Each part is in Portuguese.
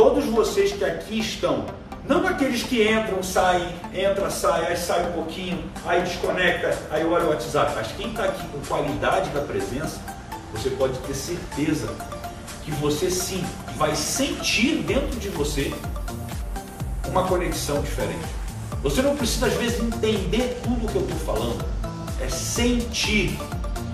todos vocês que aqui estão, não aqueles que entram, saem, entra, sai, aí sai um pouquinho, aí desconecta, aí olha o WhatsApp, mas quem está aqui com qualidade da presença, você pode ter certeza que você sim vai sentir dentro de você uma conexão diferente. Você não precisa às vezes entender tudo o que eu estou falando, é sentir.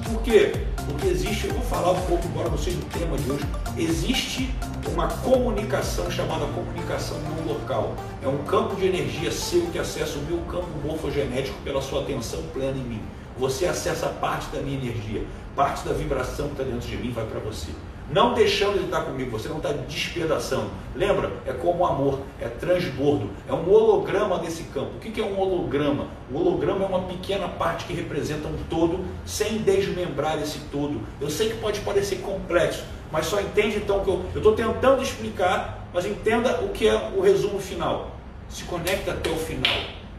Por quê? Porque existe, eu vou falar um pouco embora não seja o tema de hoje, existe uma comunicação chamada comunicação não local. É um campo de energia seu que acessa o meu campo morfogenético pela sua atenção plena em mim. Você acessa parte da minha energia, parte da vibração que está dentro de mim vai para você não deixando de estar comigo, você não está despedaçando. Lembra? É como amor, é transbordo, é um holograma desse campo. O que é um holograma? O holograma é uma pequena parte que representa um todo, sem desmembrar esse todo. Eu sei que pode parecer complexo, mas só entende então que eu estou tentando explicar, mas entenda o que é o resumo final. Se conecta até o final,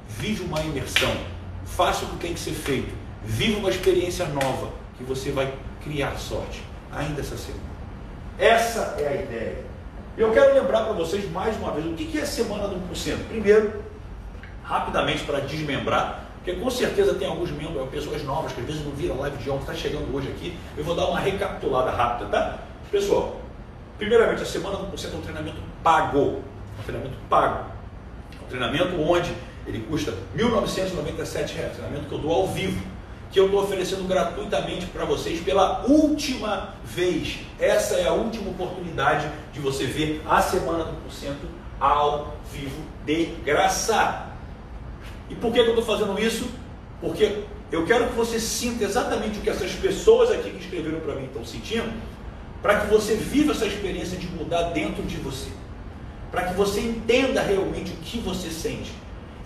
vive uma imersão, faça o que tem que ser feito, vive uma experiência nova, que você vai criar sorte ainda essa semana. Essa é a ideia. Eu quero lembrar para vocês mais uma vez o que é a semana do 1%. Primeiro, rapidamente para desmembrar, porque com certeza tem alguns membros, pessoas novas que às vezes não viram a live de ontem, está chegando hoje aqui. Eu vou dar uma recapitulada rápida, tá? Pessoal, primeiramente, a semana do 1% é um treinamento pago. Um treinamento pago. Um treinamento onde ele custa R$ 1.997, treinamento que eu dou ao vivo que eu estou oferecendo gratuitamente para vocês pela última vez. Essa é a última oportunidade de você ver a Semana do Porcento ao vivo de graça. E por que, eu estou fazendo isso? Porque eu quero que você sinta exatamente o que essas pessoas aqui que escreveram para mim estão sentindo, para que você viva essa experiência de mudar dentro de você, para que você entenda realmente o que você sente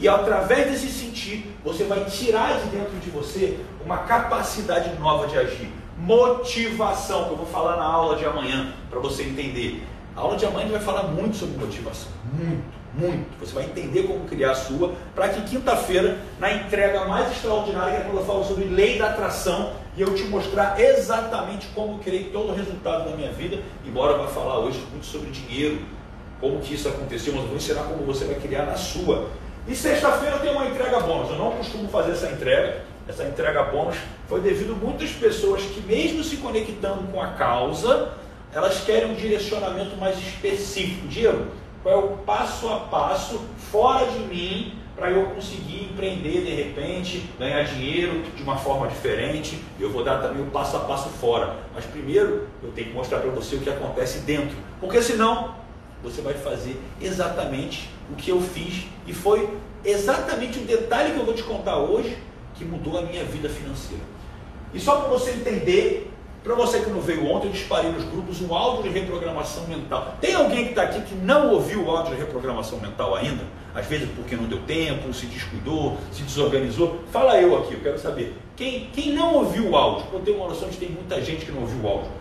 e através desse sentir, você vai tirar de dentro de você uma capacidade nova de agir. Motivação, que eu vou falar na aula de amanhã, para você entender. A aula de amanhã vai falar muito sobre motivação. Muito, muito. Você vai entender como criar a sua, para que quinta-feira, na entrega mais extraordinária, que é quando eu falo sobre lei da atração, e eu te mostrar exatamente como criei todo o resultado da minha vida, embora eu vá falar hoje muito sobre dinheiro, como que isso aconteceu, mas eu vou ensinar como você vai criar na sua. E sexta-feira tem uma entrega bônus. Eu não costumo fazer essa entrega. Essa entrega bônus foi devido a muitas pessoas que, mesmo se conectando com a causa, elas querem um direcionamento mais específico. Diego, qual é o passo a passo fora de mim para eu conseguir empreender de repente, ganhar dinheiro de uma forma diferente. Eu vou dar também o passo a passo fora. Mas primeiro eu tenho que mostrar para você o que acontece dentro. Porque senão você vai fazer exatamente o que eu fiz e foi exatamente o detalhe que eu vou te contar hoje que mudou a minha vida financeira. E só para você entender, para você que não veio ontem, eu disparei nos grupos um áudio de reprogramação mental. Tem alguém que está aqui que não ouviu o áudio de reprogramação mental ainda? Às vezes porque não deu tempo, se descuidou, se desorganizou. Fala eu aqui, eu quero saber. Quem, quem não ouviu o áudio, eu tenho uma noção de que tem muita gente que não ouviu o áudio.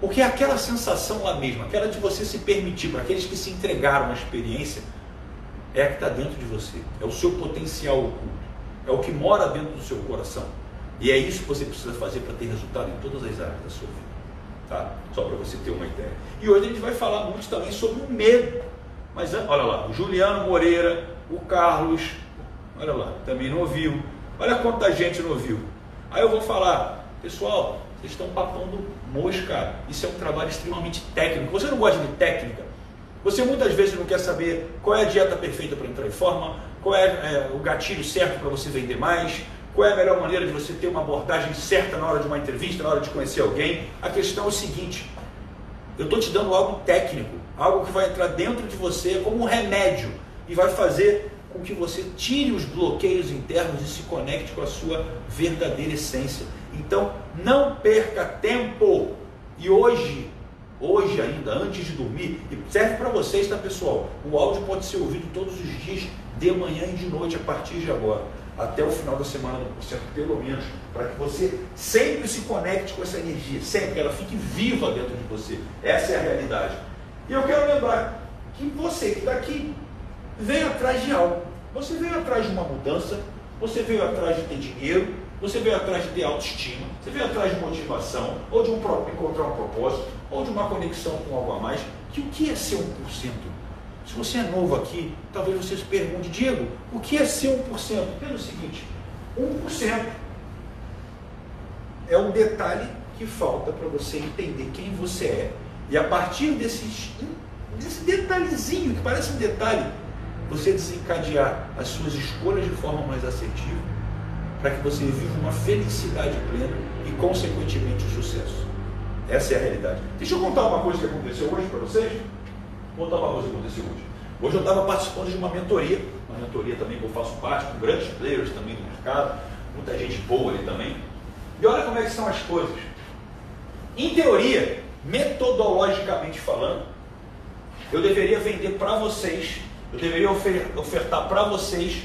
Porque aquela sensação lá mesmo, aquela de você se permitir, para aqueles que se entregaram à experiência, é a que está dentro de você, é o seu potencial oculto, é o que mora dentro do seu coração. E é isso que você precisa fazer para ter resultado em todas as áreas da sua vida. Tá? Só para você ter uma ideia. E hoje a gente vai falar muito também sobre o medo. Mas olha lá, o Juliano Moreira, o Carlos, olha lá, também não ouviu. Olha quanta gente não ouviu. Aí eu vou falar, pessoal, vocês estão papando mosca. Isso é um trabalho extremamente técnico. Você não gosta de técnica? Você muitas vezes não quer saber qual é a dieta perfeita para entrar em forma, qual é, é o gatilho certo para você vender mais, qual é a melhor maneira de você ter uma abordagem certa na hora de uma entrevista, na hora de conhecer alguém. A questão é o seguinte: eu estou te dando algo técnico, algo que vai entrar dentro de você como um remédio e vai fazer com que você tire os bloqueios internos e se conecte com a sua verdadeira essência. Então, não perca tempo. E hoje, hoje ainda, antes de dormir, e serve para vocês, tá pessoal? O áudio pode ser ouvido todos os dias, de manhã e de noite, a partir de agora, até o final da semana do pelo menos, para que você sempre se conecte com essa energia, sempre, que ela fique viva dentro de você. Essa é a realidade. E eu quero lembrar que você que está aqui veio atrás de algo. Você veio atrás de uma mudança, você veio atrás de ter dinheiro, você veio atrás de autoestima, você veio atrás de motivação, ou de um, encontrar um propósito, ou de uma conexão com algo a mais. que o que é ser 1%? Se você é novo aqui, talvez você se pergunte, Diego, o que é ser 1%? Pelo seguinte, 1% é um detalhe que falta para você entender quem você é. E a partir desse, desse detalhezinho, que parece um detalhe, você desencadear as suas escolhas de forma mais assertiva, para que você viva uma felicidade plena e, consequentemente, o sucesso. Essa é a realidade. Deixa eu contar uma coisa que aconteceu hoje para vocês. Vou contar uma coisa que aconteceu hoje. Hoje eu estava participando de uma mentoria, uma mentoria também que eu faço parte, com grandes players também do mercado, muita gente boa ali também. E olha como é que são as coisas. Em teoria, metodologicamente falando, eu deveria vender para vocês, eu deveria ofertar para vocês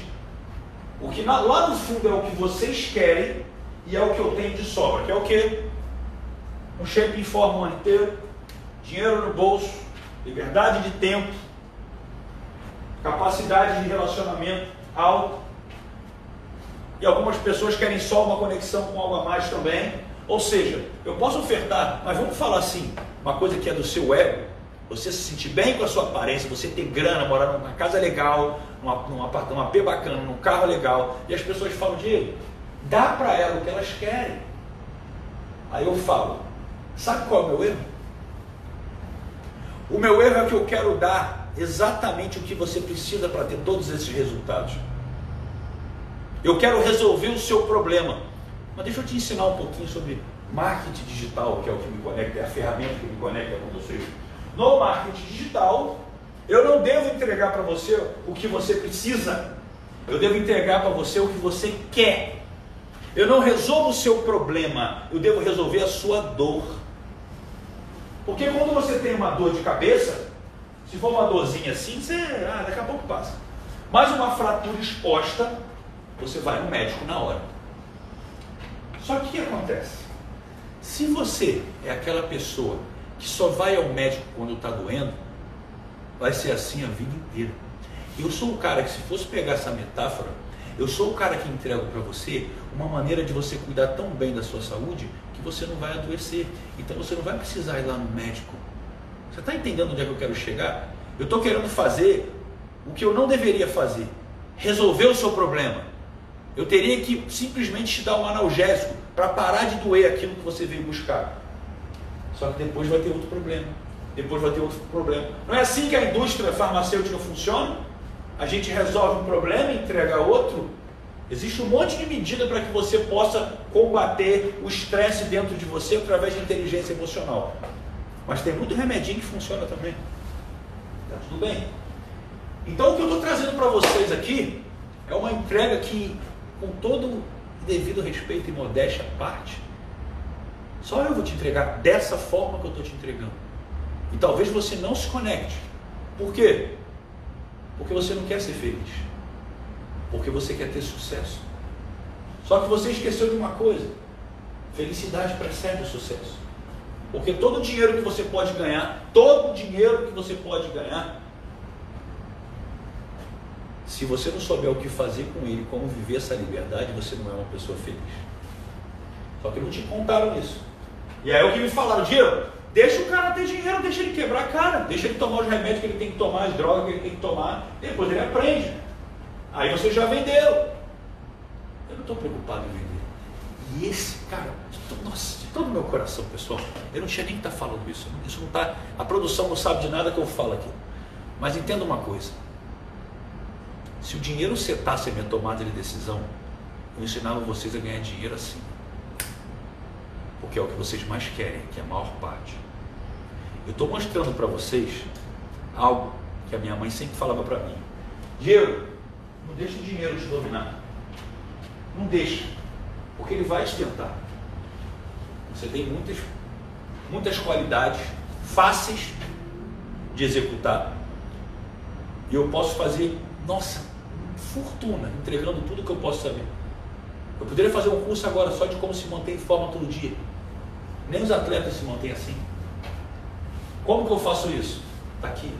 o que lá no fundo é o que vocês querem e é o que eu tenho de sobra, que é o que? Um shape em forma inteiro, dinheiro no bolso, liberdade de tempo, capacidade de relacionamento alta. E algumas pessoas querem só uma conexão com algo a mais também. Ou seja, eu posso ofertar, mas vamos falar assim, uma coisa que é do seu ego, você se sentir bem com a sua aparência, você ter grana, morar numa casa legal, numa, numa, numa P bacana, num carro legal, e as pessoas falam, Diego, dá para ela o que elas querem. Aí eu falo, sabe qual é o meu erro? O meu erro é que eu quero dar exatamente o que você precisa para ter todos esses resultados. Eu quero resolver o seu problema. Mas deixa eu te ensinar um pouquinho sobre marketing digital, que é o que me conecta, é a ferramenta que me conecta com vocês. No marketing digital, eu não devo entregar para você o que você precisa. Eu devo entregar para você o que você quer. Eu não resolvo o seu problema, eu devo resolver a sua dor. Porque quando você tem uma dor de cabeça, se for uma dorzinha assim, você, ah, daqui a pouco passa. Mas uma fratura exposta, você vai no médico na hora. Só que o que acontece? Se você é aquela pessoa que só vai ao médico quando está doendo, vai ser assim a vida inteira. Eu sou o cara que, se fosse pegar essa metáfora, eu sou o cara que entrego para você uma maneira de você cuidar tão bem da sua saúde que você não vai adoecer. Então você não vai precisar ir lá no médico. Você está entendendo onde é que eu quero chegar? Eu estou querendo fazer o que eu não deveria fazer. Resolver o seu problema. Eu teria que simplesmente te dar um analgésico para parar de doer aquilo que você veio buscar. Só que depois vai ter outro problema. Depois vai ter outro problema. Não é assim que a indústria farmacêutica funciona? A gente resolve um problema e entrega outro. Existe um monte de medida para que você possa combater o estresse dentro de você através de inteligência emocional. Mas tem muito remedinho que funciona também. Tá tudo bem. Então o que eu estou trazendo para vocês aqui é uma entrega que com todo devido respeito e modéstia à parte, só eu vou te entregar dessa forma que eu estou te entregando. E talvez você não se conecte. Por quê? Porque você não quer ser feliz. Porque você quer ter sucesso. Só que você esqueceu de uma coisa: felicidade precede o sucesso. Porque todo o dinheiro que você pode ganhar, todo o dinheiro que você pode ganhar, se você não souber o que fazer com ele, como viver essa liberdade, você não é uma pessoa feliz. Só que não te contaram isso. E aí o que me falaram, Diego, deixa o cara ter dinheiro, deixa ele quebrar a cara, deixa ele tomar os remédios que ele tem que tomar, as drogas que ele tem que tomar, depois ele aprende. Aí você já vendeu. Eu não estou preocupado em vender. E esse cara, nossa, de todo o meu coração, pessoal, eu não tinha nem que estar tá falando isso. Isso não tá, a produção não sabe de nada que eu falo aqui. Mas entenda uma coisa. Se o dinheiro setasse a minha tomada de decisão, eu ensinava vocês a ganhar dinheiro assim. Porque é o que vocês mais querem, que é a maior parte. Eu estou mostrando para vocês algo que a minha mãe sempre falava para mim. Diego, não deixe o dinheiro te dominar. Não deixe. Porque ele vai te tentar. Você tem muitas, muitas qualidades fáceis de executar. E eu posso fazer, nossa, fortuna entregando tudo que eu posso saber. Eu poderia fazer um curso agora só de como se manter em forma todo dia. Nem os atletas se mantêm assim. Como que eu faço isso? Está aqui.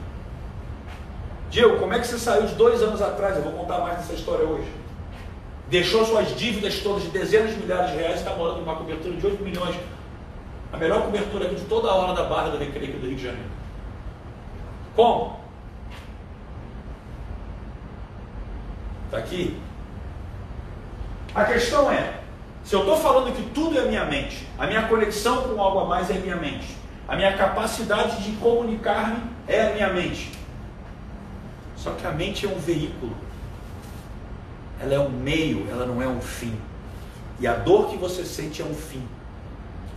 Diego, como é que você saiu de dois anos atrás? Eu vou contar mais dessa história hoje. Deixou suas dívidas todas de dezenas de milhares de reais e está morando numa cobertura de 8 milhões. A melhor cobertura aqui de toda a hora da Barra do Recreio do Rio de Janeiro. Como? Está aqui. A questão é, se eu estou falando que tudo é minha mente, a minha conexão com algo a mais é minha mente, a minha capacidade de comunicar-me é a minha mente. Só que a mente é um veículo, ela é um meio, ela não é um fim. E a dor que você sente é um fim.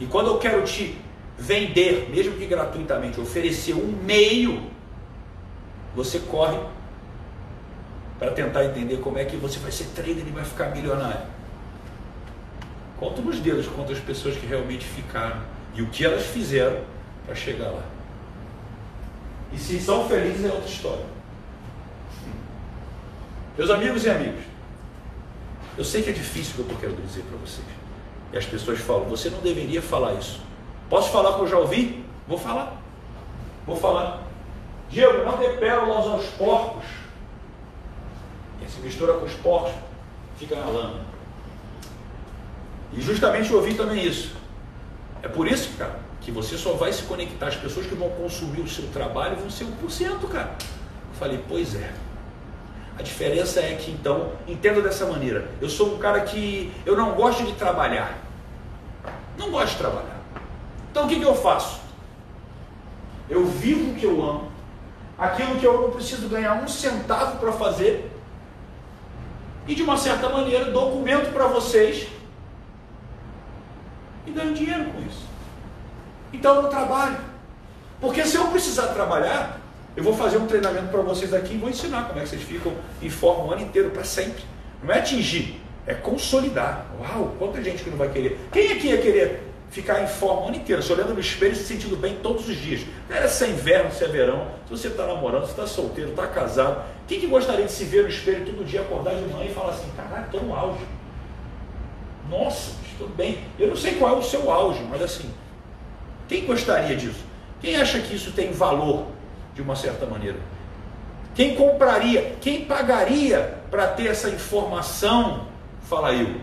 E quando eu quero te vender, mesmo que gratuitamente, oferecer um meio, você corre para tentar entender como é que você vai ser trader e vai ficar milionário. Conta nos dedos quantas pessoas que realmente ficaram e o que elas fizeram para chegar lá. E se são felizes é outra história. Meus amigos e amigas, eu sei que é difícil o que eu querendo dizer para vocês. E as pessoas falam, você não deveria falar isso. Posso falar que eu já ouvi? Vou falar. Vou falar. Diego, não dê pérolas aos porcos. Quem se mistura com os porcos fica na lama. E justamente eu ouvi também isso. É por isso, cara, que você só vai se conectar. As pessoas que vão consumir o seu trabalho vão ser 1%, cara. Eu falei, pois é. A diferença é que então, entenda dessa maneira. Eu sou um cara que eu não gosto de trabalhar. Não gosto de trabalhar. Então o que, que eu faço? Eu vivo o que eu amo. Aquilo que eu não preciso ganhar um centavo para fazer. E de uma certa maneira documento para vocês e ganho dinheiro com isso. Então eu não trabalho. Porque se eu precisar trabalhar, eu vou fazer um treinamento para vocês aqui e vou ensinar como é que vocês ficam em forma o ano inteiro, para sempre. Não é atingir, é consolidar. Uau, quanta gente que não vai querer. Quem aqui ia querer ficar em forma o ano inteiro, se olhando no espelho e se sentindo bem todos os dias? É se é inverno, se é verão, se você está namorando, se está solteiro, está casado. Quem que gostaria de se ver no espelho todo dia, acordar de manhã e falar assim, caralho, estou no auge. Nossa, estou bem. Eu não sei qual é o seu auge, mas assim, quem gostaria disso? Quem acha que isso tem valor? de uma certa maneira. Quem compraria, quem pagaria para ter essa informação? Fala eu.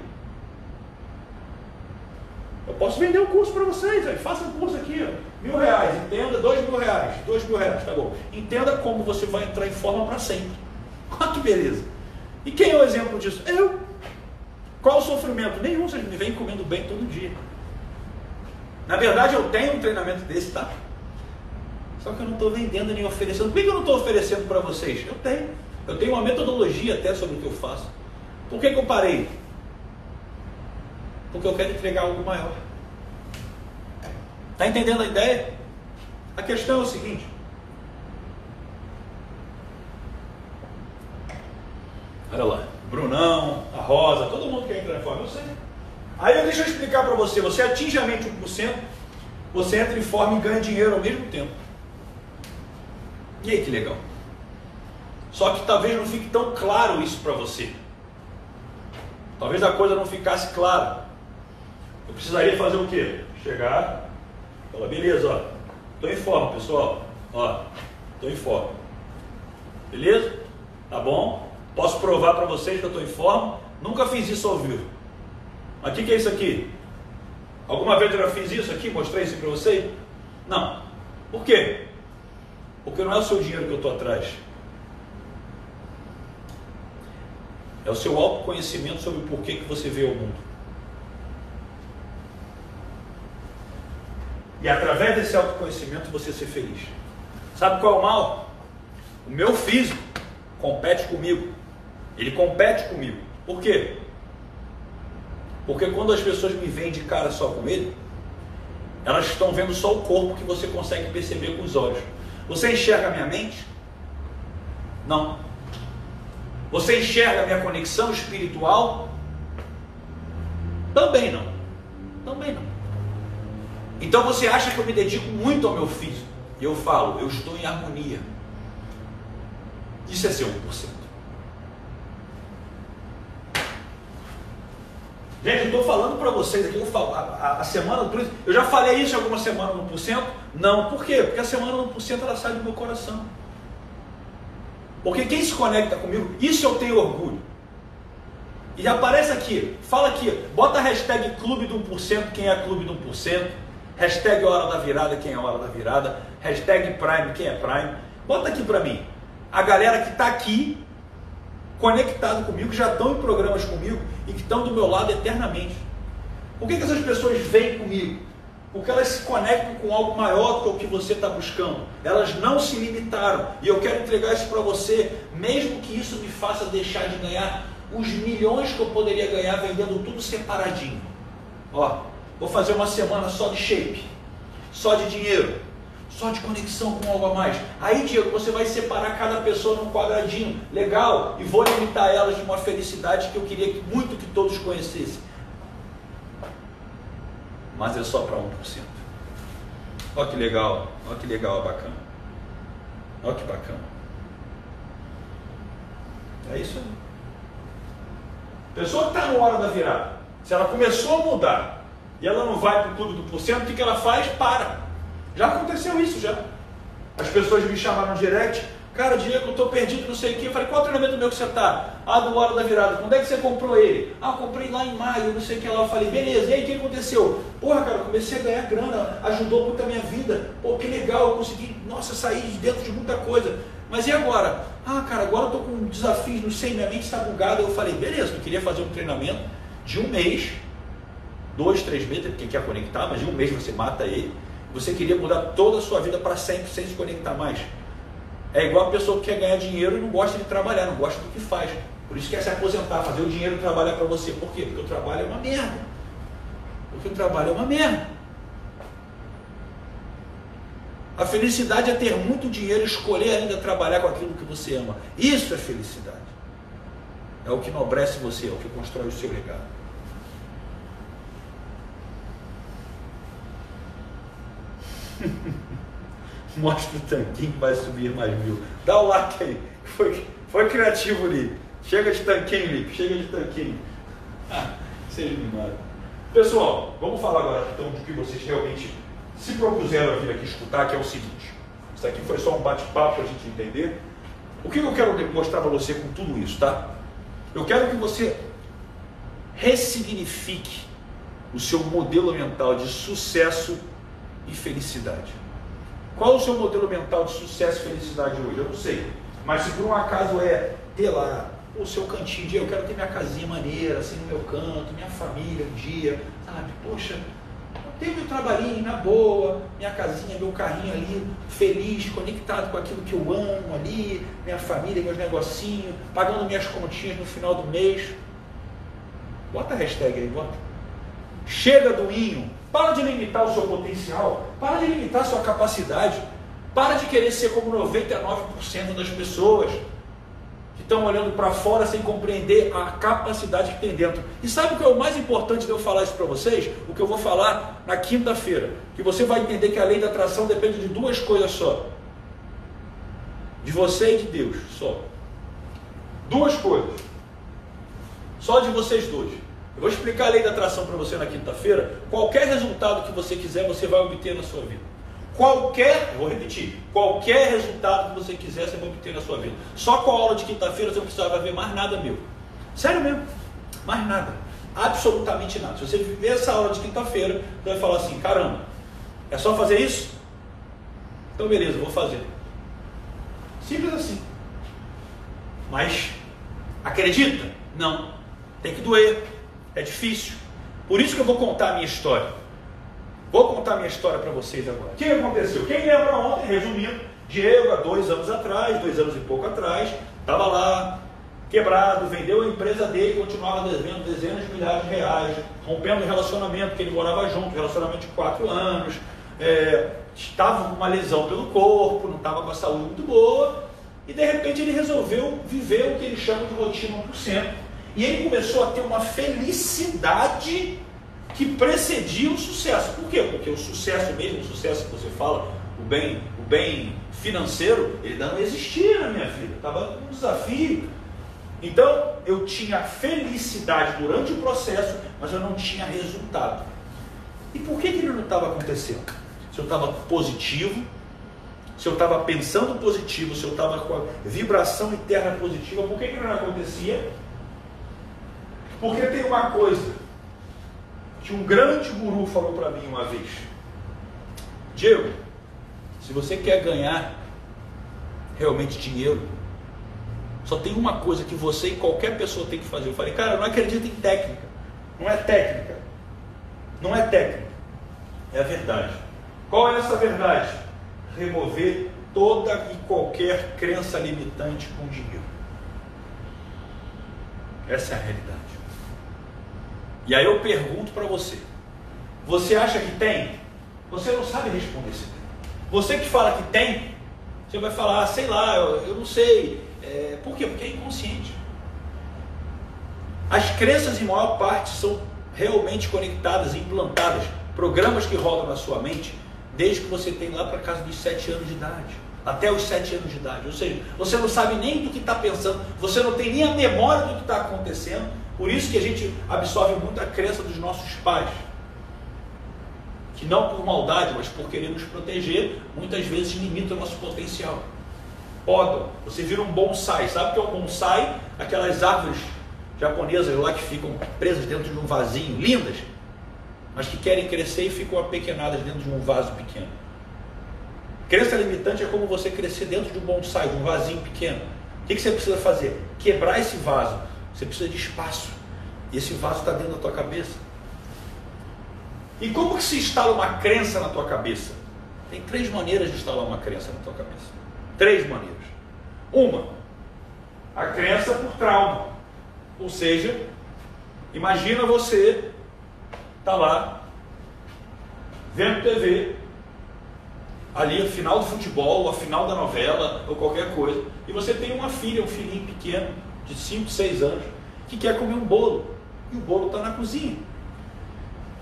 Eu posso vender um curso para vocês, aí, faça um curso aqui, ó, mil reais, entenda, dois mil reais, dois mil reais, tá bom. Entenda como você vai entrar em forma para sempre. Que beleza. E quem é o exemplo disso? Eu. Qual o sofrimento? Nenhum, vocês me vêm comendo bem todo dia. Na verdade, eu tenho um treinamento desse, tá? Só que eu não estou vendendo nem oferecendo. Por que eu não estou oferecendo para vocês? Eu tenho. Eu tenho uma metodologia até sobre o que eu faço. Por que, que eu parei? Porque eu quero entregar algo maior. Está entendendo a ideia? A questão é o seguinte. Olha lá, Brunão, a Rosa, todo mundo quer entrar em forma, eu sei. Aí deixa eu explicar para você, você atinge a mente 1%, você entra em forma e ganha dinheiro ao mesmo tempo. E aí que legal. Só que talvez não fique tão claro isso para você. Talvez a coisa não ficasse clara. Eu precisaria fazer o quê? Chegar, falar, beleza, ó, tô em forma, pessoal. Ó, tô em forma. Beleza? Tá bom? Posso provar para vocês que eu estou em forma. Nunca fiz isso ao vivo. Mas o que, que é isso aqui? Alguma vez eu já fiz isso aqui? Mostrei isso para vocês? Não. Por quê? Porque não é o seu dinheiro que eu estou atrás. É o seu autoconhecimento sobre o porquê que você vê o mundo. E através desse autoconhecimento você ser feliz. Sabe qual é o mal? O meu físico compete comigo. Ele compete comigo. Por quê? Porque quando as pessoas me veem de cara só com ele, elas estão vendo só o corpo que você consegue perceber com os olhos. Você enxerga a minha mente? Não. Você enxerga a minha conexão espiritual? Também não. Também não. Então você acha que eu me dedico muito ao meu físico? E eu falo, eu estou em harmonia. Isso é ser 1%. Gente, eu estou falando para vocês aqui, falo, a, a, semana do eu já falei isso alguma semana no por cento? Não, por quê? Porque a semana no por cento ela sai do meu coração. Porque quem se conecta comigo, isso eu tenho orgulho. E aparece aqui, fala aqui, bota a hashtag clube do 1%, quem é clube do 1%, hashtag hora da virada, quem é hora da virada, hashtag prime, quem é prime. Bota aqui para mim. A galera que está aqui, conectado comigo, já estão em programas comigo e que estão do meu lado eternamente. Por que, que essas pessoas vêm comigo? Porque elas se conectam com algo maior do que o que você está buscando. Elas não se limitaram. E eu quero entregar isso para você, mesmo que isso me faça deixar de ganhar os milhões que eu poderia ganhar vendendo tudo separadinho. Ó, vou fazer uma semana só de shape, só de dinheiro, só de conexão com algo a mais. Aí, Diego, você vai separar cada pessoa num quadradinho legal e vou limitar elas de uma felicidade que eu queria muito que todos conhecessem. Mas é só para 1%. Olha que legal, olha que legal, bacana. Olha que bacana. É isso aí. Pessoa que está no hora da virada, se ela começou a mudar e ela não vai para o clube do porcento, o que, que ela faz? Para. Já aconteceu isso já. As pessoas me chamaram direct, cara, Diego, eu estou perdido, não sei o que. Eu falei, qual treinamento meu que você está? Ah, do hora da virada. Quando é que você comprou ele? Ah, comprei lá em maio, não sei o que lá. Eu falei, beleza, e aí o que aconteceu? Porra, cara, comecei a ganhar grana, ajudou muito a minha vida. Pô, que legal, eu consegui, nossa, sair de dentro de muita coisa. Mas e agora? Ah, cara, agora eu estou com desafios, não sei, minha mente está bugada. Eu falei, beleza, eu queria fazer um treinamento de um mês, dois, três meses, porque quer conectar, mas de um mês você mata ele. Você queria mudar toda a sua vida para sempre sem se conectar mais. É igual a pessoa que quer ganhar dinheiro e não gosta de trabalhar, não gosta do que faz. Por isso quer se aposentar, fazer o dinheiro trabalhar para você. Por quê? Porque o trabalho é uma merda. Porque o trabalho é uma merda. A felicidade é ter muito dinheiro e escolher ainda trabalhar com aquilo que você ama. Isso é felicidade. É o que nobrece você, é o que constrói o seu legado. Mostra o tanquinho que vai subir mais mil. Dá o like aí. Foi, foi criativo ali. Chega de tanquinho, Lipe. Chega de tanquinho. Ah, seja animado. Pessoal, vamos falar agora então do que vocês realmente se propuseram a vir aqui escutar, que é o seguinte. Isso aqui foi só um bate-papo para a gente entender. O que eu quero mostrar para você com tudo isso, tá? Eu quero que você ressignifique o seu modelo mental de sucesso e felicidade. Qual o seu modelo mental de sucesso e felicidade hoje? Eu não sei. Mas se por um acaso é ter lá o seu cantinho de eu quero ter minha casinha maneira, assim no meu canto, minha família um dia, sabe? Poxa, ter meu trabalhinho na boa, minha casinha, meu carrinho ali, feliz, conectado com aquilo que eu amo ali, minha família, meus negocinhos, pagando minhas continhas no final do mês. Bota a hashtag aí, bota. Chega do inho, para de limitar o seu potencial, para de limitar a sua capacidade, para de querer ser como 99% das pessoas que estão olhando para fora sem compreender a capacidade que tem dentro. E sabe o que é o mais importante de eu falar isso para vocês? O que eu vou falar na quinta-feira. Que você vai entender que a lei da atração depende de duas coisas só: de você e de Deus, só. Duas coisas. Só de vocês dois. Eu vou explicar a lei da atração para você na quinta-feira. Qualquer resultado que você quiser, você vai obter na sua vida. Qualquer, vou repetir, qualquer resultado que você quiser, você vai obter na sua vida. Só com a aula de quinta-feira você não precisava ver mais nada meu. Sério mesmo, mais nada. Absolutamente nada. Se você ver essa aula de quinta-feira, você vai falar assim: caramba, é só fazer isso? Então, beleza, vou fazer. Simples assim. Mas, acredita? Não. Tem que doer. É difícil. Por isso que eu vou contar a minha história. Vou contar a minha história para vocês agora. O que aconteceu? Quem lembra ontem, resumindo, Diego, há dois anos atrás, dois anos e pouco atrás, estava lá, quebrado, vendeu a empresa dele, continuava devendo dezenas de milhares de reais, rompendo o relacionamento, porque ele morava junto, relacionamento de quatro anos, é, estava com uma lesão pelo corpo, não estava com a saúde muito boa, e de repente ele resolveu viver o que ele chama de rotina 1%. E ele começou a ter uma felicidade que precedia o sucesso. Por quê? Porque o sucesso mesmo, o sucesso que você fala, o bem, o bem financeiro, ele não existia na minha vida. Estava um desafio. Então eu tinha felicidade durante o processo, mas eu não tinha resultado. E por que, que ele não estava acontecendo? Se eu estava positivo, se eu estava pensando positivo, se eu estava com a vibração interna positiva, por que, que não acontecia? Porque tem uma coisa que um grande guru falou para mim uma vez. Diego, se você quer ganhar realmente dinheiro. Só tem uma coisa que você e qualquer pessoa tem que fazer. Eu falei, cara, eu não acredito em técnica. Não é técnica. Não é técnica. É a verdade. Qual é essa verdade? Remover toda e qualquer crença limitante com dinheiro. Essa é a realidade. E aí eu pergunto para você: você acha que tem? Você não sabe responder se tem. Você que fala que tem, você vai falar, ah, sei lá, eu, eu não sei. É, por quê? Porque é inconsciente. As crenças, em maior parte, são realmente conectadas, implantadas, programas que rodam na sua mente desde que você tem lá para casa dos 7 anos de idade, até os 7 anos de idade. Ou seja, você não sabe nem do que está pensando, você não tem nem a memória do que está acontecendo. Por isso que a gente absorve muito a crença dos nossos pais. Que não por maldade, mas por querer nos proteger, muitas vezes limita o nosso potencial. Podam. Você vira um bonsai. Sabe o que é um bonsai? Aquelas árvores japonesas lá que ficam presas dentro de um vasinho, lindas mas que querem crescer e ficam apequenadas dentro de um vaso pequeno. Crença limitante é como você crescer dentro de um bonsai, de um vasinho pequeno. O que você precisa fazer? Quebrar esse vaso. Você precisa de espaço. E esse vaso está dentro da tua cabeça. E como que se instala uma crença na tua cabeça? Tem três maneiras de instalar uma crença na tua cabeça. Três maneiras. Uma, a crença por trauma. Ou seja, imagina você está lá, vendo TV, ali a final do futebol, a final da novela, ou qualquer coisa, e você tem uma filha, um filhinho pequeno, de 5, 6 anos, que quer comer um bolo, e o bolo está na cozinha.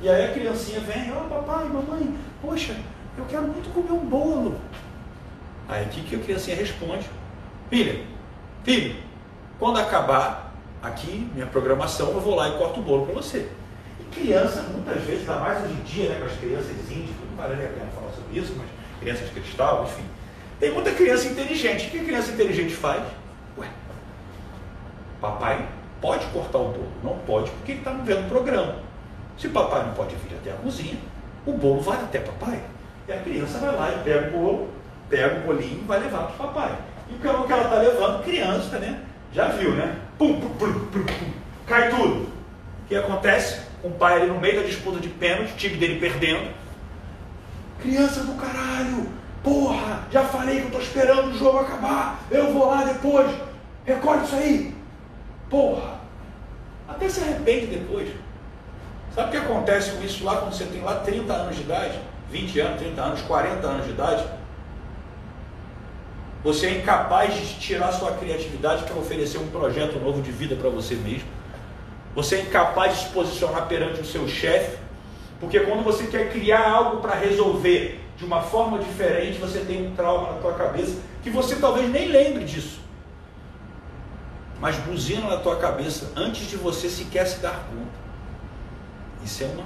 E aí a criancinha vem, ó oh, papai, mamãe, poxa, eu quero muito comer um bolo. Aí o que, que a criancinha responde? Filha, filho, quando acabar aqui minha programação, eu vou lá e corto o bolo para você. Criança, muitas vezes, ainda mais hoje em dia, né, com as crianças índias, não vale a pena falar sobre isso, mas crianças de cristal, enfim. Tem muita criança inteligente. O que a criança inteligente faz? Ué, papai pode cortar o bolo. Não pode porque ele está vendo o programa. Se papai não pode vir até a cozinha, o bolo vai até papai. E a criança vai lá e pega o bolo, pega o bolinho e vai levar para o papai. E o que ela está levando, criança, né? Já viu, né? Pum, pum, pum, pum, pum. Cai tudo. O que acontece? com o pai ali no meio da disputa de pênalti, o time dele perdendo. Criança do caralho, porra, já falei que eu estou esperando o jogo acabar, eu vou lá depois, recolhe isso aí. Porra, até se arrepende depois. Sabe o que acontece com isso lá quando você tem lá 30 anos de idade, 20 anos, 30 anos, 40 anos de idade? Você é incapaz de tirar sua criatividade para oferecer um projeto novo de vida para você mesmo você é incapaz de se posicionar perante o seu chefe, porque quando você quer criar algo para resolver de uma forma diferente, você tem um trauma na tua cabeça que você talvez nem lembre disso. Mas buzina na tua cabeça antes de você sequer se dar conta. Isso é uma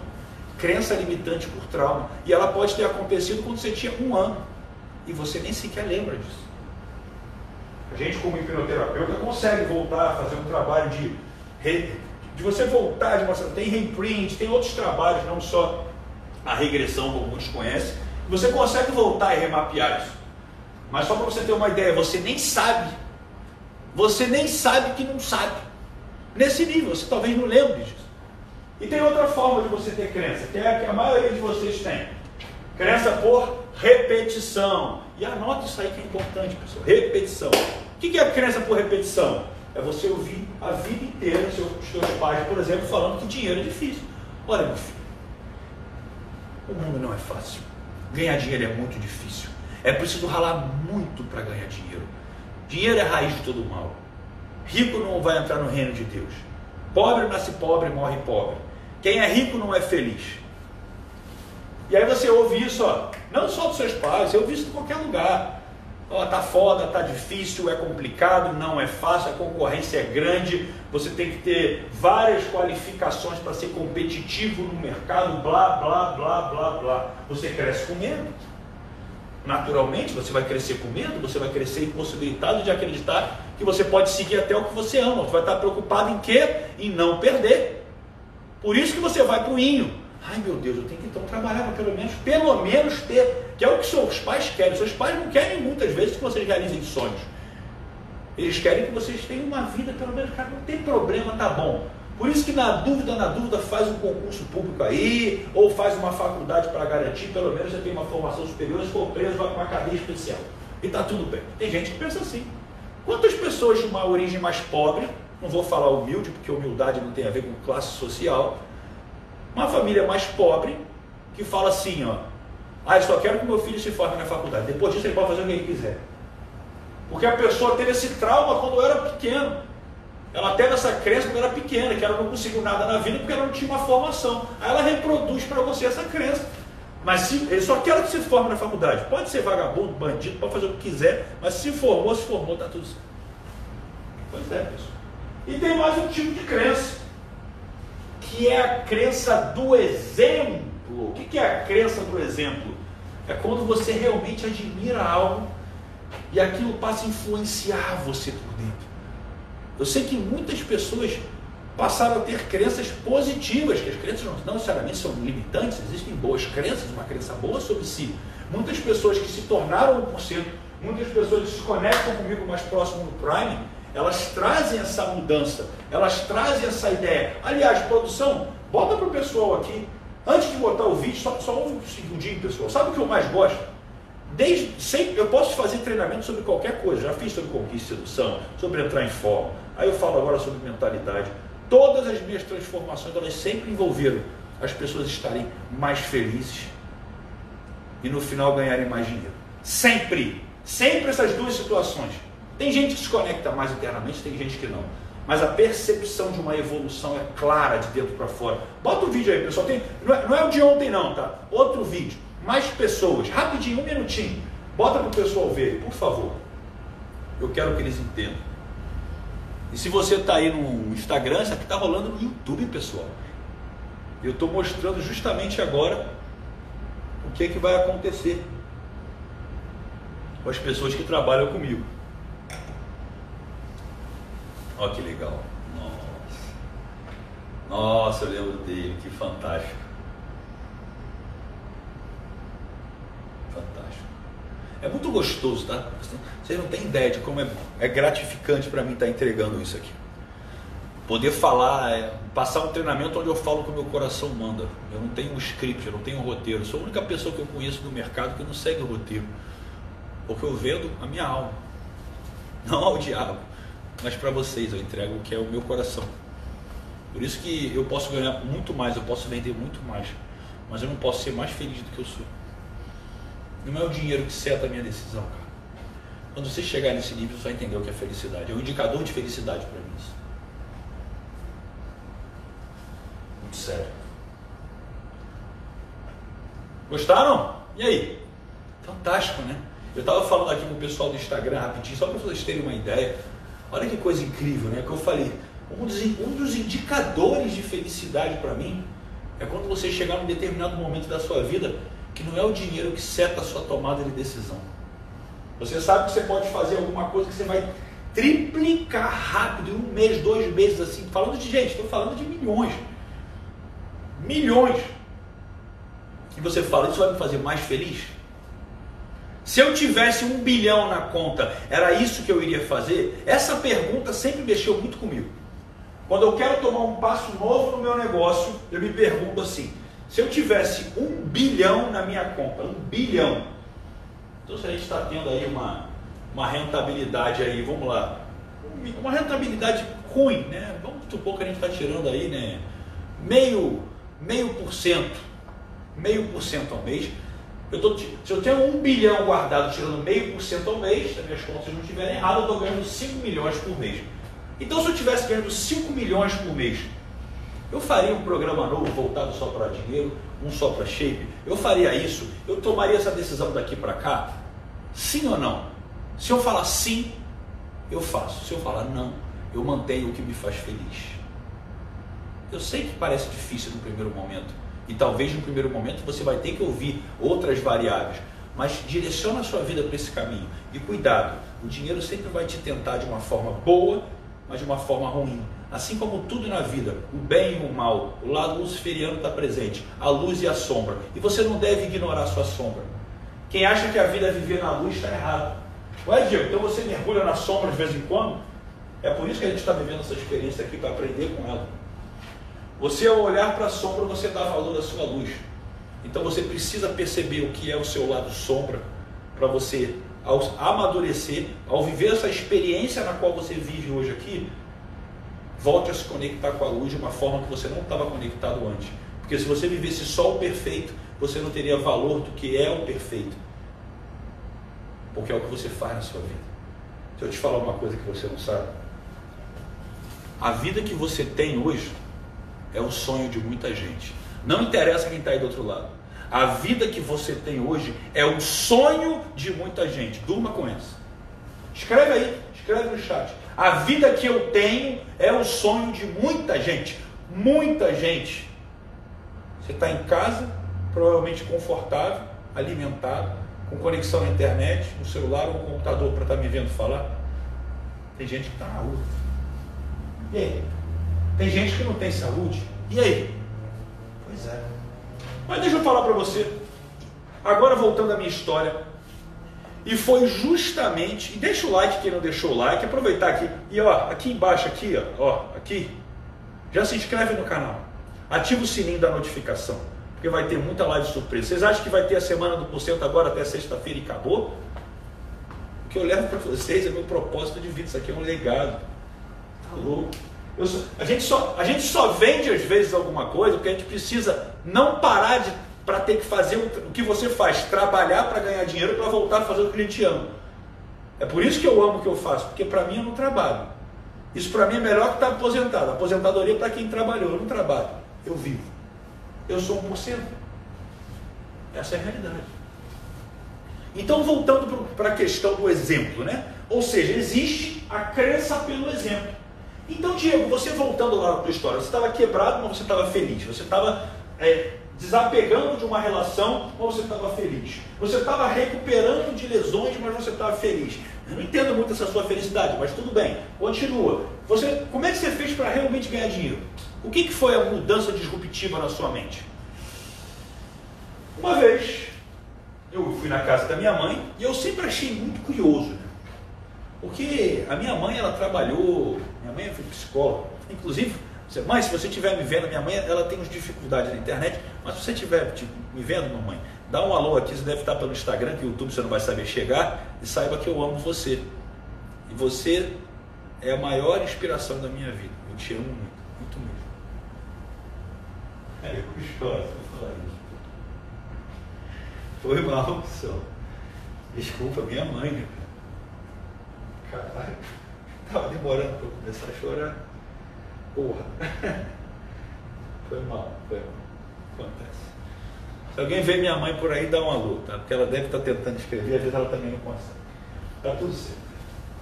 crença limitante por trauma. E ela pode ter acontecido quando você tinha um ano. E você nem sequer lembra disso. A gente, como hipnoterapeuta, consegue voltar a fazer um trabalho de de você voltar de uma tem reprint, tem outros trabalhos, não só a regressão, como muitos conhecem, você consegue voltar e remapear isso. Mas só para você ter uma ideia, você nem sabe, você nem sabe que não sabe. Nesse nível, você talvez não lembre disso. E tem outra forma de você ter crença, que é a que a maioria de vocês tem. Crença por repetição. E anota isso aí que é importante, pessoal. Repetição. O que é crença por repetição? é você ouvir a vida inteira os seus pais, por exemplo, falando que dinheiro é difícil. Olha, meu filho, o mundo não é fácil. Ganhar dinheiro é muito difícil. É preciso ralar muito para ganhar dinheiro. Dinheiro é raiz de todo mal. Rico não vai entrar no reino de Deus. Pobre nasce pobre, morre pobre. Quem é rico não é feliz. E aí você ouve isso, ó, não só dos seus pais, eu ouvi isso em qualquer lugar. Ó, tá foda, tá difícil, é complicado, não é fácil, a concorrência é grande, você tem que ter várias qualificações para ser competitivo no mercado, blá, blá, blá, blá, blá. Você cresce com medo. Naturalmente, você vai crescer com medo, você vai crescer impossibilitado de acreditar que você pode seguir até o que você ama. Você vai estar preocupado em quê? Em não perder. Por isso que você vai para o inho. Ai meu Deus, eu tenho que então trabalhar para pelo menos, pelo menos ter, que é o que seus pais querem. Seus pais não querem muitas vezes que vocês realizem sonhos. Eles querem que vocês tenham uma vida, pelo menos, cara, não tem problema, tá bom. Por isso que na dúvida, na dúvida, faz um concurso público aí, ou faz uma faculdade para garantir, pelo menos você tem uma formação superior, se for preso, vai para uma cadeia especial. E está tudo bem. Tem gente que pensa assim. Quantas pessoas de uma origem mais pobre, não vou falar humilde, porque humildade não tem a ver com classe social, uma família mais pobre, que fala assim, ó, ah, eu só quero que meu filho se forme na faculdade. Depois disso ele pode fazer o que ele quiser. Porque a pessoa teve esse trauma quando era pequeno. Ela teve essa crença quando era pequena, que ela não conseguiu nada na vida porque ela não tinha uma formação. Aí ela reproduz para você essa crença. Mas se, só quer que se forme na faculdade. Pode ser vagabundo, bandido, pode fazer o que quiser, mas se formou, se formou, está tudo certo. Pois é, pessoal. E tem mais um tipo de crença, que é a crença do exemplo. O que é a crença do exemplo? É quando você realmente admira algo e aquilo passa a influenciar você por dentro. Eu sei que muitas pessoas passaram a ter crenças positivas, que as crenças não, necessariamente são limitantes, existem boas crenças, uma crença boa sobre si. Muitas pessoas que se tornaram 1%, muitas pessoas que se conectam comigo mais próximo no Prime, elas trazem essa mudança, elas trazem essa ideia. Aliás, produção, bota para o pessoal aqui, antes de botar o vídeo, só, só ouve segundinho, pessoal. Sabe o que eu mais gosto? Desde, sempre, eu posso fazer treinamento sobre qualquer coisa, já fiz sobre conquista e sedução, sobre entrar em forma, aí eu falo agora sobre mentalidade. Todas as minhas transformações, elas sempre envolveram as pessoas estarem mais felizes e no final ganharem mais dinheiro. Sempre, sempre essas duas situações. Tem gente que se conecta mais internamente, tem gente que não. Mas a percepção de uma evolução é clara de dentro para fora. Bota o vídeo aí, pessoal. Tem, não, é, não é o de ontem, não, tá? Outro vídeo. Mais pessoas. Rapidinho, um minutinho. Bota para o pessoal ver, por favor. Eu quero que eles entendam. E se você está aí no Instagram, isso aqui está rolando no YouTube, pessoal. Eu estou mostrando justamente agora o que, é que vai acontecer com as pessoas que trabalham comigo. Olha que legal. Nossa. Nossa, eu lembro dele, que fantástico. Fantástico. É muito gostoso, tá? Vocês não têm ideia de como é, é gratificante para mim estar tá entregando isso aqui. Poder falar, é, passar um treinamento onde eu falo que o meu coração manda. Eu não tenho um script, eu não tenho um roteiro. Eu sou a única pessoa que eu conheço no mercado que não segue o roteiro. Porque eu vendo a minha alma, não ao diabo mas para vocês eu entrego o que é o meu coração. Por isso que eu posso ganhar muito mais, eu posso vender muito mais, mas eu não posso ser mais feliz do que eu sou. Não é o dinheiro que seta a minha decisão, cara. Quando você chegar nesse nível, você vai entender o que é felicidade. É um indicador de felicidade para mim. Isso. Muito sério. Gostaram? E aí? Fantástico, né? Eu estava falando aqui com o pessoal do Instagram rapidinho, só para vocês terem uma ideia. Olha que coisa incrível, né? Que eu falei. Um dos, um dos indicadores de felicidade para mim é quando você chegar num determinado momento da sua vida que não é o dinheiro que seta a sua tomada de decisão. Você sabe que você pode fazer alguma coisa que você vai triplicar rápido, em um mês, dois meses, assim. Falando de gente, estou falando de milhões. Milhões. E você fala, isso vai me fazer mais feliz? Se eu tivesse um bilhão na conta, era isso que eu iria fazer? Essa pergunta sempre mexeu muito comigo. Quando eu quero tomar um passo novo no meu negócio, eu me pergunto assim: se eu tivesse um bilhão na minha conta, um bilhão, então se a gente está tendo aí uma, uma rentabilidade aí, vamos lá, uma rentabilidade ruim, né? Vamos supor que a gente está tirando aí, né? Meio, meio por cento, meio por cento ao mês eu tô, se eu tenho um bilhão guardado tirando meio por cento ao mês, se as minhas contas não estiverem erradas, eu estou ganhando 5 milhões por mês. Então se eu estivesse ganhando 5 milhões por mês, eu faria um programa novo voltado só para dinheiro, um só para shape? Eu faria isso? Eu tomaria essa decisão daqui para cá? Sim ou não? Se eu falar sim, eu faço. Se eu falar não, eu mantenho o que me faz feliz. Eu sei que parece difícil no primeiro momento, e talvez no primeiro momento você vai ter que ouvir outras variáveis, mas direciona a sua vida para esse caminho. E cuidado, o dinheiro sempre vai te tentar de uma forma boa, mas de uma forma ruim. Assim como tudo na vida, o bem e o mal, o lado luciferiano está presente, a luz e a sombra. E você não deve ignorar a sua sombra. Quem acha que a vida é viver na luz está errado. Ué, Diego, então você mergulha na sombra de vez em quando? É por isso que a gente está vivendo essa experiência aqui, para aprender com ela. Você, ao olhar para a sombra, você dá valor à sua luz. Então você precisa perceber o que é o seu lado sombra, para você, ao amadurecer, ao viver essa experiência na qual você vive hoje aqui, volte a se conectar com a luz de uma forma que você não estava conectado antes. Porque se você vivesse só o perfeito, você não teria valor do que é o perfeito. Porque é o que você faz na sua vida. Deixa eu te falar uma coisa que você não sabe. A vida que você tem hoje é o sonho de muita gente. Não interessa quem está aí do outro lado. A vida que você tem hoje é o sonho de muita gente. Durma com isso. Escreve aí, escreve no chat. A vida que eu tenho é o sonho de muita gente. Muita gente. Você está em casa, provavelmente confortável, alimentado, com conexão à internet, no celular ou no computador para estar tá me vendo falar. Tem gente que está na rua. E aí? Tem gente que não tem saúde. E aí? Pois é. Mas deixa eu falar para você. Agora voltando à minha história. E foi justamente, e deixa o like quem não deixou o like, aproveitar aqui. E ó, aqui embaixo, aqui, ó, ó, aqui, já se inscreve no canal. Ativa o sininho da notificação, porque vai ter muita live surpresa. Vocês acham que vai ter a semana do porcento agora até sexta-feira e acabou? O que eu levo para vocês é meu propósito de vida. Isso aqui é um legado. Tá louco? A, gente só, a gente só vende às vezes alguma coisa porque a gente precisa não parar de para ter que fazer o, que você faz, trabalhar para ganhar dinheiro para voltar a fazer o que a gente ama. É por isso que eu amo o que eu faço, porque para mim eu não trabalho. Isso para mim é melhor que estar tá aposentado. Aposentadoria para quem trabalhou, eu não trabalho, eu vivo. Eu sou 1%. Essa é a realidade. Então, voltando para a questão do exemplo, né? Ou seja, existe a crença pelo exemplo. Então, Diego, você voltando lá na tua história, você estava quebrado, mas você estava feliz. Você estava é, desapegando de uma relação, mas você estava feliz. Você estava recuperando de lesões, mas você estava feliz. Não entendo muito essa sua felicidade, mas tudo bem. Continua. Você, como é que você fez para realmente ganhar dinheiro? O que, que foi a mudança disruptiva na sua mente? Uma vez, eu fui na casa da minha mãe e eu sempre achei muito curioso. Né? Porque a minha mãe, ela trabalhou, minha mãe foi psicóloga, inclusive, mãe, se você estiver me vendo, minha mãe, ela tem dificuldades na internet, mas se você estiver tipo, me vendo, mamãe, dá um alô aqui, você deve estar pelo Instagram, que o YouTube você não vai saber chegar, e saiba que eu amo você. E você é a maior inspiração da minha vida. Eu te amo muito, muito mesmo. É, eu gostoso falar isso. Foi mal, só. Desculpa, minha mãe, né? Caralho, tava demorando para começar a chorar. Porra. Foi mal, foi mal. Acontece. Se alguém vê minha mãe por aí, dá uma luta? Porque ela deve estar tá tentando escrever, às vezes ela também não consegue. Tá tudo certo.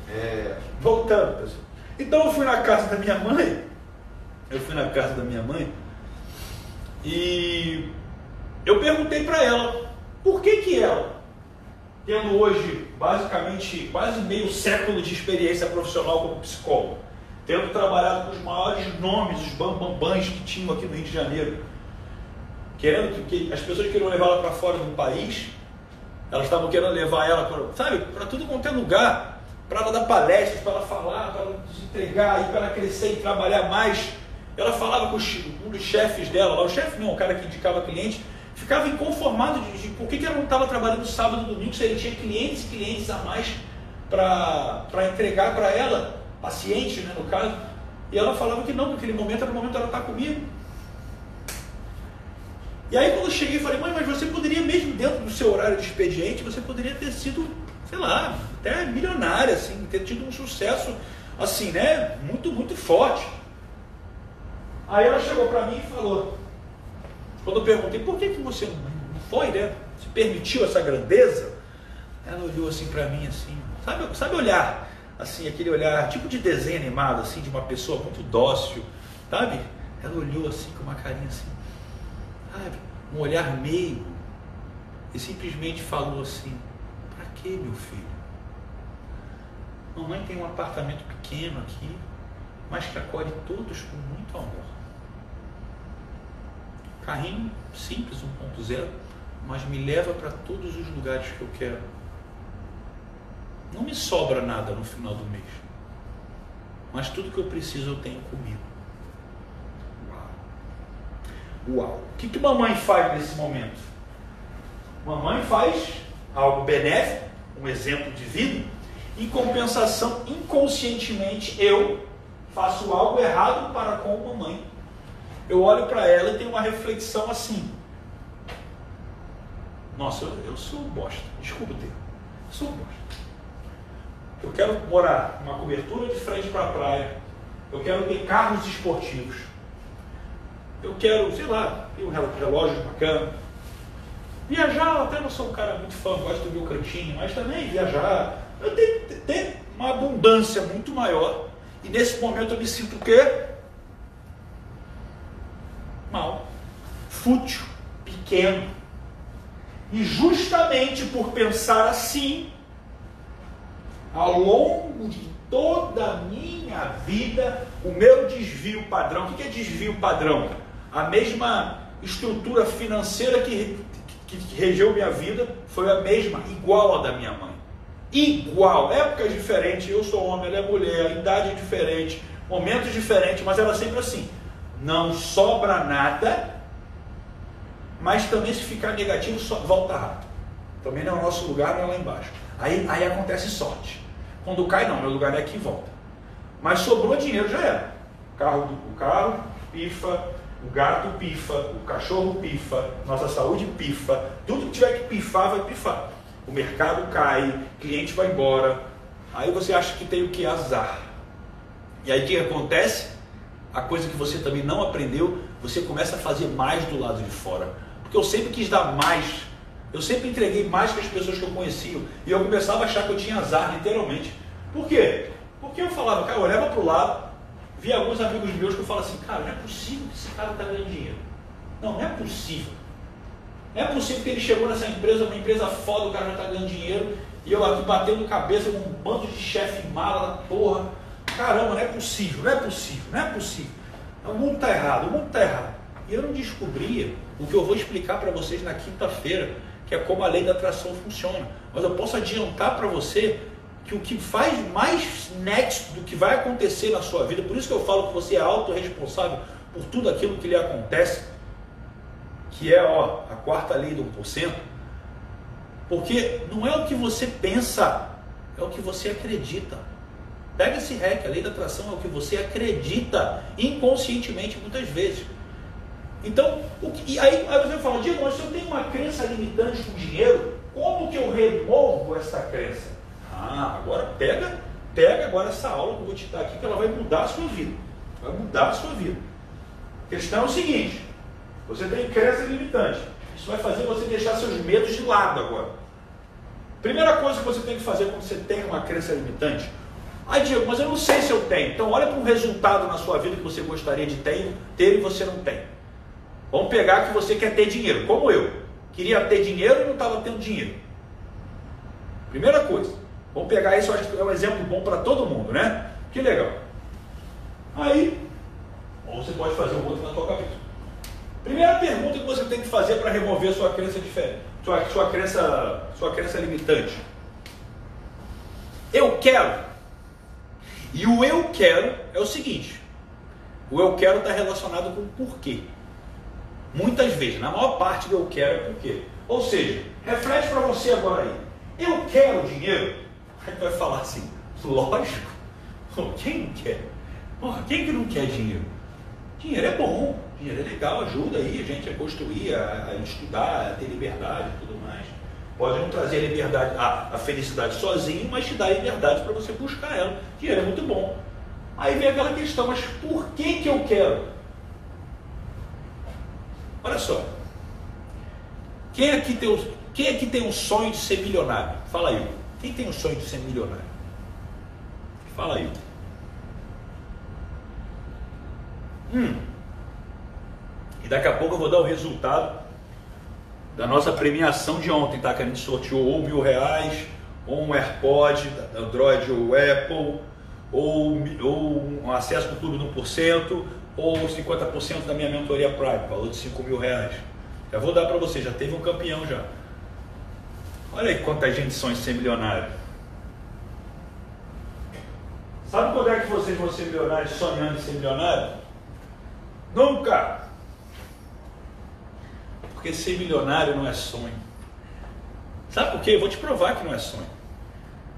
É... Voltando, pessoal. Então eu fui na casa da minha mãe. Eu fui na casa da minha mãe. E eu perguntei para ela por que que ela tendo hoje basicamente quase meio século de experiência profissional como psicólogo, tendo trabalhado com os maiores nomes, os bambambãs que tinham aqui no Rio de Janeiro, querendo que, as pessoas queriam levar ela para fora do país, elas estavam querendo levar ela para, sabe, para tudo quanto é lugar, para ela dar palestras, para ela falar, para ela se entregar, para ela crescer e trabalhar mais. Ela falava com um dos chefes dela, lá, o chefe não, o cara que indicava cliente, ficava inconformado de, de por que, que ela não estava trabalhando sábado e domingo, se ele tinha clientes e clientes a mais para entregar para ela, paciente, né, no caso. E ela falava que não, naquele momento era o momento dela estar comigo. E aí quando eu cheguei, falei, mãe, mas você poderia, mesmo dentro do seu horário de expediente, você poderia ter sido, sei lá, até milionária, assim, ter tido um sucesso, assim, né, muito, muito forte. Aí ela chegou para mim e falou, quando eu perguntei por que, que você não foi, né? Se permitiu essa grandeza, ela olhou assim para mim assim, sabe, sabe olhar, assim, aquele olhar tipo de desenho animado, assim, de uma pessoa muito dócil, sabe? Ela olhou assim com uma carinha assim, sabe? Um olhar meio e simplesmente falou assim, para que meu filho? Mamãe tem um apartamento pequeno aqui, mas que acolhe todos com muito amor. Carrinho simples 1.0, mas me leva para todos os lugares que eu quero. Não me sobra nada no final do mês, mas tudo que eu preciso eu tenho comigo. Uau! Uau! O que, que mamãe faz nesse momento? Mamãe faz algo benéfico, um exemplo de vida, em compensação, inconscientemente, eu faço algo errado para com mamãe. Eu olho para ela e tenho uma reflexão assim. Nossa, eu, eu sou bosta. Desculpa o termo. Sou bosta. Eu quero morar numa cobertura de frente para a praia. Eu quero ter carros esportivos. Eu quero, sei lá, ter um relógio bacana. Viajar, até não sou um cara muito fã, gosto do meu cantinho, mas também viajar. Eu tenho, tenho uma abundância muito maior. E nesse momento eu me sinto o quê? Mal. Fútil, pequeno. E justamente por pensar assim, ao longo de toda a minha vida, o meu desvio padrão. O que é desvio padrão? A mesma estrutura financeira que, que, que regeu minha vida foi a mesma, igual a da minha mãe. Igual, épocas diferentes, eu sou homem, ela é mulher, idade diferente, momentos diferentes, mas ela sempre assim. Não sobra nada, mas também se ficar negativo, volta rápido. Também não é o nosso lugar, não é lá embaixo. Aí, aí acontece sorte. Quando cai, não, meu lugar é aqui e volta. Mas sobrou dinheiro, já era. O carro, o carro pifa, o gato pifa, o cachorro pifa, nossa saúde pifa, tudo que tiver que pifar, vai pifar. O mercado cai, cliente vai embora. Aí você acha que tem o que? Azar. E aí o que acontece? A coisa que você também não aprendeu, você começa a fazer mais do lado de fora. Porque eu sempre quis dar mais eu sempre entreguei mais que as pessoas que eu conhecia. E eu começava a achar que eu tinha azar, literalmente. Por quê? Porque eu falava, cara, eu olhava para o lado, via alguns amigos meus que eu falava assim, cara, não é possível que esse cara está ganhando dinheiro. Não, não é possível. Não é possível que ele chegou nessa empresa, uma empresa foda, o cara já está ganhando dinheiro, e eu aqui batendo cabeça com um bando de chefe mala, porra. Caramba, não é possível, não é possível, não é possível. O mundo está errado, o mundo está errado. E eu não descobria o que eu vou explicar para vocês na quinta-feira que é como a lei da atração funciona. Mas eu posso adiantar para você que o que faz mais nexo do que vai acontecer na sua vida, por isso que eu falo que você é autorresponsável por tudo aquilo que lhe acontece, que é ó, a quarta lei do 1%, porque não é o que você pensa, é o que você acredita. Pega esse REC, a lei da atração é o que você acredita inconscientemente muitas vezes. Então, que, e aí, aí você fala, Diego, mas se eu tenho uma crença limitante com dinheiro, como que eu removo essa crença? Ah, agora pega, pega agora essa aula que eu vou te dar aqui, que ela vai mudar a sua vida. Vai mudar a sua vida. A questão é o seguinte: você tem crença limitante. Isso vai fazer você deixar seus medos de lado agora. Primeira coisa que você tem que fazer quando você tem uma crença limitante. Ah, Diego, mas eu não sei se eu tenho. Então olha para um resultado na sua vida que você gostaria de ter, ter e você não tem. Vamos pegar que você quer ter dinheiro, como eu. Queria ter dinheiro e não estava tendo dinheiro. Primeira coisa. Vamos pegar isso, acho que é um exemplo bom para todo mundo, né? Que legal. Aí, ou você pode fazer um outro na tua cabeça. Primeira pergunta que você tem que fazer para remover sua crença diferente, sua, sua, crença, sua crença limitante. Eu quero. E o eu quero é o seguinte: o eu quero está relacionado com o porquê. Muitas vezes, na maior parte do eu quero é por quê? Ou seja, reflete para você agora aí. Eu quero dinheiro? Aí vai falar assim, lógico. Quem quer? Quem que não quer dinheiro? Dinheiro é bom, dinheiro é legal, ajuda aí a gente a construir, a, a estudar, a ter liberdade e tudo mais. Pode não trazer a liberdade, a, a felicidade sozinho, mas te dá liberdade para você buscar ela. Dinheiro é muito bom. Aí vem aquela questão, mas por que, que eu quero? Olha só. Quem aqui tem, o, quem aqui tem um sonho de ser milionário? Fala aí. Quem tem um sonho de ser milionário? Fala aí. Hum. E daqui a pouco eu vou dar o resultado da nossa premiação de ontem, tá? Que a gente sorteou ou mil reais, ou um AirPod, Android ou Apple, ou, ou um acesso no clube no 1%, ou 50% da minha mentoria Prime, valor de 5 mil reais. Já vou dar para você, já teve um campeão já. Olha aí quanta gente sonha em ser milionário. Sabe quando é que vocês vão ser milionários sonhando em ser milionário? Nunca! Porque ser milionário não é sonho. Sabe por quê? Eu vou te provar que não é sonho.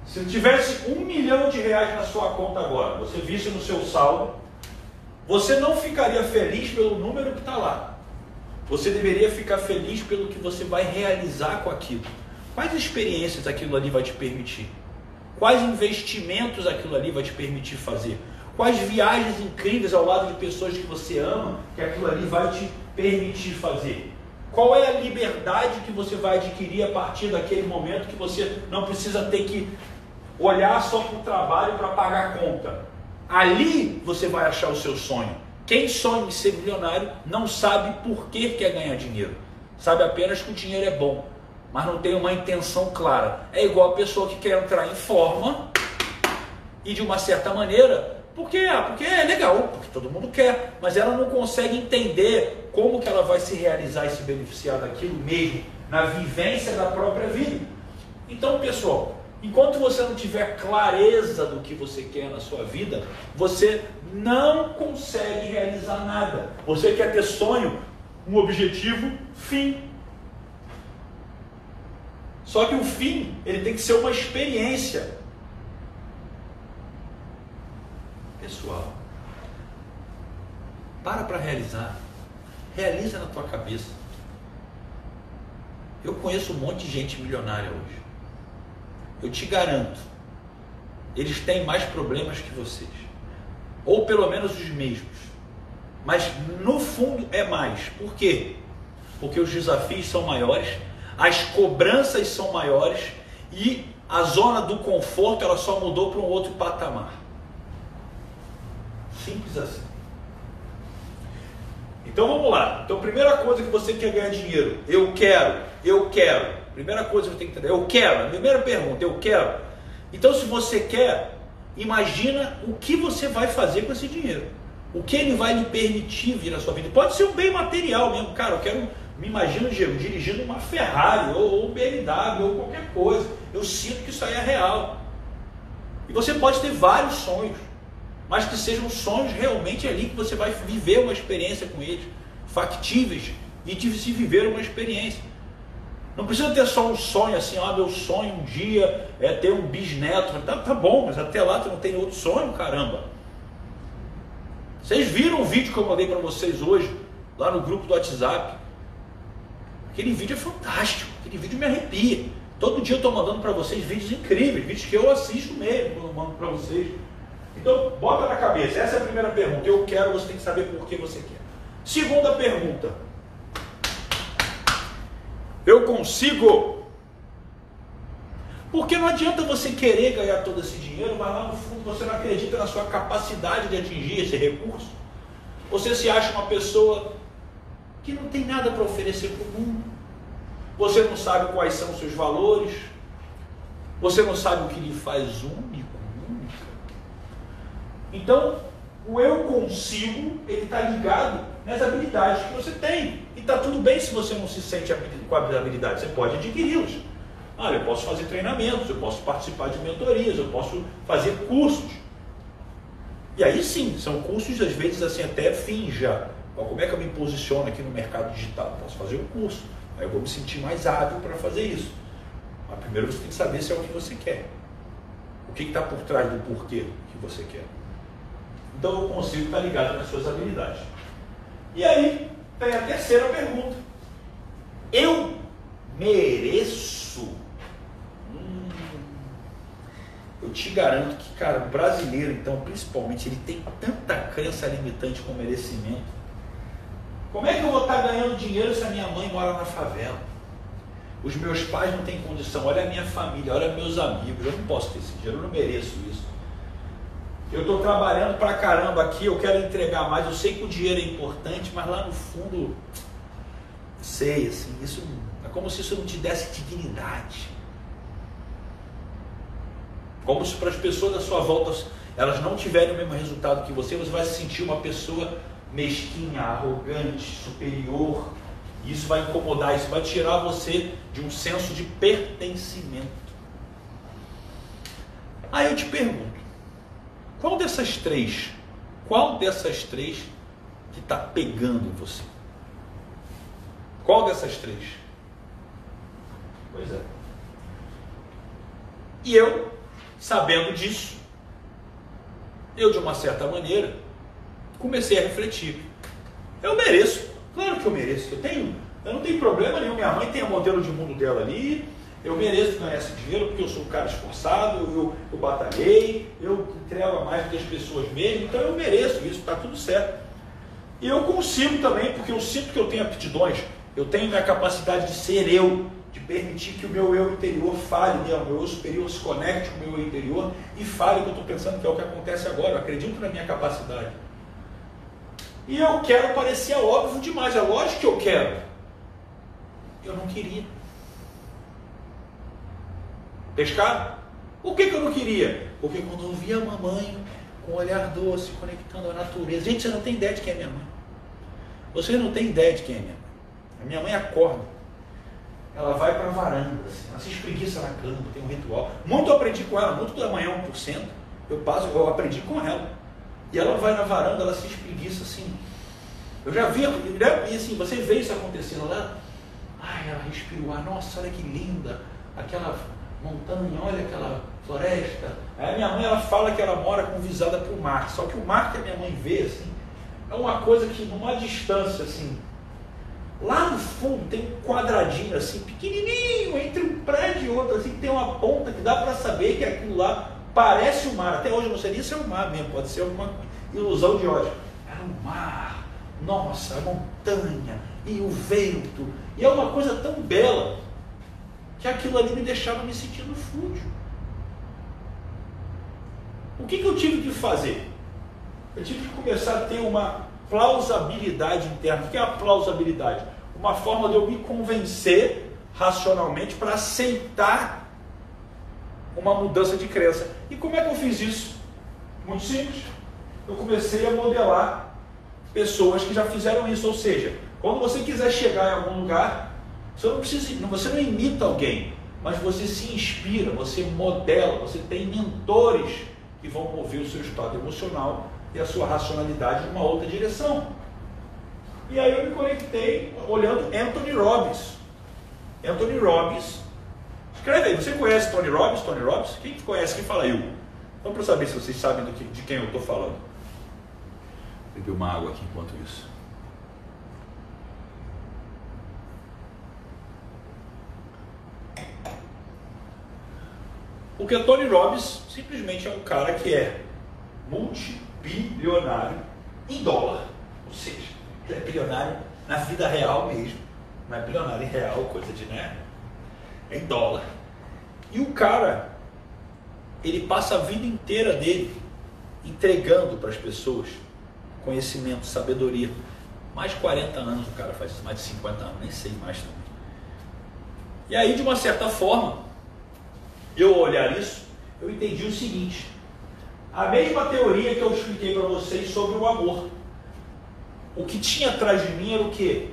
Se tivesse um milhão de reais na sua conta agora, você visse no seu saldo, você não ficaria feliz pelo número que está lá. Você deveria ficar feliz pelo que você vai realizar com aquilo. Quais experiências aquilo ali vai te permitir? Quais investimentos aquilo ali vai te permitir fazer? Quais viagens incríveis ao lado de pessoas que você ama que aquilo ali vai te permitir fazer? Qual é a liberdade que você vai adquirir a partir daquele momento que você não precisa ter que olhar só para o trabalho para pagar a conta? Ali você vai achar o seu sonho. Quem sonha em ser milionário não sabe por que quer ganhar dinheiro. Sabe apenas que o dinheiro é bom, mas não tem uma intenção clara. É igual a pessoa que quer entrar em forma e de uma certa maneira, porque, ah, porque é legal, porque todo mundo quer, mas ela não consegue entender como que ela vai se realizar e se beneficiar daquilo mesmo, na vivência da própria vida. Então, pessoal, enquanto você não tiver clareza do que você quer na sua vida, você não consegue realizar nada. Você quer ter sonho, um objetivo, fim. Só que o fim, ele tem que ser uma experiência. Pessoal, para para realizar. Realiza na tua cabeça. Eu conheço um monte de gente milionária hoje. Eu te garanto, eles têm mais problemas que vocês. Ou pelo menos os mesmos. Mas no fundo é mais. Por quê? Porque os desafios são maiores, as cobranças são maiores e a zona do conforto ela só mudou para um outro patamar. Simples assim. Então vamos lá. Então, primeira coisa que você quer ganhar dinheiro, eu quero, eu quero. Primeira coisa que tem que entender, eu quero. primeira pergunta, eu quero. Então, se você quer, imagina o que você vai fazer com esse dinheiro. O que ele vai lhe permitir vir na sua vida. Pode ser um bem material mesmo. Cara, eu quero, me imagino Diego, dirigindo uma Ferrari ou, ou BMW ou qualquer coisa. Eu sinto que isso aí é real. E você pode ter vários sonhos mas que sejam sonhos realmente ali que você vai viver uma experiência com eles, factíveis e de se viver uma experiência. Não precisa ter só um sonho assim, ah, meu sonho um dia é ter um bisneto. Tá, tá bom, mas até lá tu não tem outro sonho, caramba. Vocês viram o vídeo que eu mandei para vocês hoje, lá no grupo do WhatsApp? Aquele vídeo é fantástico, aquele vídeo me arrepia. Todo dia eu estou mandando para vocês vídeos incríveis, vídeos que eu assisto mesmo quando mando para vocês. Então, bota na cabeça, essa é a primeira pergunta. Eu quero, você tem que saber por que você quer. Segunda pergunta. Eu consigo? Porque não adianta você querer ganhar todo esse dinheiro, mas lá no fundo você não acredita na sua capacidade de atingir esse recurso. Você se acha uma pessoa que não tem nada para oferecer para o mundo. Você não sabe quais são os seus valores. Você não sabe o que lhe faz único. Então, o eu consigo, ele está ligado nas habilidades que você tem. E está tudo bem se você não se sente com as habilidades, você pode adquiri-las. Ah, eu posso fazer treinamentos, eu posso participar de mentorias, eu posso fazer cursos. E aí sim, são cursos às vezes assim até fim já. Como é que eu me posiciono aqui no mercado digital? posso fazer um curso. Aí eu vou me sentir mais hábil para fazer isso. Mas primeiro você tem que saber se é o que você quer. O que está por trás do porquê que você quer. Então eu consigo estar ligado nas suas habilidades. E aí tem a terceira pergunta. Eu mereço? Hum, eu te garanto que, cara, o brasileiro, então, principalmente, ele tem tanta crença limitante com merecimento. Como é que eu vou estar ganhando dinheiro se a minha mãe mora na favela? Os meus pais não têm condição, olha a minha família, olha meus amigos, eu não posso ter esse dinheiro, eu não mereço isso. Eu estou trabalhando pra caramba aqui, eu quero entregar mais. Eu sei que o dinheiro é importante, mas lá no fundo, sei, assim, isso é como se isso não te desse dignidade. Como se para as pessoas à sua volta elas não tiverem o mesmo resultado que você, você vai se sentir uma pessoa mesquinha, arrogante, superior. Isso vai incomodar, isso vai tirar você de um senso de pertencimento. Aí eu te pergunto, qual dessas três, qual dessas três que está pegando você? Qual dessas três? Pois é. E eu, sabendo disso, eu de uma certa maneira comecei a refletir. Eu mereço, claro que eu mereço. Eu tenho, eu não tenho problema nenhum. Minha mãe tem o modelo de mundo dela ali. Eu mereço ganhar esse dinheiro porque eu sou um cara esforçado, eu, eu batalhei, eu entrego mais do que as pessoas mesmo, então eu mereço isso, está tudo certo. E eu consigo também, porque eu sinto que eu tenho aptidões, eu tenho minha capacidade de ser eu, de permitir que o meu eu interior fale, né? o meu eu superior se conecte com o meu eu interior e fale o que eu estou pensando que é o que acontece agora. Eu acredito na minha capacidade. E eu quero parecer óbvio demais, é lógico que eu quero. Eu não queria. Pescar? Por que, que eu não queria? Porque quando eu via a mamãe com olhar doce, conectando a natureza. Gente, você não tem ideia de quem é minha mãe. Você não tem ideia de quem é minha mãe. A minha mãe acorda. Ela vai para a varanda, assim, ela se espreguiça na cama, tem um ritual. Muito eu aprendi com ela, muito da manhã 1%. Eu passo, eu aprendi com ela. E ela vai na varanda, ela se espreguiça assim. Eu já vi, né? e assim, você vê isso acontecendo lá. Ai, ela respira o ar, nossa, olha que linda. Aquela montanha, olha aquela floresta. Aí a minha mãe ela fala que ela mora com visada para o mar. Só que o mar que a minha mãe vê, assim, é uma coisa que numa distância, assim, lá no fundo tem um quadradinho assim, pequenininho, entre um prédio e outro, assim, tem uma ponta que dá para saber que aquilo lá parece o mar. Até hoje eu não sei nem se é o mar mesmo, pode ser alguma ilusão de ódio. Era o mar, nossa, a montanha e o vento. E é uma coisa tão bela que aquilo ali me deixava me sentindo fútil. O que, que eu tive que fazer? Eu tive que começar a ter uma plausibilidade interna. O que é a plausibilidade? Uma forma de eu me convencer racionalmente para aceitar uma mudança de crença. E como é que eu fiz isso? Muito simples. Eu comecei a modelar pessoas que já fizeram isso. Ou seja, quando você quiser chegar em algum lugar, você não precisa, você não imita alguém, mas você se inspira, você modela, você tem mentores que vão mover o seu estado emocional e a sua racionalidade numa outra direção. E aí eu me conectei olhando Anthony Robbins. Anthony Robbins. Escreve aí, você conhece Tony Robbins? Tony Robbins? Quem conhece? Quem fala eu? Então para saber se vocês sabem que, de quem eu estou falando. Beber uma água aqui enquanto isso. Porque Tony Robbins simplesmente é um cara que é multibilionário em dólar. Ou seja, ele é bilionário na vida real mesmo. Não é bilionário em real, coisa de né? É em dólar. E o cara, ele passa a vida inteira dele entregando para as pessoas conhecimento, sabedoria. Mais de 40 anos o cara faz isso, mais de 50 anos, nem sei mais também. E aí, de uma certa forma, eu olhar isso, eu entendi o seguinte: a mesma teoria que eu expliquei para vocês sobre o amor. O que tinha atrás de mim era o quê?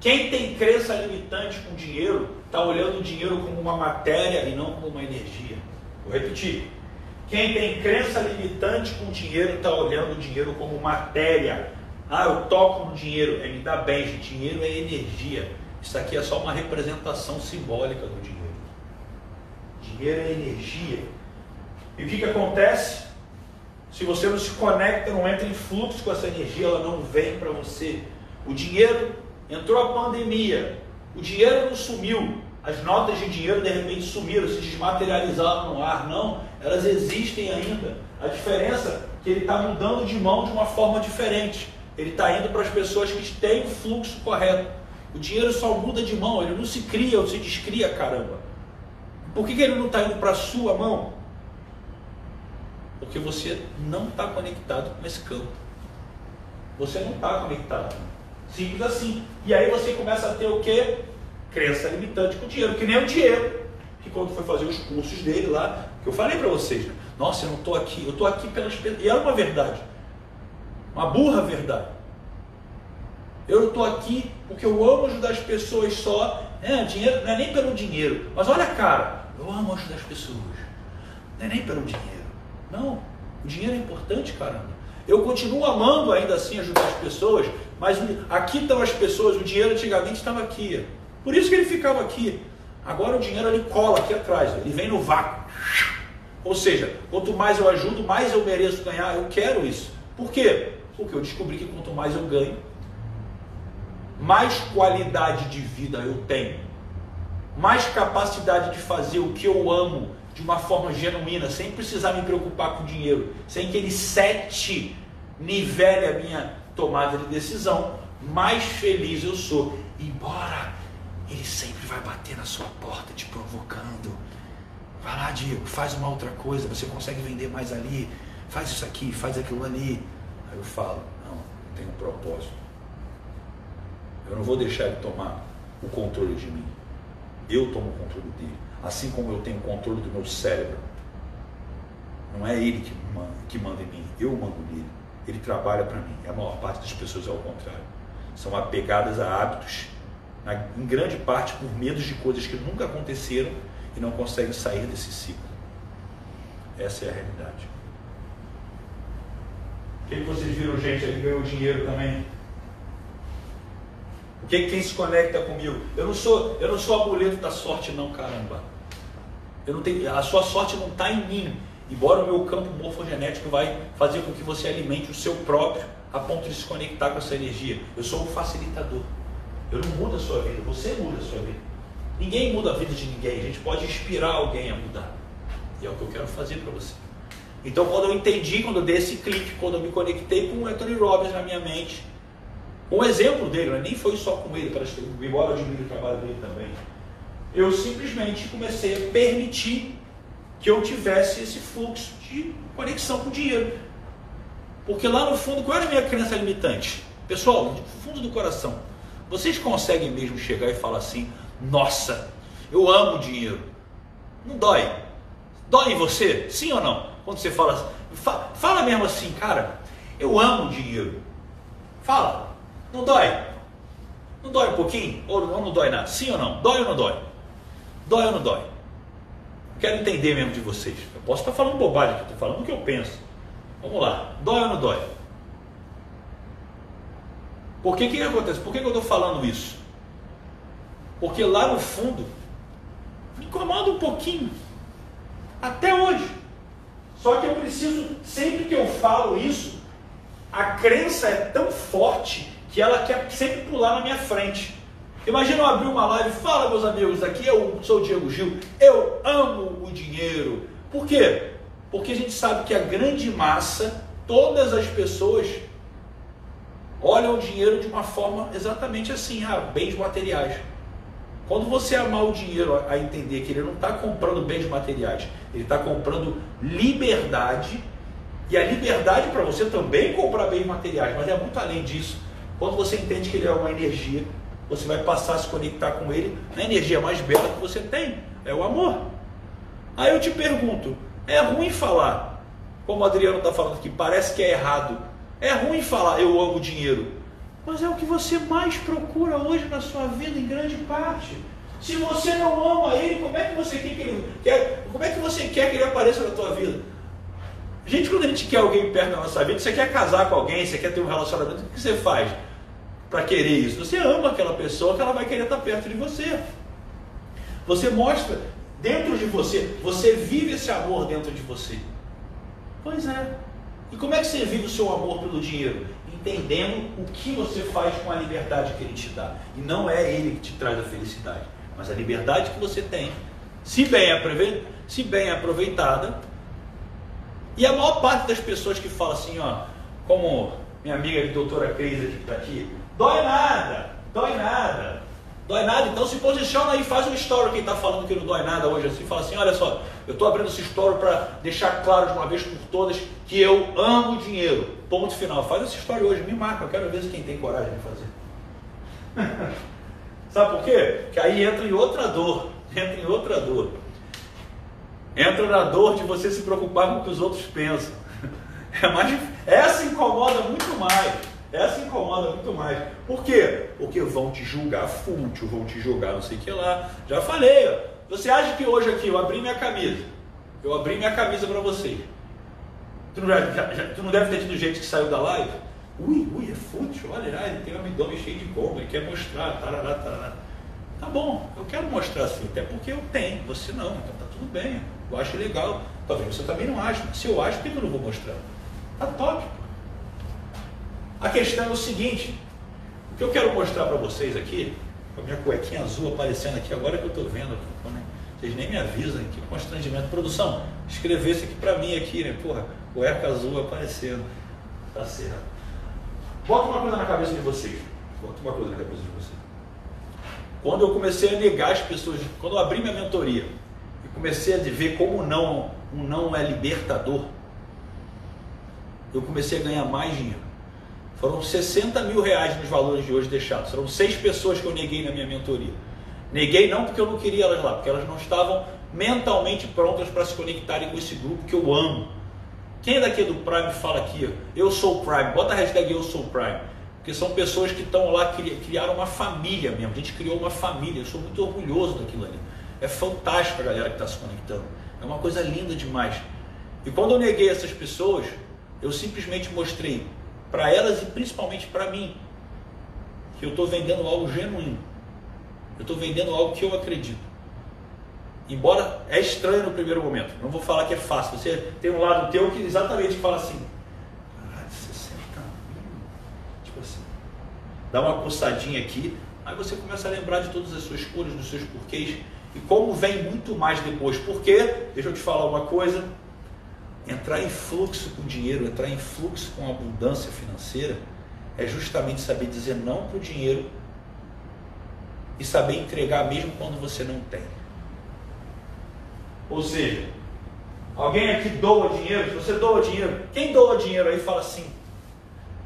Quem tem crença limitante com dinheiro está olhando o dinheiro como uma matéria e não como uma energia. Vou repetir. Quem tem crença limitante com dinheiro está olhando o dinheiro como matéria. Ah, eu toco no dinheiro, é me dá bem, dinheiro é energia. Isso aqui é só uma representação simbólica do dinheiro. Dinheiro é energia. E o que, que acontece? Se você não se conecta, não entra em fluxo com essa energia, ela não vem para você. O dinheiro, entrou a pandemia, o dinheiro não sumiu, as notas de dinheiro de repente sumiram, se desmaterializaram no ar. Não, elas existem ainda. A diferença é que ele está mudando de mão de uma forma diferente. Ele está indo para as pessoas que têm o fluxo correto. O dinheiro só muda de mão, ele não se cria ou se descria, caramba. Por que, que ele não está indo para a sua mão? Porque você não está conectado com esse campo. Você não está conectado. Simples assim. E aí você começa a ter o que? Crença limitante com o dinheiro. Que nem o dinheiro. Que quando foi fazer os cursos dele lá, que eu falei para vocês, né? Nossa, eu não estou aqui, eu estou aqui pessoas. E é uma verdade. Uma burra verdade. Eu estou aqui porque eu amo ajudar as pessoas só. É, dinheiro, não é nem pelo dinheiro. Mas olha, cara, eu amo as pessoas. Não é nem pelo dinheiro. Não, o dinheiro é importante, caramba. Eu continuo amando ainda assim ajudar as pessoas, mas aqui estão as pessoas, o dinheiro antigamente estava aqui. Por isso que ele ficava aqui. Agora o dinheiro ele cola aqui atrás, ele vem no vácuo. Ou seja, quanto mais eu ajudo, mais eu mereço ganhar. Eu quero isso. Por quê? Porque eu descobri que quanto mais eu ganho, mais qualidade de vida eu tenho, mais capacidade de fazer o que eu amo de uma forma genuína, sem precisar me preocupar com dinheiro, sem que ele sete nivele a minha tomada de decisão, mais feliz eu sou. Embora ele sempre vai bater na sua porta te provocando. Vai lá, Diego, faz uma outra coisa, você consegue vender mais ali, faz isso aqui, faz aquilo ali. Aí eu falo, não, tem um propósito. Eu não vou deixar ele tomar o controle de mim. Eu tomo o controle dele. Assim como eu tenho o controle do meu cérebro. Não é ele que manda, que manda em mim, eu mando nele. Ele trabalha para mim. A maior parte das pessoas é o contrário. São apegadas a hábitos, em grande parte por medos de coisas que nunca aconteceram e não conseguem sair desse ciclo. Essa é a realidade. O que, vocês viram, gente, ali ganhou dinheiro também? O que, quem se conecta comigo? Eu não sou, eu não sou amuleto da sorte, não, caramba. Eu não tenho, a sua sorte não está em mim. Embora o meu campo morfogenético vai fazer com que você alimente o seu próprio a ponto de se conectar com essa energia. Eu sou um facilitador. Eu não mudo a sua vida, você muda a sua vida. Ninguém muda a vida de ninguém. A gente pode inspirar alguém a mudar. E é o que eu quero fazer para você. Então, quando eu entendi, quando eu dei esse clique, quando eu me conectei com o Anthony Robbins na minha mente, um exemplo dele, né? nem foi só com ele, embora eu admire o trabalho dele também. Eu simplesmente comecei a permitir que eu tivesse esse fluxo de conexão com o dinheiro. Porque lá no fundo, qual era a minha crença limitante? Pessoal, no fundo do coração, vocês conseguem mesmo chegar e falar assim: nossa, eu amo dinheiro. Não dói. Dói em você? Sim ou não? Quando você fala, fala mesmo assim, cara, eu amo dinheiro. Fala. Não dói? Não dói um pouquinho? Ou não, dói nada? Sim ou não? Dói ou não dói? Dói ou não dói? Quero entender mesmo de vocês. Eu posso estar falando bobagem, estou falando o que eu penso. Vamos lá. Dói ou não dói? Por que que acontece? Por que, que eu estou falando isso? Porque lá no fundo me incomoda um pouquinho. Até hoje. Só que eu preciso, sempre que eu falo isso, a crença é tão forte que ela quer sempre pular na minha frente. Imagina eu abrir uma live, fala meus amigos, aqui eu sou o Diego Gil, eu amo o dinheiro. Por quê? Porque a gente sabe que a grande massa, todas as pessoas olham o dinheiro de uma forma exatamente assim, ah, bens materiais. Quando você amar o dinheiro a entender que ele não está comprando bens materiais, ele está comprando liberdade, e a liberdade para você também comprar bens materiais, mas é muito além disso. Quando você entende que ele é uma energia, você vai passar a se conectar com ele na energia mais bela que você tem, é o amor. Aí eu te pergunto, é ruim falar, como o Adriano está falando aqui, parece que é errado. É ruim falar eu amo dinheiro, mas é o que você mais procura hoje na sua vida, em grande parte. Se você não ama ele, como é que você quer que ele, quer, como é que você quer que ele apareça na tua vida? Gente, quando a gente quer alguém perto da nossa vida, você quer casar com alguém, você quer ter um relacionamento, o que você faz para querer isso? Você ama aquela pessoa que ela vai querer estar perto de você. Você mostra dentro de você, você vive esse amor dentro de você. Pois é. E como é que você vive o seu amor pelo dinheiro? Entendendo o que você faz com a liberdade que ele te dá. E não é ele que te traz a felicidade, mas a liberdade que você tem, se bem, se bem aproveitada, e a maior parte das pessoas que falam assim, ó, como minha amiga doutora Cris que está aqui, dói nada, dói nada, dói nada, então se posiciona aí, faz um story quem está falando que não dói nada hoje, assim, fala assim, olha só, eu estou abrindo esse story para deixar claro de uma vez por todas que eu amo dinheiro, ponto final, faz esse story hoje, me marca, eu quero ver se quem tem coragem de fazer. Sabe por quê? Que aí entra em outra dor, entra em outra dor. Entra na dor de você se preocupar com o que os outros pensam. É mais, essa incomoda muito mais. Essa incomoda muito mais. Por quê? Porque vão te julgar fútil, vão te julgar não sei o que lá. Já falei, ó. Você acha que hoje aqui eu abri minha camisa? Eu abri minha camisa para vocês. Tu não, já, já, tu não deve ter tido gente que saiu da live? Ui, ui, é fútil, olha ele tem um abdômen cheio de goma, ele quer mostrar, tarará, tarará. Tá bom, eu quero mostrar assim, até porque eu tenho, você não, então tá tudo bem, eu acho legal. Talvez você também não ache, se eu acho, por que eu não vou mostrar? Tá top. A questão é o seguinte, o que eu quero mostrar para vocês aqui, com a minha cuequinha azul aparecendo aqui, agora que eu estou vendo, né? vocês nem me avisam, que constrangimento. Produção, escrevesse aqui para mim aqui, né? Porra, cueca azul aparecendo. Tá certo. Bota uma coisa na cabeça de vocês. Bota uma coisa na cabeça de vocês. Quando eu comecei a negar as pessoas, quando eu abri minha mentoria e comecei a ver como não, um não é libertador, eu comecei a ganhar mais dinheiro. Foram 60 mil reais nos valores de hoje deixados. Foram seis pessoas que eu neguei na minha mentoria. Neguei não porque eu não queria elas lá, porque elas não estavam mentalmente prontas para se conectarem com esse grupo que eu amo quem daqui do Prime fala aqui, eu sou Prime? Bota a hashtag eu sou Prime. Porque são pessoas que estão lá, criaram uma família mesmo. A gente criou uma família. Eu sou muito orgulhoso daquilo ali. É fantástico a galera que está se conectando. É uma coisa linda demais. E quando eu neguei essas pessoas, eu simplesmente mostrei para elas e principalmente para mim que eu estou vendendo algo genuíno. Eu estou vendendo algo que eu acredito. Embora é estranho no primeiro momento, não vou falar que é fácil. Você tem um lado teu que exatamente fala assim: caralho, 60 mil. Tipo assim, dá uma coçadinha aqui, aí você começa a lembrar de todas as suas escolhas, dos seus porquês. E como vem muito mais depois. Porque, deixa eu te falar uma coisa: entrar em fluxo com dinheiro, entrar em fluxo com abundância financeira, é justamente saber dizer não para o dinheiro e saber entregar mesmo quando você não tem. Ou seja, alguém aqui doa dinheiro, se você doa dinheiro, quem doa dinheiro aí fala assim.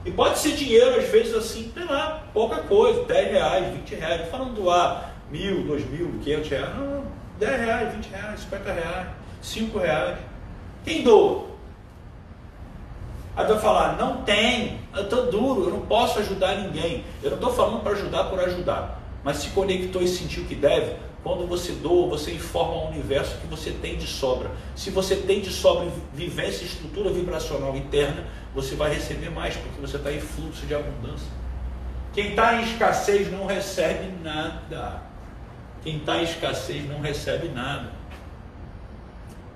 E pode ser dinheiro, às vezes, assim, sei lá, pouca coisa, 10 reais, 20 reais. Não falando doar mil, dois mil, 500 reais. Não, 10 reais, 20 reais, 50 reais, 5 reais. Quem doa? Aí vai falar, não tem, eu estou duro, eu não posso ajudar ninguém. Eu não estou falando para ajudar por ajudar, mas se conectou e sentiu que deve, quando você doa, você informa ao universo que você tem de sobra. Se você tem de sobra e estrutura vibracional interna, você vai receber mais, porque você está em fluxo de abundância. Quem está em escassez não recebe nada. Quem está em escassez não recebe nada.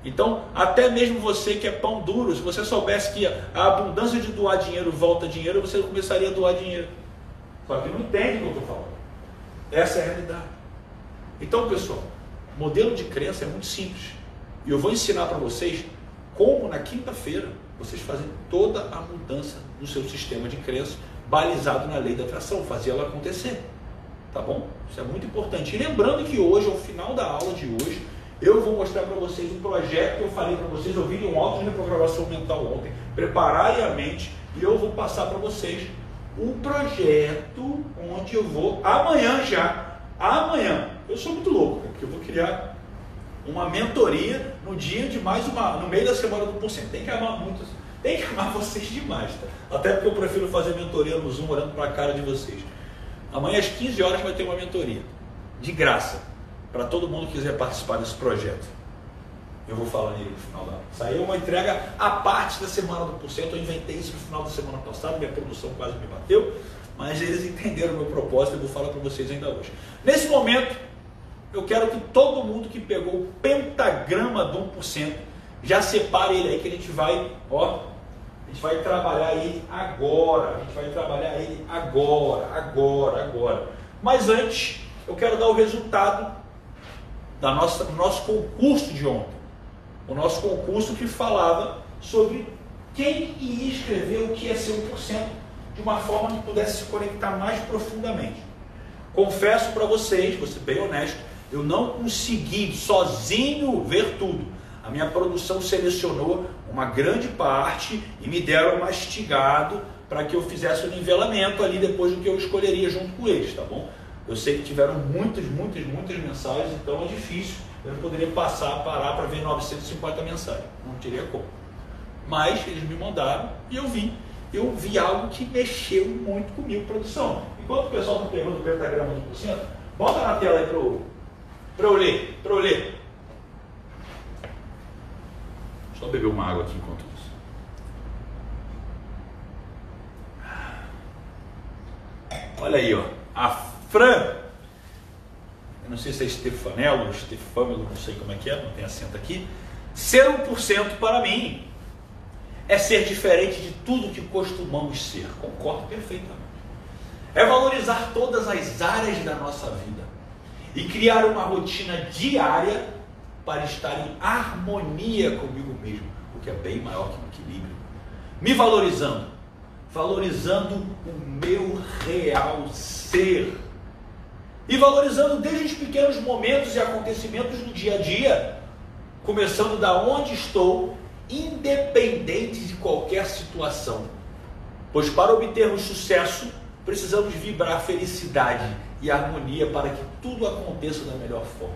Então, até mesmo você que é pão duro, se você soubesse que a abundância de doar dinheiro volta dinheiro, você começaria a doar dinheiro. Só que não entende o que eu estou falando. Essa é a realidade. Então, pessoal, modelo de crença é muito simples. E eu vou ensinar para vocês como na quinta-feira vocês fazem toda a mudança no seu sistema de crença balizado na lei da atração, fazer ela acontecer. Tá bom? Isso é muito importante. E lembrando que hoje, ao final da aula de hoje, eu vou mostrar para vocês um projeto que eu falei para vocês, eu vi um áudio de reprogramação mental ontem, prepararem a mente e eu vou passar para vocês um projeto onde eu vou amanhã já, amanhã, eu sou muito louco, porque eu vou criar uma mentoria no dia de mais uma, no meio da semana do porcento. Tem que amar muito, tem que amar vocês demais, tá? Até porque eu prefiro fazer mentoria no Zoom olhando para a cara de vocês. Amanhã às 15 horas vai ter uma mentoria, de graça, para todo mundo que quiser participar desse projeto. Eu vou falar nele no final da. Saiu uma entrega à parte da semana do porcento. Eu inventei isso no final da semana passada, minha produção quase me bateu, mas eles entenderam o meu propósito e vou falar para vocês ainda hoje. Nesse momento, eu quero que todo mundo que pegou o pentagrama do 1% já separe ele aí que a gente vai, ó, a gente vai trabalhar ele agora, a gente vai trabalhar ele agora, agora, agora. Mas antes, eu quero dar o resultado da nossa, do nosso concurso de ontem. O nosso concurso que falava sobre quem ia escrever o que é ser 1% de uma forma que pudesse se conectar mais profundamente. Confesso para vocês, vou ser bem honesto, eu não consegui sozinho ver tudo. A minha produção selecionou uma grande parte e me deram mastigado para que eu fizesse o nivelamento ali depois do que eu escolheria junto com eles, tá bom? Eu sei que tiveram muitas, muitas, muitas mensagens, então é difícil eu não poderia passar, parar para ver 950 mensagens. Não teria como. Mas eles me mandaram e eu vi. Eu vi algo que mexeu muito comigo, produção. Enquanto o pessoal está pegando o pentagrama de por cento, bota na tela aí para eu, ler. Para eu ler. Eu beber uma água aqui enquanto isso. Olha aí, ó. A Fran eu não sei se é Stefanello, Stefâmelo, não sei como é que é, não tem acento aqui. Ser 1% para mim é ser diferente de tudo que costumamos ser. Concordo perfeitamente. É valorizar todas as áreas da nossa vida e criar uma rotina diária para estar em harmonia comigo mesmo, o que é bem maior que o equilíbrio. Me valorizando, valorizando o meu real ser e valorizando desde os pequenos momentos e acontecimentos do dia a dia, começando da onde estou, independente de qualquer situação. Pois para obtermos sucesso, precisamos vibrar felicidade e harmonia para que tudo aconteça da melhor forma.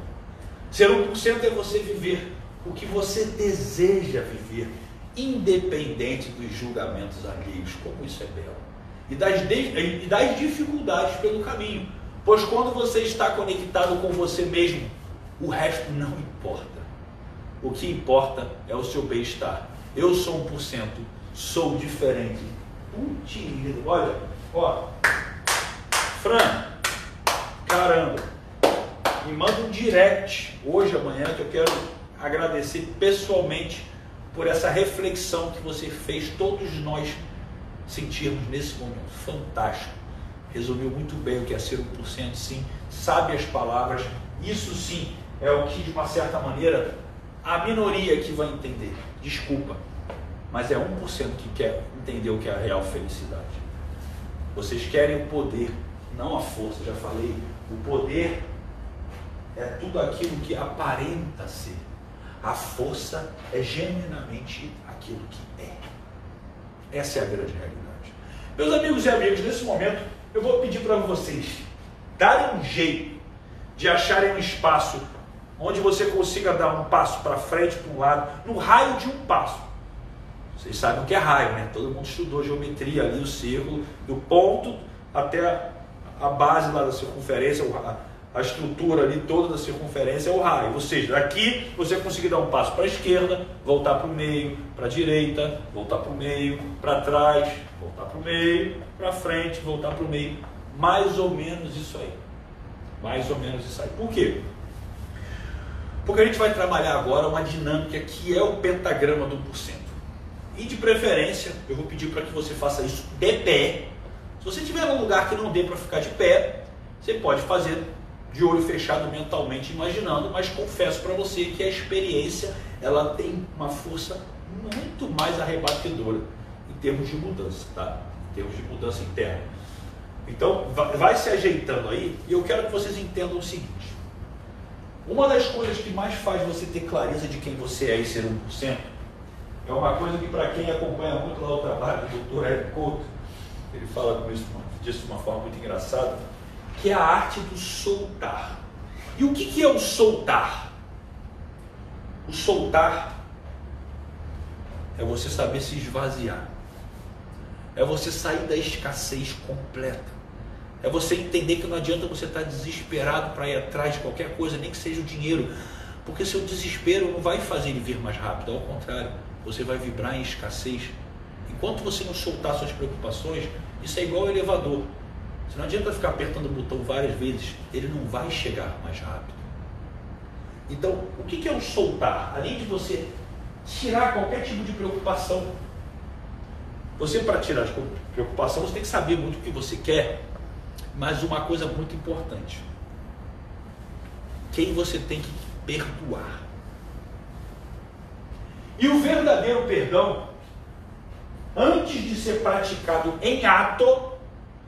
Ser 1% é você viver o que você deseja viver, independente dos julgamentos alheios, como isso é belo, e das, e das dificuldades pelo caminho Pois quando você está conectado com você mesmo, o resto não importa. O que importa é o seu bem-estar. Eu sou 1%, sou diferente. Putz, olha, ó. Fran, caramba, me manda um direct hoje, amanhã, que eu quero agradecer pessoalmente por essa reflexão que você fez, todos nós sentirmos nesse momento. Fantástico resumiu muito bem o que é ser 1%, sim, sabe as palavras, isso sim é o que, de uma certa maneira, a minoria que vai entender. Desculpa, mas é 1% que quer entender o que é a real felicidade. Vocês querem o poder, não a força, já falei. O poder é tudo aquilo que aparenta ser. A força é genuinamente aquilo que é. Essa é a grande realidade. Meus amigos e amigas, nesse momento, eu vou pedir para vocês darem um jeito de acharem um espaço onde você consiga dar um passo para frente, para um lado, no raio de um passo. Vocês sabem o que é raio, né? Todo mundo estudou geometria ali, o círculo, do ponto até a base lá da circunferência, a estrutura ali toda da circunferência é o raio. Ou seja, daqui você conseguir dar um passo para a esquerda, voltar para o meio, para a direita, voltar para o meio, para trás, voltar para o meio, para frente, voltar para o meio. Mais ou menos isso aí. Mais ou menos isso aí. Por quê? Porque a gente vai trabalhar agora uma dinâmica que é o pentagrama do porcento. E de preferência, eu vou pedir para que você faça isso de pé. Se você estiver num lugar que não dê para ficar de pé, você pode fazer de olho fechado mentalmente imaginando, mas confesso para você que a experiência ela tem uma força muito mais arrebatedora em termos de mudança, tá? Termos de mudança interna. Então, vai se ajeitando aí e eu quero que vocês entendam o seguinte. Uma das coisas que mais faz você ter clareza de quem você é e ser 1% é uma coisa que para quem acompanha muito lá o trabalho do Dr. Eric Couto, ele fala disso de uma forma muito engraçada, que é a arte do soltar. E o que, que é o soltar? O soltar é você saber se esvaziar, é você sair da escassez completa, é você entender que não adianta você estar desesperado para ir atrás de qualquer coisa, nem que seja o dinheiro, porque seu desespero não vai fazer ele vir mais rápido, ao contrário, você vai vibrar em escassez. Enquanto você não soltar suas preocupações, isso é igual ao elevador. Você não adianta ficar apertando o botão várias vezes, ele não vai chegar mais rápido. Então, o que é o soltar? Além de você tirar qualquer tipo de preocupação. Você, para tirar de preocupação, você tem que saber muito o que você quer. Mas uma coisa muito importante: quem você tem que perdoar. E o verdadeiro perdão, antes de ser praticado em ato,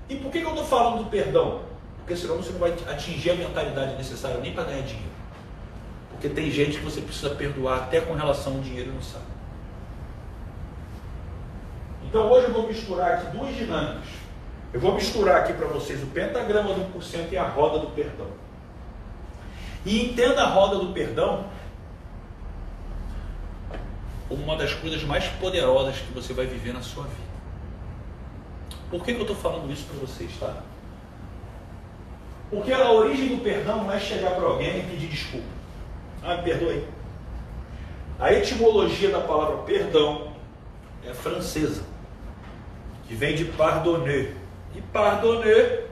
e por que, que eu estou falando do perdão? Porque senão você não vai atingir a mentalidade necessária nem para ganhar dinheiro. Porque tem gente que você precisa perdoar até com relação ao dinheiro e não sabe. Então hoje eu vou misturar aqui duas dinâmicas. Eu vou misturar aqui para vocês o pentagrama do porcento e a roda do perdão. E entenda a roda do perdão uma das coisas mais poderosas que você vai viver na sua vida. Por que, que eu estou falando isso para vocês, tá? Porque a origem do perdão não é chegar para alguém e pedir desculpa. Ah, me perdoe. A etimologia da palavra perdão é francesa, que vem de pardonner. E pardonner,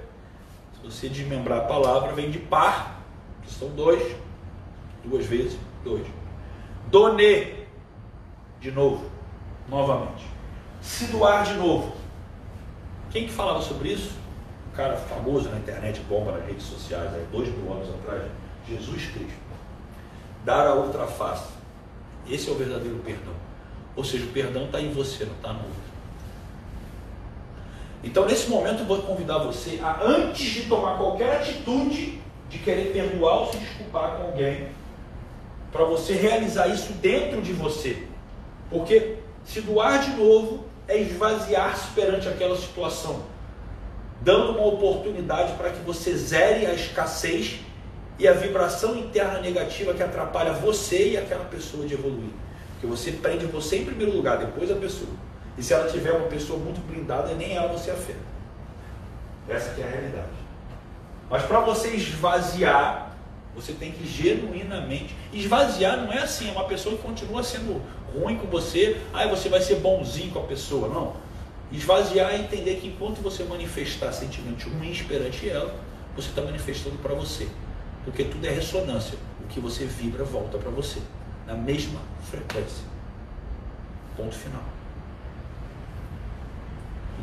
se você desmembrar a palavra, vem de par, que são dois, duas vezes, dois. Donner, de novo, novamente. Se doar de novo. Quem que falava sobre isso? Um cara famoso na internet, bomba nas redes sociais, aí, dois mil anos atrás, Jesus Cristo. Dar a outra face. Esse é o verdadeiro perdão. Ou seja, o perdão está em você, não está no outro. Então, nesse momento, eu vou convidar você a, antes de tomar qualquer atitude de querer perdoar ou se desculpar com alguém, para você realizar isso dentro de você. Porque se doar de novo é esvaziar-se perante aquela situação, dando uma oportunidade para que você zere a escassez e a vibração interna negativa que atrapalha você e aquela pessoa de evoluir. Porque você prende você em primeiro lugar, depois a pessoa. E se ela tiver uma pessoa muito blindada, nem ela você afeta. Essa é a realidade. Mas para você esvaziar, você tem que genuinamente. Esvaziar não é assim, é uma pessoa que continua sendo ruim com você, aí você vai ser bonzinho com a pessoa. Não. Esvaziar é entender que enquanto você manifestar sentimentos ruins perante ela, você está manifestando para você. Porque tudo é ressonância. O que você vibra volta para você. Na mesma frequência. Ponto final.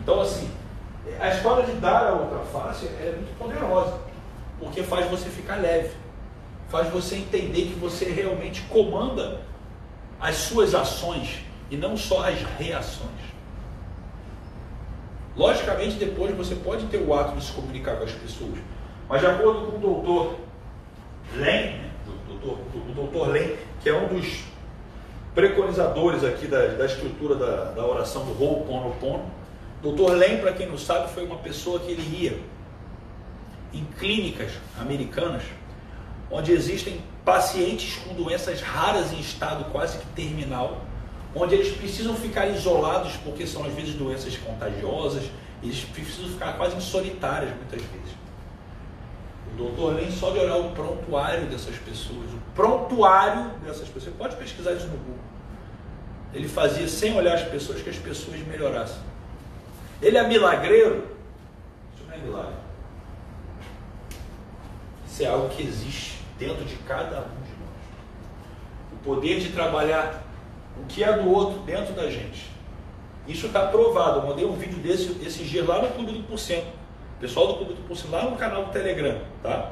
Então, assim, a história de dar a outra face é muito poderosa. Porque faz você ficar leve. Faz você entender que você realmente comanda as suas ações e não só as reações. Logicamente, depois você pode ter o ato de se comunicar com as pessoas, mas de acordo com o doutor Len, né, doutor, o doutor Len, que é um dos preconizadores aqui da, da estrutura da, da oração do Ho'oponopono, doutor Len, para quem não sabe, foi uma pessoa que ele ia em clínicas americanas, onde existem pacientes com doenças raras em estado quase que terminal, onde eles precisam ficar isolados porque são às vezes doenças contagiosas, eles precisam ficar quase em solitárias muitas vezes. O doutor Len só de olhar o prontuário dessas pessoas, o prontuário dessas pessoas, você pode pesquisar isso no Google. Ele fazia sem olhar as pessoas que as pessoas melhorassem. Ele é milagreiro? Isso não é milagre. Isso é algo que existe dentro de cada um de nós. O poder de trabalhar o que é do outro dentro da gente. Isso está provado. Eu mandei um vídeo desse esse dia lá no Clube do Porcento. Pessoal do Clube do Porcento, lá no canal do Telegram, tá?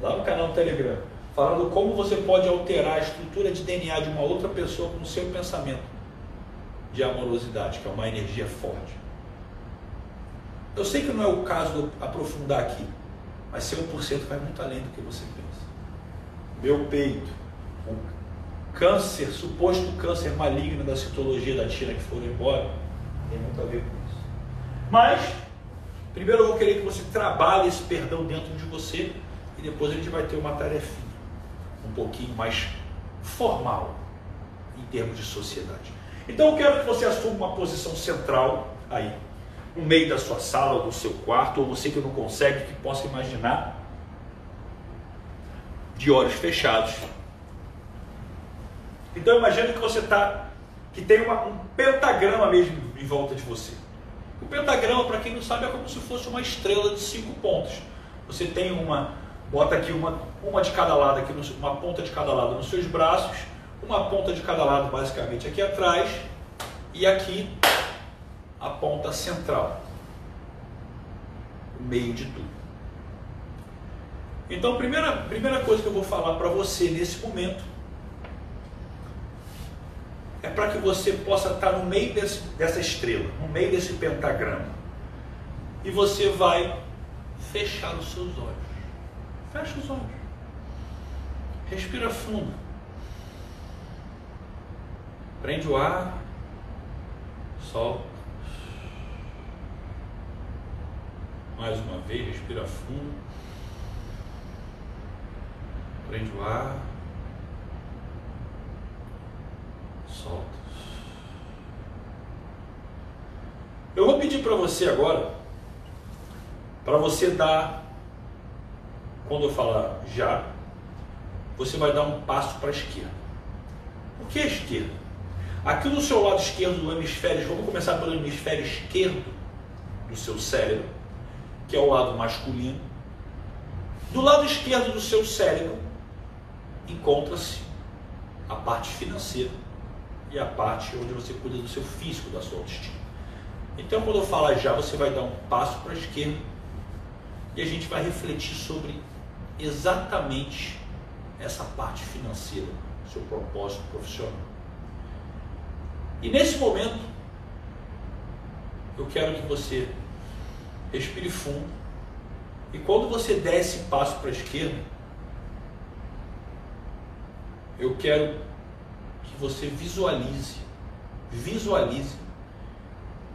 Lá no canal do Telegram. Falando como você pode alterar a estrutura de DNA de uma outra pessoa com o seu pensamento de amorosidade, que é uma energia forte. Eu sei que não é o caso de aprofundar aqui, mas ser 1% vai muito além do que você pensa meu peito, um câncer, suposto câncer maligno da citologia da tina que foram embora, tem muito a ver com isso. Mas, primeiro eu vou querer que você trabalhe esse perdão dentro de você e depois a gente vai ter uma tarefinha um pouquinho mais formal em termos de sociedade. Então eu quero que você assuma uma posição central aí, no meio da sua sala ou do seu quarto, ou você que não consegue, que possa imaginar de olhos fechados. Então imagine que você está, que tem uma, um pentagrama mesmo em volta de você. O pentagrama, para quem não sabe, é como se fosse uma estrela de cinco pontos. Você tem uma, bota aqui uma, uma de cada lado, aqui uma ponta de cada lado nos seus braços, uma ponta de cada lado basicamente aqui atrás e aqui a ponta central, o meio de tudo. Então, a primeira, primeira coisa que eu vou falar para você nesse momento é para que você possa estar no meio desse, dessa estrela, no meio desse pentagrama. E você vai fechar os seus olhos. Fecha os olhos. Respira fundo. Prende o ar. Solta. Mais uma vez, respira fundo. Prende o ar. Solta. Eu vou pedir para você agora, para você dar, quando eu falar já, você vai dar um passo para a esquerda. Por que a esquerda? Aqui no seu lado esquerdo do hemisfério, vamos começar pelo hemisfério esquerdo do seu cérebro, que é o lado masculino. Do lado esquerdo do seu cérebro encontra-se a parte financeira e a parte onde você cuida do seu físico, da sua autoestima. Então, quando eu falar já, você vai dar um passo para a esquerda e a gente vai refletir sobre exatamente essa parte financeira, seu propósito profissional. E nesse momento, eu quero que você respire fundo e quando você der esse passo para a esquerda, eu quero que você visualize, visualize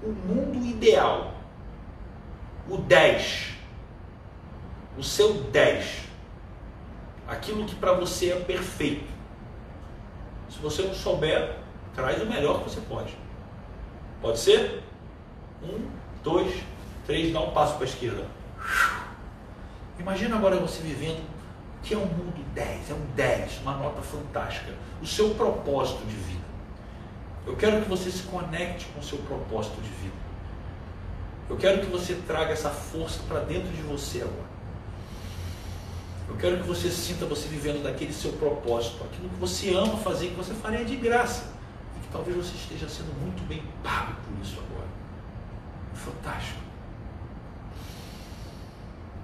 o mundo ideal, o 10, o seu 10, aquilo que para você é perfeito. Se você não souber, traz o melhor que você pode. Pode ser? Um, dois, três, dá um passo para a esquerda. Imagina agora você vivendo que é um mundo 10, é um 10, uma nota fantástica, o seu propósito de vida. Eu quero que você se conecte com o seu propósito de vida. Eu quero que você traga essa força para dentro de você agora. Eu quero que você sinta você vivendo daquele seu propósito, aquilo que você ama fazer, que você faria de graça. E que talvez você esteja sendo muito bem pago por isso agora. Fantástico.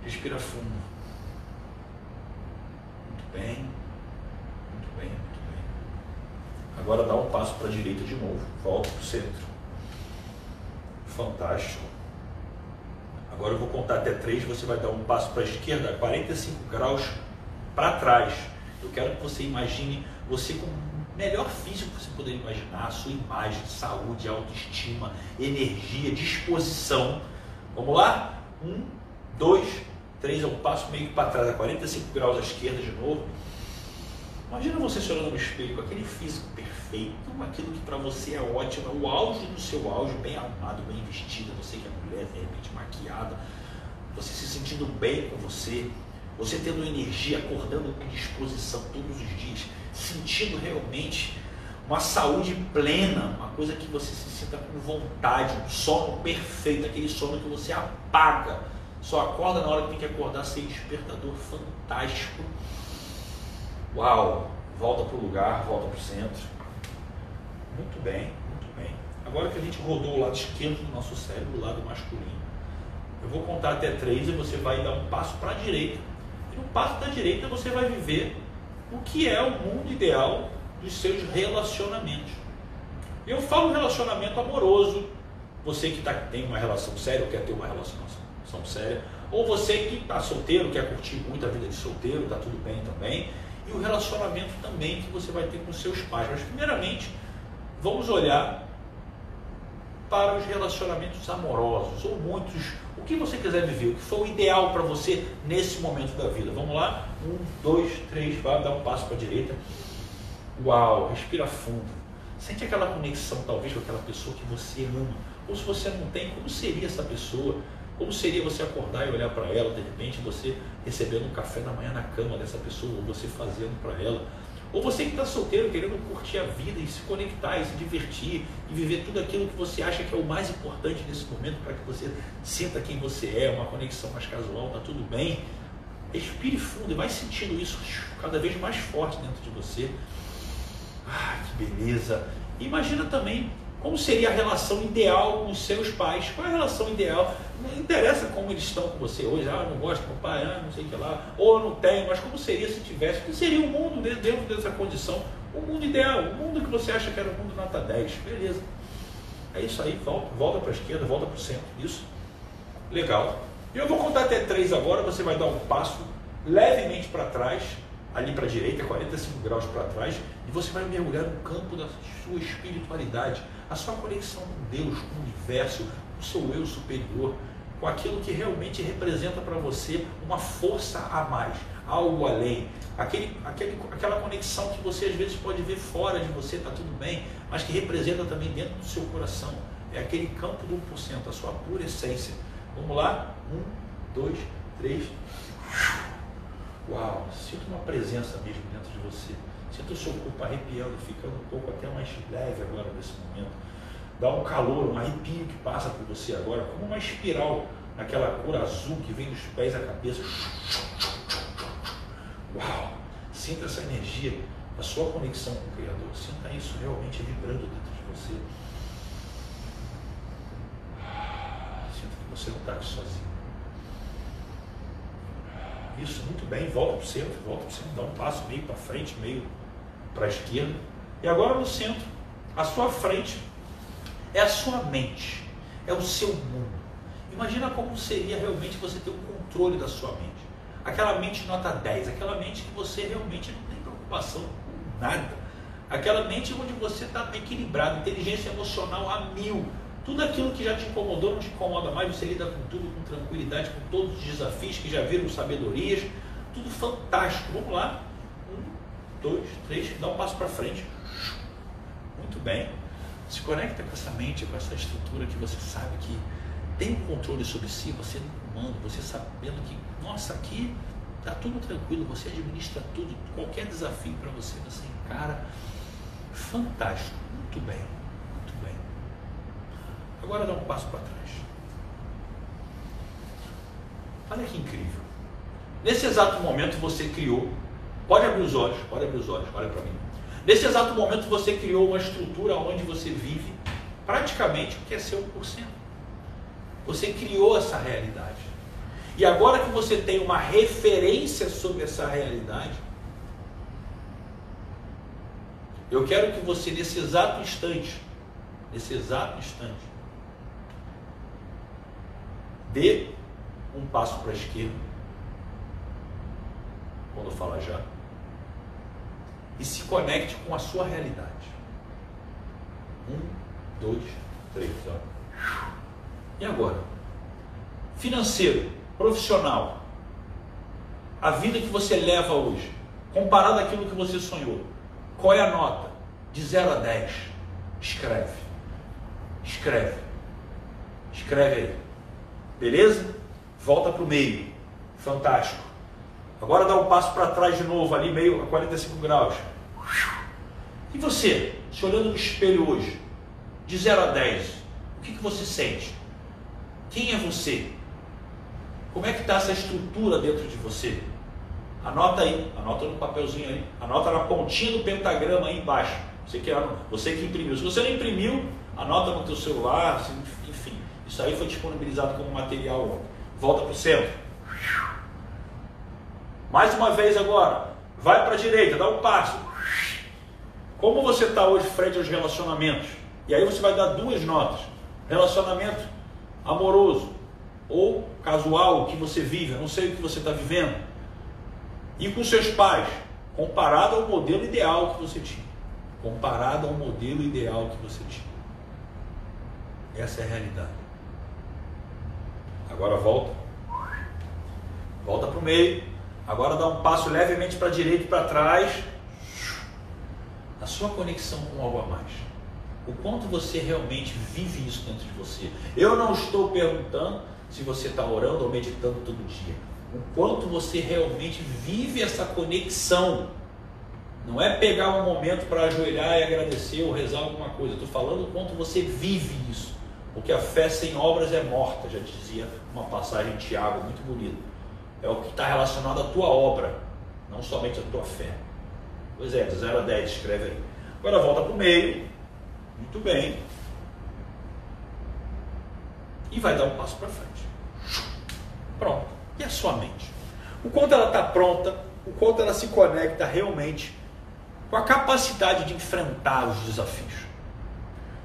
Respira fundo. Muito bem. Muito bem, muito bem. Agora dá um passo para a direita de novo. Volta para o centro. Fantástico. Agora eu vou contar até três, você vai dar um passo para a esquerda, 45 graus para trás. Eu quero que você imagine você com o melhor físico que você poder imaginar, sua imagem, saúde, autoestima, energia, disposição. Vamos lá? Um, dois, três, é um passo meio para trás, a 45 graus à esquerda de novo. Imagina você se olhando no espelho com aquele físico perfeito, aquilo que para você é ótimo, o auge do seu auge, bem arrumado, bem vestida, você que é mulher, de repente maquiada, você se sentindo bem com você, você tendo energia, acordando com disposição todos os dias, sentindo realmente uma saúde plena, uma coisa que você se sinta com vontade, um sono perfeito, aquele sono que você apaga, só acorda na hora que tem que acordar sem despertador fantástico. Uau! Volta para o lugar, volta para o centro. Muito bem, muito bem. Agora que a gente rodou o lado esquerdo do nosso cérebro, o lado masculino, eu vou contar até três e você vai dar um passo para a direita. E no passo da direita você vai viver o que é o mundo ideal dos seus relacionamentos. Eu falo relacionamento amoroso, você que tá, tem uma relação séria ou quer ter uma relação séria, ou você que está solteiro, quer curtir muito a vida de solteiro, está tudo bem também, e o relacionamento também que você vai ter com seus pais. Mas primeiramente, vamos olhar para os relacionamentos amorosos, ou muitos, o que você quiser viver, o que for o ideal para você nesse momento da vida. Vamos lá? Um, dois, três, vai dar um passo para a direita. Uau, respira fundo. Sente aquela conexão, talvez, com aquela pessoa que você ama. Ou se você não tem, como seria essa pessoa? Como seria você acordar e olhar para ela, de repente você recebendo um café da manhã na cama dessa pessoa, ou você fazendo para ela? Ou você que está solteiro, querendo curtir a vida e se conectar e se divertir e viver tudo aquilo que você acha que é o mais importante nesse momento para que você sinta quem você é, uma conexão mais casual, tá tudo bem. Respire fundo e vai sentindo isso cada vez mais forte dentro de você. Ah, que beleza! Imagina também como seria a relação ideal com os seus pais. Qual é a relação ideal? Não interessa como eles estão com você hoje. Ah, não gosto do papai, ah, não sei o que lá. Ou não tem, mas como seria se tivesse? O que seria o mundo dentro dessa condição? O mundo ideal, o mundo que você acha que era o mundo nota 10. Beleza. É isso aí, volta, volta para a esquerda, volta para o centro. Isso. Legal. Eu vou contar até três agora, você vai dar um passo levemente para trás, ali para a direita, 45 graus para trás, e você vai mergulhar no campo da sua espiritualidade a sua conexão com Deus, com o universo, seu eu superior, com aquilo que realmente representa para você uma força a mais, algo além. Aquele, aquele, aquela conexão que você às vezes pode ver fora de você, está tudo bem, mas que representa também dentro do seu coração. É aquele campo do 1%, a sua pura essência. Vamos lá? Um, dois, três. Uau, sinta uma presença mesmo dentro de você. Sinta o seu corpo arrepiando, ficando um pouco até mais leve agora nesse momento. Dá um calor, um arrepio que passa por você agora, como uma espiral naquela cor azul que vem dos pés à cabeça. Uau! Sinta essa energia, a sua conexão com o Criador. Sinta isso realmente vibrando dentro de você. Sinta que você não está aqui sozinho. Isso, muito bem. Volta para o centro, volta para o centro. Dá um passo meio para frente, meio para a esquerda. E agora no centro, à sua frente, é a sua mente, é o seu mundo. Imagina como seria realmente você ter o controle da sua mente. Aquela mente nota 10, aquela mente que você realmente não tem preocupação com nada. Aquela mente onde você está equilibrado, inteligência emocional a mil. Tudo aquilo que já te incomodou não te incomoda mais, você lida com tudo com tranquilidade, com todos os desafios que já viram sabedorias. Tudo fantástico. Vamos lá. Um, dois, três, dá um passo para frente. Muito bem. Se conecta com essa mente, com essa estrutura que você sabe que tem um controle sobre si, você no comando, você sabendo que, nossa, aqui está tudo tranquilo, você administra tudo, qualquer desafio para você, você encara. Fantástico, muito bem, muito bem. Agora dá um passo para trás. Olha que incrível. Nesse exato momento você criou, pode abrir os olhos, pode abrir os olhos, olha para mim. Nesse exato momento você criou uma estrutura onde você vive praticamente o que é seu por cento. Você criou essa realidade. E agora que você tem uma referência sobre essa realidade, eu quero que você, nesse exato instante, nesse exato instante, dê um passo para a esquerda, quando fala já, e se conecte com a sua realidade. Um, dois, três. Ó. E agora? Financeiro, profissional. A vida que você leva hoje, comparado àquilo que você sonhou. Qual é a nota? De 0 a 10. Escreve. Escreve. Escreve aí. Beleza? Volta para o meio. Fantástico. Agora dá um passo para trás de novo, ali meio a 45 graus. E você, se olhando no espelho hoje, de 0 a 10, o que, que você sente? Quem é você? Como é que está essa estrutura dentro de você? Anota aí, anota no papelzinho aí, anota na pontinha do pentagrama aí embaixo. Você que, você que imprimiu. Se você não imprimiu, anota no teu celular, enfim. Isso aí foi disponibilizado como material. Volta para o centro. Mais uma vez agora. Vai para a direita, dá um passo. Como você está hoje frente aos relacionamentos? E aí você vai dar duas notas. Relacionamento amoroso ou casual que você vive, eu não sei o que você está vivendo, e com seus pais, comparado ao modelo ideal que você tinha. Comparado ao modelo ideal que você tinha. Essa é a realidade. Agora volta. Volta para o meio. Agora dá um passo levemente para a direita e para trás. A sua conexão com algo a mais o quanto você realmente vive isso dentro de você. Eu não estou perguntando se você está orando ou meditando todo dia. O quanto você realmente vive essa conexão. Não é pegar um momento para ajoelhar e agradecer ou rezar alguma coisa. Estou falando o quanto você vive isso. Porque a fé sem obras é morta, já dizia uma passagem de Tiago, muito bonita. É o que está relacionado à tua obra, não somente à tua fé. Pois é, de 0 a 10, escreve aí. Agora volta para o meio, muito bem. E vai dar um passo para frente. Pronto. E a sua mente? O quanto ela está pronta, o quanto ela se conecta realmente com a capacidade de enfrentar os desafios.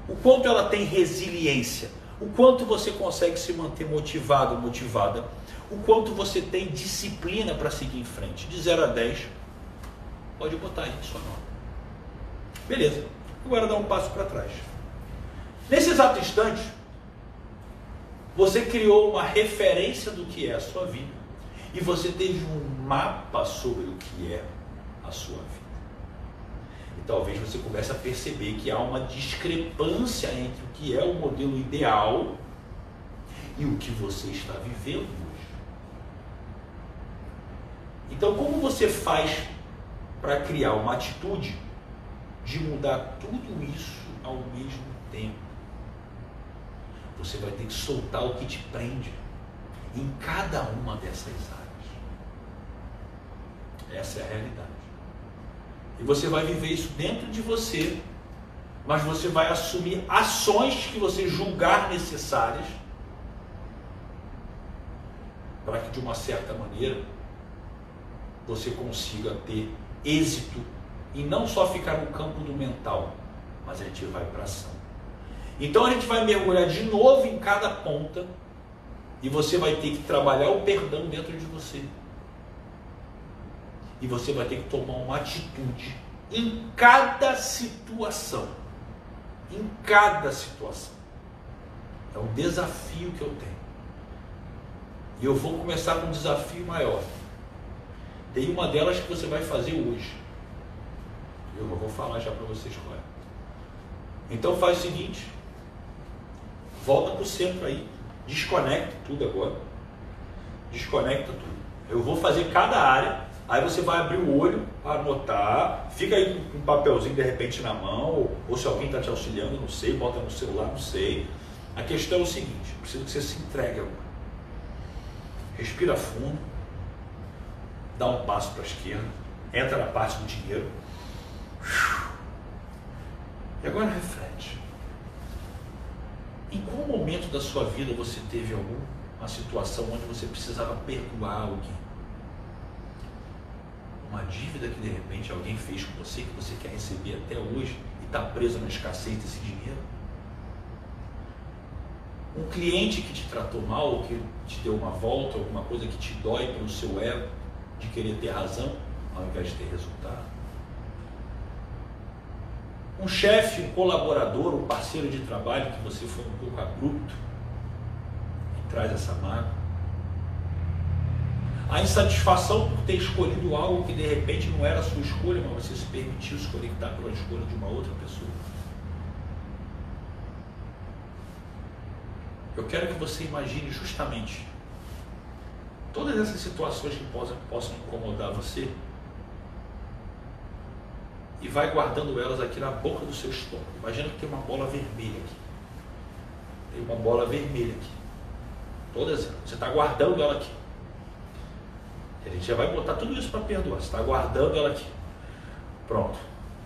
O quanto ela tem resiliência, o quanto você consegue se manter motivado, motivada, o quanto você tem disciplina para seguir em frente. De 0 a 10, pode botar aí sua nota. Beleza. Agora dá um passo para trás. Nesse exato instante, você criou uma referência do que é a sua vida e você teve um mapa sobre o que é a sua vida. E talvez você comece a perceber que há uma discrepância entre o que é o modelo ideal e o que você está vivendo. Então, como você faz para criar uma atitude de mudar tudo isso ao mesmo tempo? Você vai ter que soltar o que te prende em cada uma dessas áreas. Essa é a realidade. E você vai viver isso dentro de você, mas você vai assumir ações que você julgar necessárias para que de uma certa maneira você consiga ter êxito e não só ficar no campo do mental, mas a gente vai para ação. Então a gente vai mergulhar de novo em cada ponta e você vai ter que trabalhar o perdão dentro de você. E você vai ter que tomar uma atitude em cada situação. Em cada situação. É um desafio que eu tenho. E eu vou começar com um desafio maior. Tem uma delas que você vai fazer hoje. Eu vou falar já para vocês qual é. Então faz o seguinte. Volta para o centro aí. Desconecta tudo agora. Desconecta tudo. Eu vou fazer cada área Aí você vai abrir o olho, anotar, fica aí com um papelzinho de repente na mão, ou, se alguém está te auxiliando, não sei, bota no celular, não sei. A questão é o seguinte, preciso que você se entregue agora. Respira fundo, dá um passo para a esquerda, entra na parte do dinheiro. E agora reflete. Em qual momento da sua vida você teve alguma situação onde você precisava perdoar alguém? uma dívida que de repente alguém fez com você, que você quer receber até hoje e está preso na escassez desse dinheiro? Um cliente que te tratou mal, que te deu uma volta, alguma coisa que te dói pelo seu ego de querer ter razão ao invés de ter resultado? Um chefe, um colaborador, um parceiro de trabalho que você foi um pouco abrupto e traz essa mágoa? a insatisfação por ter escolhido algo que de repente não era a sua escolha, mas você se permitiu se conectar pela escolha de uma outra pessoa. Eu quero que você imagine justamente todas essas situações que possam, possam incomodar você e vai guardando elas aqui na boca do seu estômago. Imagina que tem uma bola vermelha aqui. Tem uma bola vermelha aqui. Todas elas. Você está guardando ela aqui. A gente já vai botar tudo isso para perdoar. Você está guardando ela aqui. Pronto.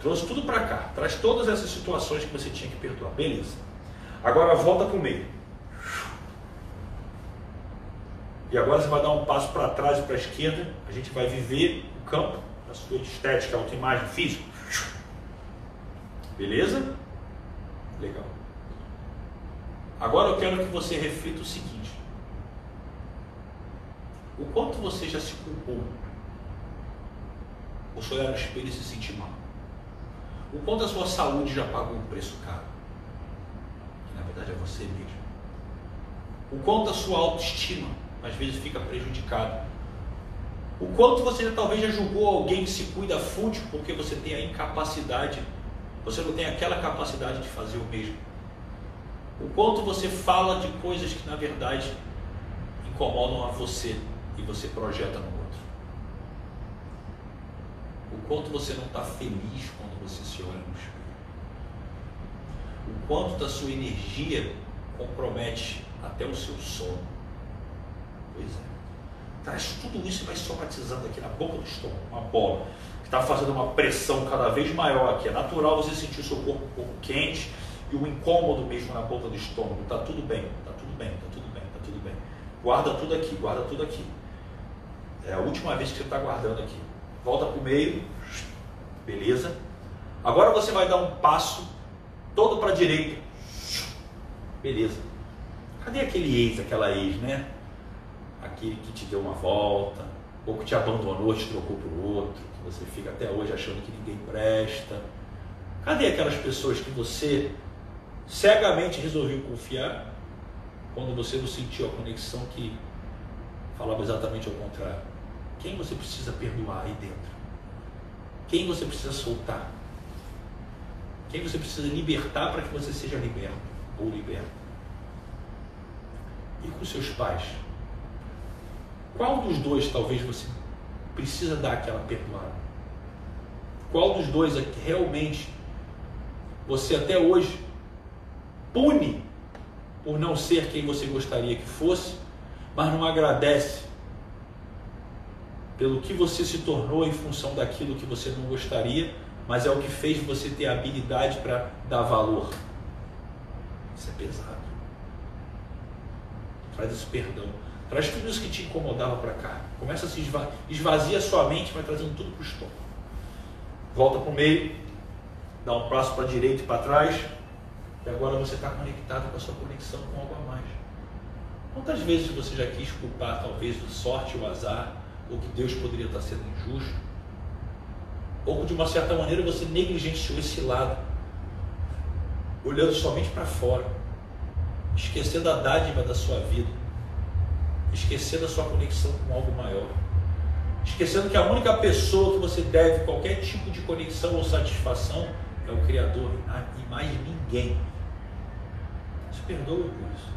Trouxe tudo para cá. Traz todas essas situações que você tinha que perdoar. Beleza. Agora volta para o meio. E agora você vai dar um passo para trás e para a esquerda. A gente vai viver o campo da sua estética, autoimagem, físico. Beleza? Legal. Agora eu quero que você reflita o seguinte o quanto você já se culpou por se olhar no espelho e se sentir mal? O quanto a sua saúde já pagou um preço caro? Que na verdade é você mesmo. O quanto a sua autoestima às vezes fica prejudicada. O quanto você talvez já julgou alguém que se cuida fútil porque você tem a incapacidade, você não tem aquela capacidade de fazer o mesmo. O quanto você fala de coisas que na verdade incomodam a você e você projeta no outro. O quanto você não está feliz quando você se olha no espelho. O quanto da sua energia compromete até o seu sono. Pois é. Traz tudo isso e vai somatizando aqui na boca do estômago, uma bola que está fazendo uma pressão cada vez maior aqui. É natural você sentir o seu corpo um pouco quente e um incômodo mesmo na boca do estômago. Está tudo bem, está tudo bem, está tudo bem, está tudo bem. Guarda tudo aqui, guarda tudo aqui. É a última vez que você está guardando aqui. Volta para o meio. Beleza. Agora você vai dar um passo todo para a direita. Beleza. Cadê aquele ex, aquela ex, né? Aquele que te deu uma volta, ou que te abandonou, te trocou por outro, que você fica até hoje achando que ninguém presta. Cadê aquelas pessoas que você cegamente resolveu confiar quando você não sentiu a conexão que falava exatamente ao contrário. Quem você precisa perdoar aí dentro? Quem você precisa soltar? Quem você precisa libertar para que você seja liberto ou liberto? E com seus pais? Qual dos dois talvez você precisa dar aquela perdoada? Qual dos dois é que realmente você até hoje pune por não ser quem você gostaria que fosse, mas não agradece pelo que você se tornou em função daquilo que você não gostaria, mas é o que fez você ter a habilidade para dar valor. Isso é pesado. Traz esse perdão. Traz tudo isso que te incomodava para cá. Começa a se esvaziar, esvazia sua mente, vai trazendo tudo para o estômago. Volta para o meio, dá um passo para a direita e para trás, e agora você está conectado com a sua conexão com algo a mais. Quantas vezes você já quis culpar, talvez, do sorte ou azar, ou que Deus poderia estar sendo injusto? Ou de uma certa maneira você negligenciou esse lado, olhando somente para fora, esquecendo a dádiva da sua vida, esquecendo a sua conexão com algo maior, esquecendo que a única pessoa que você deve qualquer tipo de conexão ou satisfação é o Criador e mais ninguém. Se perdoa por isso.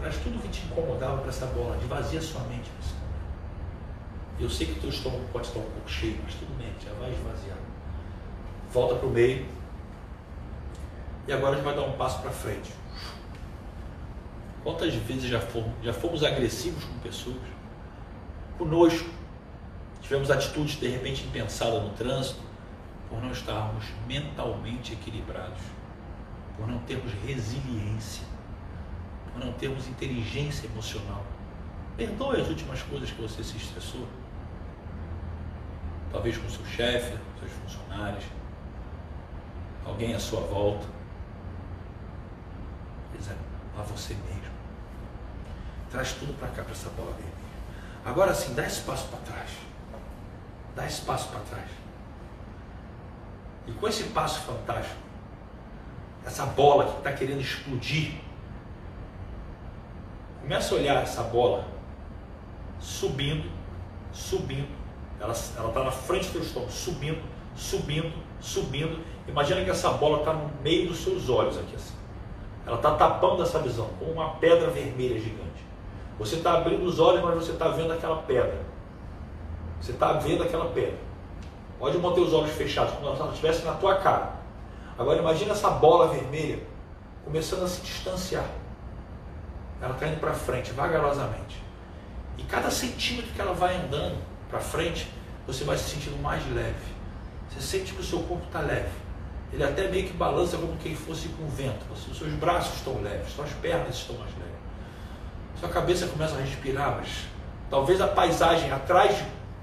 Traz tudo que te incomodava para essa bola, devazia sua mente nesse momento. Eu sei que o teu estômago pode estar um pouco cheio, mas tudo bem, já vai esvaziar. Volta para o meio. E agora a gente vai dar um passo para frente. Quantas vezes já fomos, já fomos agressivos com pessoas? Conosco. Tivemos atitudes de repente impensadas no trânsito, por não estarmos mentalmente equilibrados, por não termos resiliência, por não termos inteligência emocional. Perdoe as últimas coisas que você se estressou. Talvez com seu chefe, seus funcionários, alguém à sua volta. Pois é, a você mesmo. Traz tudo para cá, para essa bola vermelha. Agora sim, dá espaço para trás. Dá espaço para trás. E com esse passo fantástico, essa bola que está querendo explodir, começa a olhar essa bola subindo, subindo. Ela está na frente do teu estômago, subindo, subindo, subindo. Imagina que essa bola está no meio dos seus olhos aqui assim. Ela está tapando essa visão com uma pedra vermelha gigante. Você está abrindo os olhos, mas você está vendo aquela pedra. Você está vendo aquela pedra. Pode manter os olhos fechados, como se ela estivesse na tua cara. Agora imagina essa bola vermelha começando a se distanciar. Ela está indo para frente, vagarosamente. E cada centímetro que ela vai andando para frente, você vai se sentindo mais leve. Você sente que o seu corpo está leve. Ele até meio que balança como quem fosse com vento. Os seus braços estão leves, suas pernas estão mais leves. Sua cabeça começa a respirar, mas talvez a paisagem atrás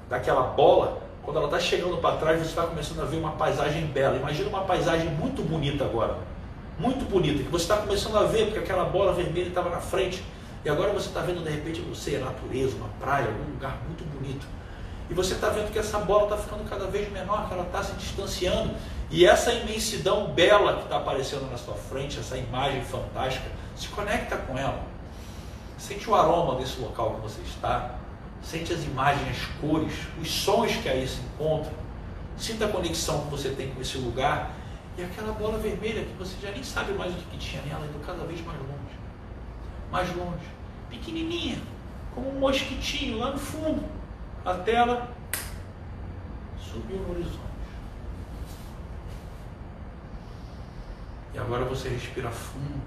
daquela bola quando ela está chegando para trás, você está começando a ver uma paisagem bela. Imagina uma paisagem muito bonita agora. Muito bonita, que você está começando a ver, porque aquela bola vermelha estava na frente. E agora você está vendo de repente, não sei, a natureza, uma praia, algum lugar muito bonito. E você está vendo que essa bola está ficando cada vez menor, que ela está se distanciando. E essa imensidão bela que está aparecendo na sua frente, essa imagem fantástica, se conecta com ela. Sente o aroma desse local que você está. Sente as imagens, as cores, os sons que aí se encontram. Sinta a conexão que você tem com esse lugar. E aquela bola vermelha que você já nem sabe mais o que, tinha nela, indo cada vez mais longe. Mais longe. Pequenininha, como um mosquitinho lá no fundo. Até ela subiu no horizonte. E agora você respira fundo,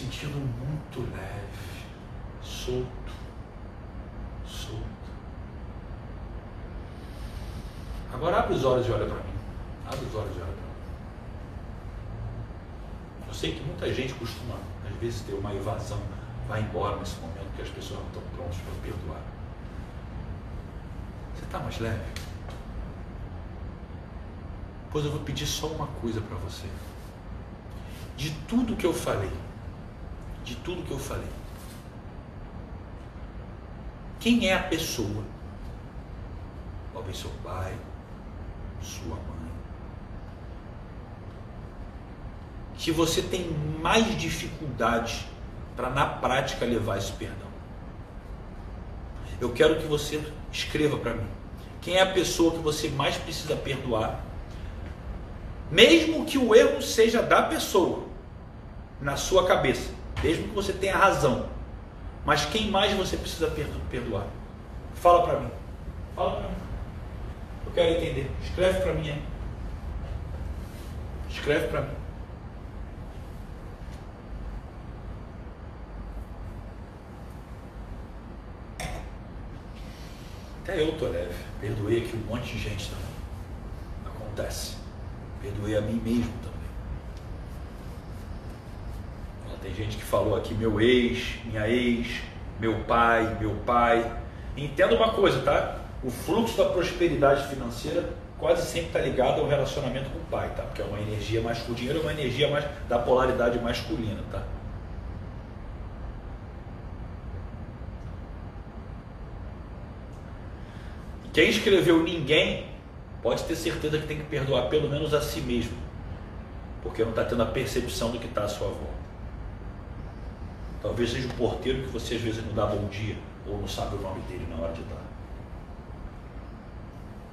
sentindo muito leve, solto Agora abre os olhos e olha para mim. Abre os olhos e olha para mim. Eu sei que muita gente costuma, às vezes, ter uma evasão, vai embora nesse momento que as pessoas não estão prontas para perdoar. Você está mais leve? Pois eu vou pedir só uma coisa para você. De tudo que eu falei, de tudo que eu falei, quem é a pessoa? Talvez seu pai, sua mãe. Que você tem mais dificuldade para na prática levar esse perdão. Eu quero que você escreva para mim. Quem é a pessoa que você mais precisa perdoar? Mesmo que o erro seja da pessoa, na sua cabeça, mesmo que você tenha razão, mas quem mais você precisa perdoar? Fala para mim. Fala para mim. Eu quero entender. Escreve para mim aí. Escreve para mim. Até eu tô leve. Perdoei aqui um monte de gente também. Acontece. Perdoei a mim mesmo também. Tem gente que falou aqui meu ex, minha ex, meu pai, meu pai. Entenda uma coisa, tá? O fluxo da prosperidade financeira quase sempre está ligado ao relacionamento com o pai, tá? Porque é uma energia mais, o dinheiro é uma energia mais da polaridade masculina, tá? Quem escreveu ninguém pode ter certeza que tem que perdoar pelo menos a si mesmo, porque não está tendo a percepção do que está à sua volta. Talvez seja o porteiro que você às vezes não dá bom dia ou não sabe o nome dele na hora de dar.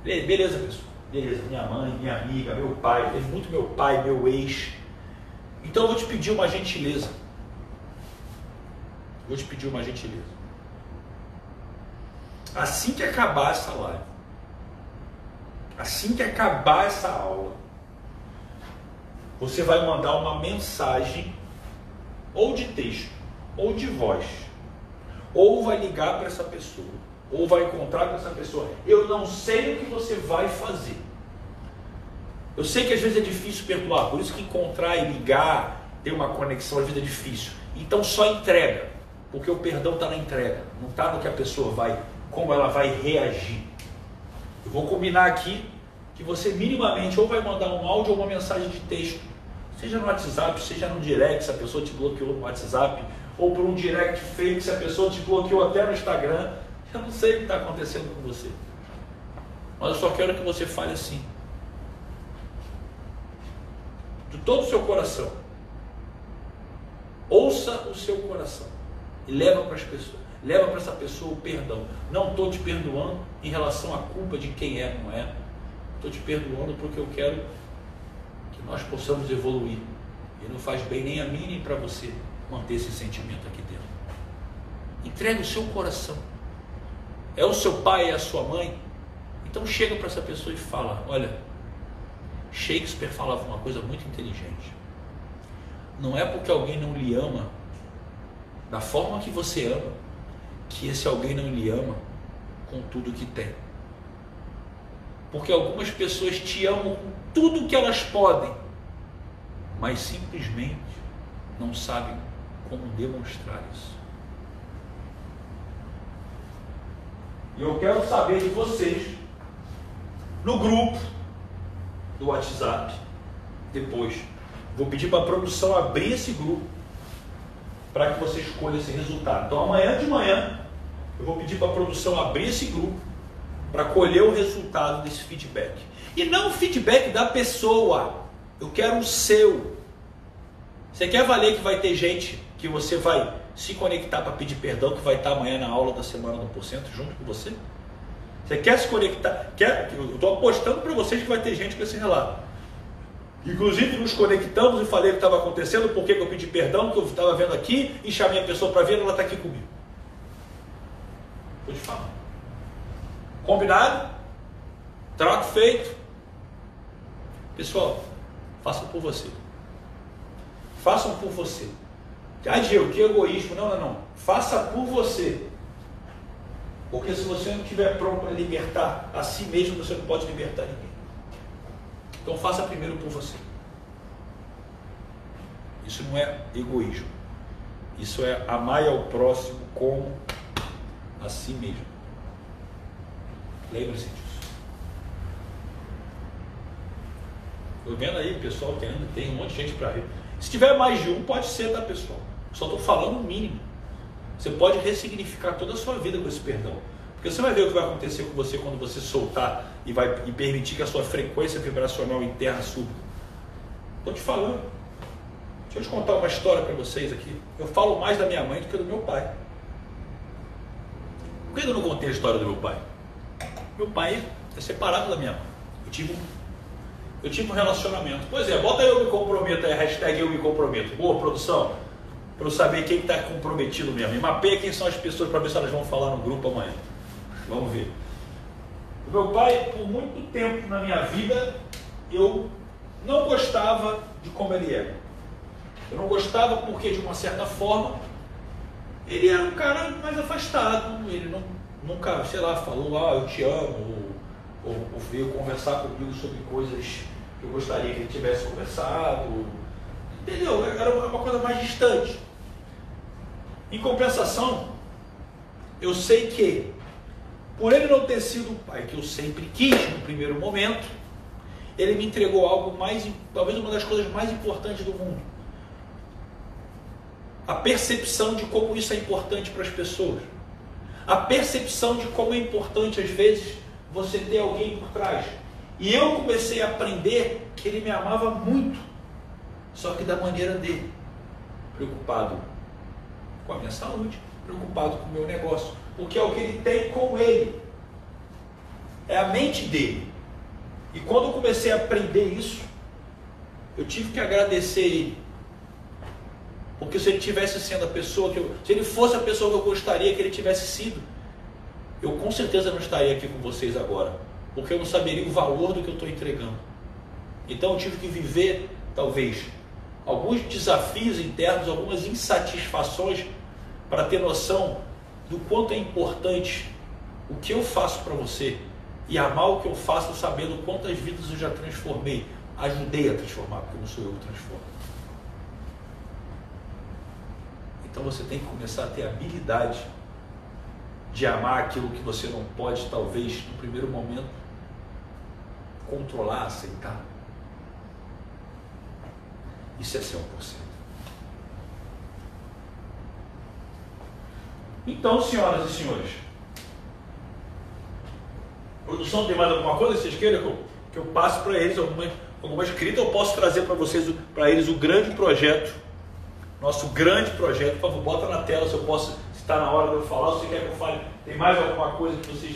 Beleza, pessoal. Beleza, minha mãe, minha amiga, meu pai, muito meu pai, meu ex. Então eu vou te pedir uma gentileza. Vou te pedir uma gentileza. Assim que acabar essa live, assim que acabar essa aula, você vai mandar uma mensagem ou de texto ou de voz. Ou vai ligar para essa pessoa, ou vai encontrar com essa pessoa. Eu não sei o que você vai fazer. Eu sei que às vezes é difícil perdoar, por isso que encontrar e ligar, ter uma conexão, às vezes é difícil. Então só entrega, porque o perdão está na entrega, não está no que a pessoa vai, como ela vai reagir. Eu vou combinar aqui que você minimamente ou vai mandar um áudio ou uma mensagem de texto, seja no WhatsApp, seja no direct, se a pessoa te bloqueou no WhatsApp, ou por um direct fake, se a pessoa te bloqueou até no Instagram. Eu não sei o que está acontecendo com você. Mas eu só quero que você fale assim. De todo o seu coração. Ouça o seu coração. E leva para as pessoas. Leva para essa pessoa o perdão. Não estou te perdoando em relação à culpa de quem é, não é. Estou te perdoando porque eu quero que nós possamos evoluir. E não faz bem nem a mim nem para você manter esse sentimento aqui dentro. Entrega o seu coração. É o seu pai, é a sua mãe. Então chega para essa pessoa e fala: Olha, Shakespeare falava uma coisa muito inteligente. Não é porque alguém não lhe ama da forma que você ama, que esse alguém não lhe ama com tudo que tem. Porque algumas pessoas te amam com tudo que elas podem, mas simplesmente não sabem como demonstrar isso. E eu quero saber de vocês, no grupo do WhatsApp, depois. Vou pedir para a produção abrir esse grupo para que você escolha esse resultado. Então amanhã de manhã eu vou pedir para a produção abrir esse grupo para colher o resultado desse feedback. E não o feedback da pessoa. Eu quero o seu. Você quer valer que vai ter gente que você vai se conectar para pedir perdão, que vai estar amanhã na aula da semana do porcento junto com você? Você quer se conectar? Quer? Eu estou apostando para vocês que vai ter gente com esse relato. Inclusive nos conectamos e falei o que estava acontecendo, porque eu pedi perdão, que eu estava vendo aqui, e chamei a pessoa para ver, ela está aqui comigo. Vou te falar. Combinado? Trato feito. Pessoal, façam por você. Façam por você. Ah, Diego, que egoísmo. Não, não, não. Faça por você. Porque se você não estiver pronto para libertar a si mesmo, você não pode libertar ninguém. Então faça primeiro por você. Isso não é egoísmo. Isso é amar ao próximo como a si mesmo. Lembre-se disso. Estou vendo aí, pessoal, que ainda tem um monte de gente para ver. Se tiver mais de um, pode ser, tá, pessoal? Só estou falando o mínimo. Você pode ressignificar toda a sua vida com esse perdão. Porque você vai ver o que vai acontecer com você quando você soltar e vai e permitir que a sua frequência vibracional interna suba. Estou te falando. Deixa eu te contar uma história para vocês aqui. Eu falo mais da minha mãe do que do meu pai. Por que eu não contei a história do meu pai? Meu pai é separado da minha mãe. Eu tive um, eu tive um relacionamento. Pois é, bota eu me comprometo hashtag eu me comprometo. Boa produção. Para eu saber quem está comprometido mesmo. E mapeia quem são as pessoas para ver se elas vão falar no grupo amanhã. Vamos ver. O meu pai, por muito tempo na minha vida, eu não gostava de como ele era. Eu não gostava porque, de uma certa forma, ele era um cara mais afastado. Ele não, nunca, sei lá, falou, ah, eu te amo, ou, ou, veio conversar comigo sobre coisas que eu gostaria que ele tivesse conversado. Entendeu? Era uma coisa mais distante. Em compensação, eu sei que, por ele não ter sido o pai que eu sempre quis no primeiro momento, ele me entregou algo mais, talvez uma das coisas mais importantes do mundo. A percepção de como isso é importante para as pessoas. A percepção de como é importante, às vezes, você ter alguém por trás. E eu comecei a aprender que ele me amava muito, só que da maneira dele, preocupado com a minha saúde, preocupado com o meu negócio, porque é o que ele tem com ele, é a mente dele. E quando eu comecei a aprender isso, eu tive que agradecer ele. Porque se ele tivesse sendo a pessoa que eu, se ele fosse a pessoa que eu gostaria que ele tivesse sido, eu com certeza não estaria aqui com vocês agora, porque eu não saberia o valor do que eu estou entregando. Então eu tive que viver, talvez, alguns desafios internos, algumas insatisfações, para ter noção do quanto é importante o que eu faço para você e amar o que eu faço sabendo quantas vidas eu já transformei, ajudei a transformar, porque não sou eu que transformo. Então você tem que começar a ter habilidade de amar aquilo que você não pode, talvez, no primeiro momento, controlar, aceitar. Isso é 100%. Então, senhoras e senhores, produção tem mais alguma coisa que vocês queiram que eu, que eu passe para eles alguma, alguma escrita? Eu posso trazer para vocês, para eles, o grande projeto, nosso grande projeto. Por favor, bota na tela se eu posso, se está na hora de eu falar, se quer que eu fale, tem mais alguma coisa que vocês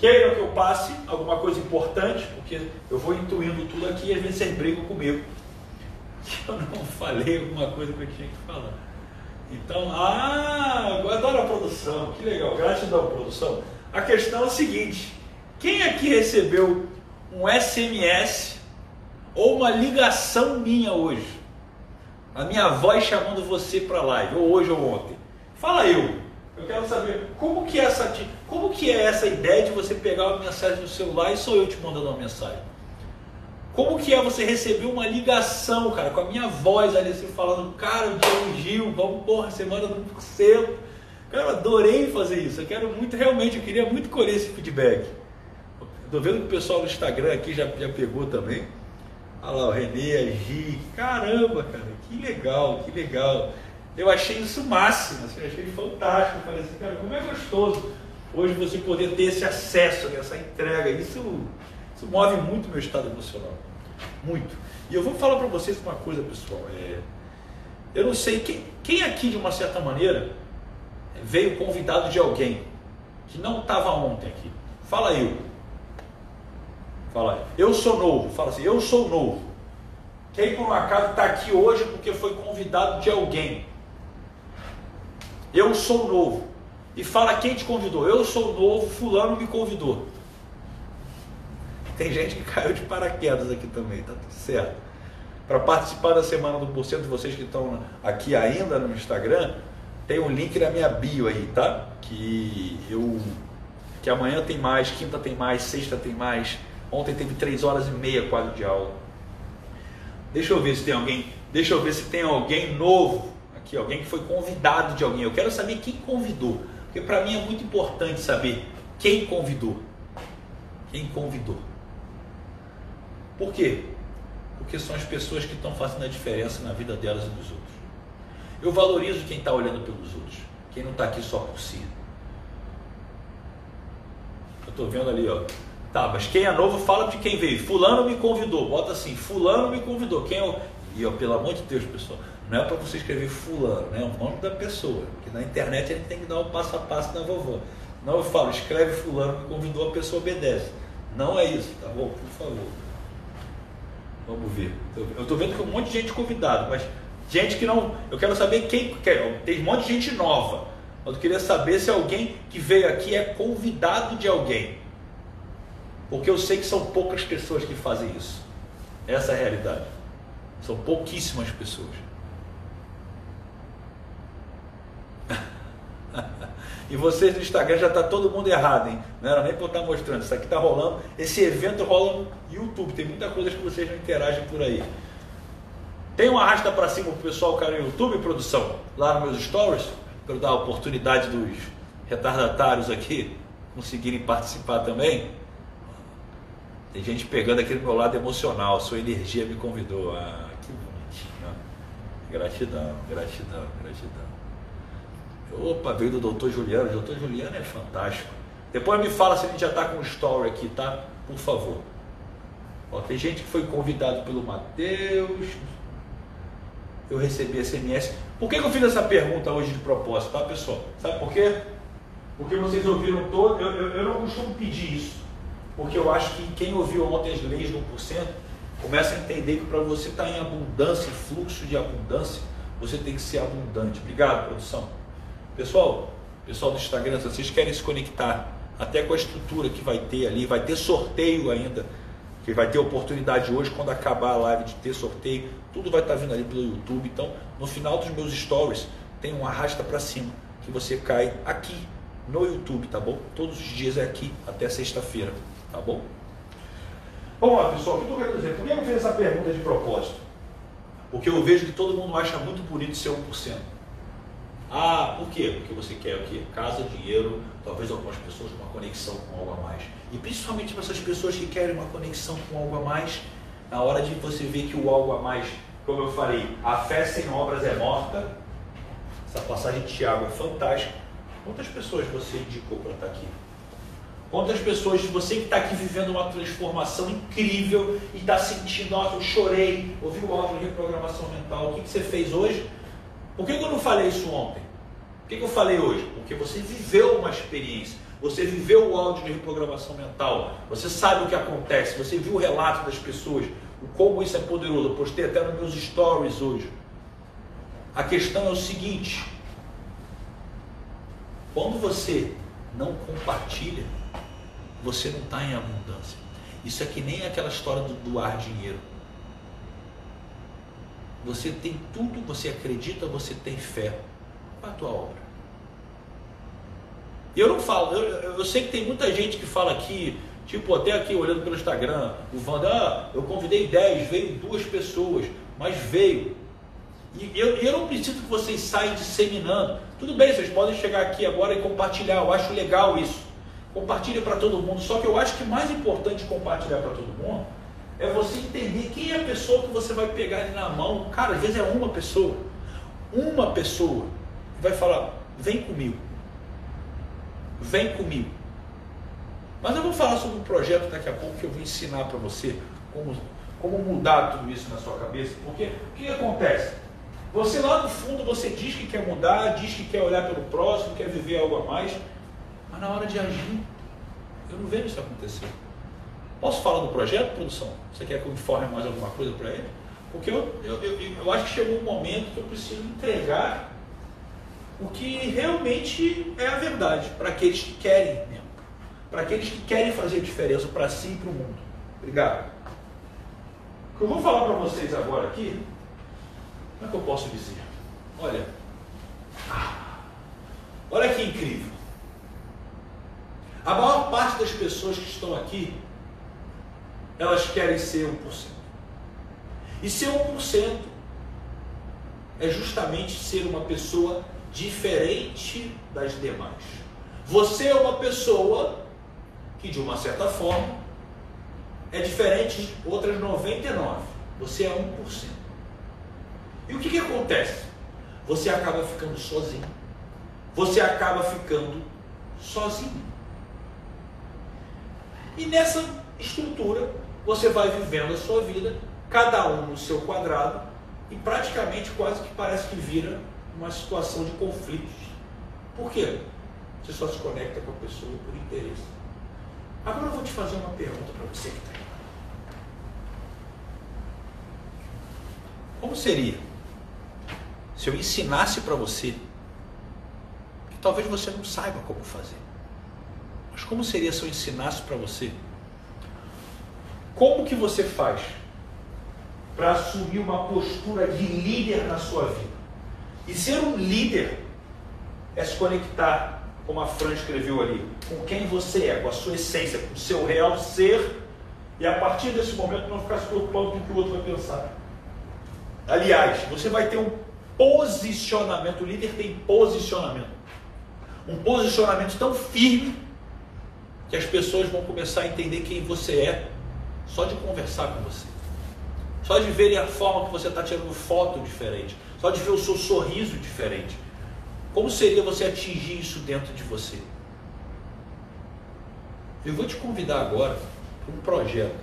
queiram que eu passe, alguma coisa importante, porque eu vou intuindo tudo aqui e às vezes vocês brigam comigo. Eu não falei alguma coisa que eu tinha que falar. Então, ah, adoro a produção, que legal, gratidão, produção. A questão é a seguinte: quem aqui recebeu um SMS ou uma ligação minha hoje? A minha voz chamando você para live, ou hoje ou ontem. Fala eu. Eu quero saber como que é essa, como que é essa ideia de você pegar uma mensagem no celular e sou eu te mandando uma mensagem. Como que é você receber uma ligação, cara, com a minha voz ali assim, falando, cara, o Diego Gil, vamos, porra, semana do 1%. Cara, eu adorei fazer isso. Eu quero muito, realmente, eu queria muito colher esse feedback. Estou vendo que o pessoal no Instagram aqui já, já pegou também. Olha lá, o Renê, a Gi. Caramba, cara, que legal, que legal. Eu achei isso máximo, assim, achei fantástico. Falei assim, cara, como é gostoso hoje você poder ter esse acesso, essa entrega. Isso, isso move muito meu estado emocional. Muito. E eu vou falar para vocês uma coisa, pessoal. É, eu não sei quem, quem aqui, de uma certa maneira, veio convidado de alguém que não estava ontem aqui. Fala eu. Fala. Eu sou novo. Fala assim, eu sou novo. Quem por um acaso está aqui hoje porque foi convidado de alguém. Eu sou novo. E fala quem te convidou. Eu sou novo, fulano me convidou. Tem gente que caiu de paraquedas aqui também, tá tudo certo. Para participar da semana do porcento, vocês que estão aqui ainda no Instagram, tem um link na minha bio aí, tá? Que eu que amanhã tem mais, quinta tem mais, sexta tem mais. Ontem teve três horas e meia quase de aula. Deixa eu ver se tem alguém, deixa eu ver se tem alguém novo aqui, alguém que foi convidado de alguém. Eu quero saber quem convidou, porque para mim é muito importante saber quem convidou. Quem convidou. Por quê? Porque são as pessoas que estão fazendo a diferença na vida delas e dos outros. Eu valorizo quem está olhando pelos outros, quem não está aqui só por si. Eu estou vendo ali, ó. Tá, mas quem é novo fala de quem veio. Fulano me convidou. Bota assim, fulano me convidou. Quem é o... E ó, pelo amor de Deus, pessoal, Não é para você escrever fulano, né? é o nome da pessoa. Porque na internet ele tem que dar o passo a passo da vovó. Não eu falo, escreve fulano me convidou, a pessoa obedece. Não é isso, tá bom? Por favor. Vamos ver. Eu estou vendo que um monte de gente convidado, mas gente que não. Eu quero saber quem. Tem um monte de gente nova. Mas eu queria saber se alguém que veio aqui é convidado de alguém. Porque eu sei que são poucas pessoas que fazem isso. Essa é a realidade. São pouquíssimas pessoas. E vocês no Instagram já está todo mundo errado, hein? Não era nem para eu estar mostrando. Isso aqui está rolando. Esse evento rola no YouTube. Tem muita coisa que vocês não interagem por aí. Tem um arrasta para cima para o pessoal cara no YouTube, produção, lá nos meus stories, para dar a oportunidade dos retardatários aqui conseguirem participar também. Tem gente pegando aqui do meu lado emocional, sua energia me convidou. Ah, que bonitinho. Gratidão, gratidão, gratidão. Opa, veio do doutor Juliano. O doutor Juliano é fantástico. Depois me fala se a gente já está com um story aqui, tá? Por favor. Ó, tem gente que foi convidado pelo Mateus. Eu recebi SMS. Por que, que eu fiz essa pergunta hoje de propósito, tá, pessoal? Sabe por quê? Porque vocês ouviram todo. Eu, eu, eu não costumo pedir isso. Porque eu acho que quem ouviu ontem as leis do 1% começa a entender que para você estar tá em abundância, fluxo de abundância, você tem que ser abundante. Obrigado, produção. Pessoal, pessoal do Instagram, se vocês querem se conectar até com a estrutura que vai ter ali, vai ter sorteio ainda, que vai ter oportunidade hoje quando acabar a live de ter sorteio, tudo vai estar vindo ali pelo YouTube. Então, no final dos meus stories, tem um arrasta para cima que você cai aqui no YouTube, tá bom? Todos os dias é aqui até sexta-feira, tá bom? Vamos lá, pessoal, o que eu quero dizer? Por que eu fiz essa pergunta de propósito? Porque eu vejo que todo mundo acha muito bonito ser 1%. Ah, por quê? Porque você quer o quê? Casa, dinheiro, talvez algumas pessoas uma conexão com algo a mais. E principalmente para essas pessoas que querem uma conexão com algo a mais, na hora de você ver que o algo a mais, como eu falei, a fé sem obras é morta. Essa passagem de Tiago é fantástica. Quantas pessoas você indicou para estar aqui? Quantas pessoas, você que está aqui vivendo uma transformação incrível e está sentindo, nossa, eu chorei, ouvi o áudio de reprogramação mental, o que, que você fez hoje? Por que eu não falei isso ontem? Por que eu falei hoje? Porque você viveu uma experiência, você viveu o áudio de reprogramação mental, você sabe o que acontece, você viu o relato das pessoas, o como isso é poderoso. Eu postei até nos meus stories hoje. A questão é o seguinte: quando você não compartilha, você não está em abundância. Isso é que nem aquela história do doar dinheiro. Você tem tudo, você acredita, você tem fé. Qual a tua obra? Eu não falo, eu, eu, sei que tem muita gente que fala aqui, tipo, até aqui olhando pelo Instagram, o Wanda, ah, eu convidei 10, veio duas pessoas, mas veio. E eu, eu não preciso que vocês saiam disseminando. Tudo bem, vocês podem chegar aqui agora e compartilhar, eu acho legal isso. Compartilha para todo mundo. Só que eu acho que mais importante compartilhar para todo mundo é você entender quem é a pessoa que você vai pegar ali na mão. Cara, às vezes é uma pessoa. Uma pessoa vai falar: vem comigo. Vem comigo. Mas eu vou falar sobre um projeto daqui a pouco que eu vou ensinar para você como, como mudar tudo isso na sua cabeça. Porque o que acontece? Você lá no fundo você diz que quer mudar, diz que quer olhar pelo próximo, quer viver algo a mais, mas na hora de agir, eu não vejo isso acontecer. Posso falar do projeto, produção? Você quer que eu informe mais alguma coisa para ele? Porque eu, eu, eu, eu, acho que chegou um momento que eu preciso entregar o que realmente é a verdade para aqueles que querem mesmo. Para aqueles que querem fazer diferença para si e para o mundo. Obrigado. O que eu vou falar para vocês agora aqui, como é que eu posso dizer? Olha, olha que incrível. A maior parte das pessoas que estão aqui elas querem ser 1%. E ser 1% é justamente ser uma pessoa diferente das demais. Você é uma pessoa que, de uma certa forma, é diferente de outras 99. Você é 1%. E o que, que acontece? Você acaba ficando sozinho. Você acaba ficando sozinho. E nessa estrutura, você vai vivendo a sua vida, cada um no seu quadrado, e praticamente quase que parece que vira uma situação de conflitos. Por quê? Você só se conecta com a pessoa por interesse. Agora eu vou te fazer uma pergunta para você que está aí. Como seria se eu ensinasse para você que talvez você não saiba como fazer? Mas como seria se eu ensinasse para você como que você faz para assumir uma postura de líder na sua vida? E ser um líder é se conectar, como a Fran escreveu ali, com quem você é, com a sua essência, com o seu real ser, e a partir desse momento não ficar se preocupando com o que o outro vai pensar. Aliás, você vai ter um posicionamento, o líder tem posicionamento. Um posicionamento tão firme que as pessoas vão começar a entender quem você é só de conversar com você. Só de verem a forma que você está tirando foto diferente. Só de ver o seu sorriso diferente. Como seria você atingir isso dentro de você? Eu vou te convidar agora para um projeto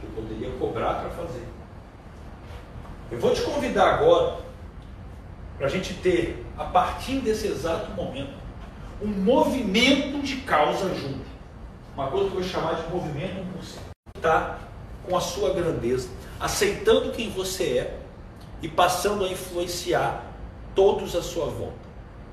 que eu poderia cobrar para fazer. Eu vou te convidar agora para a gente ter, a partir desse exato momento, um movimento de causa junto. Uma coisa que eu vou chamar de movimento 1%. Está com a sua grandeza, aceitando quem você é e passando a influenciar todos à sua volta.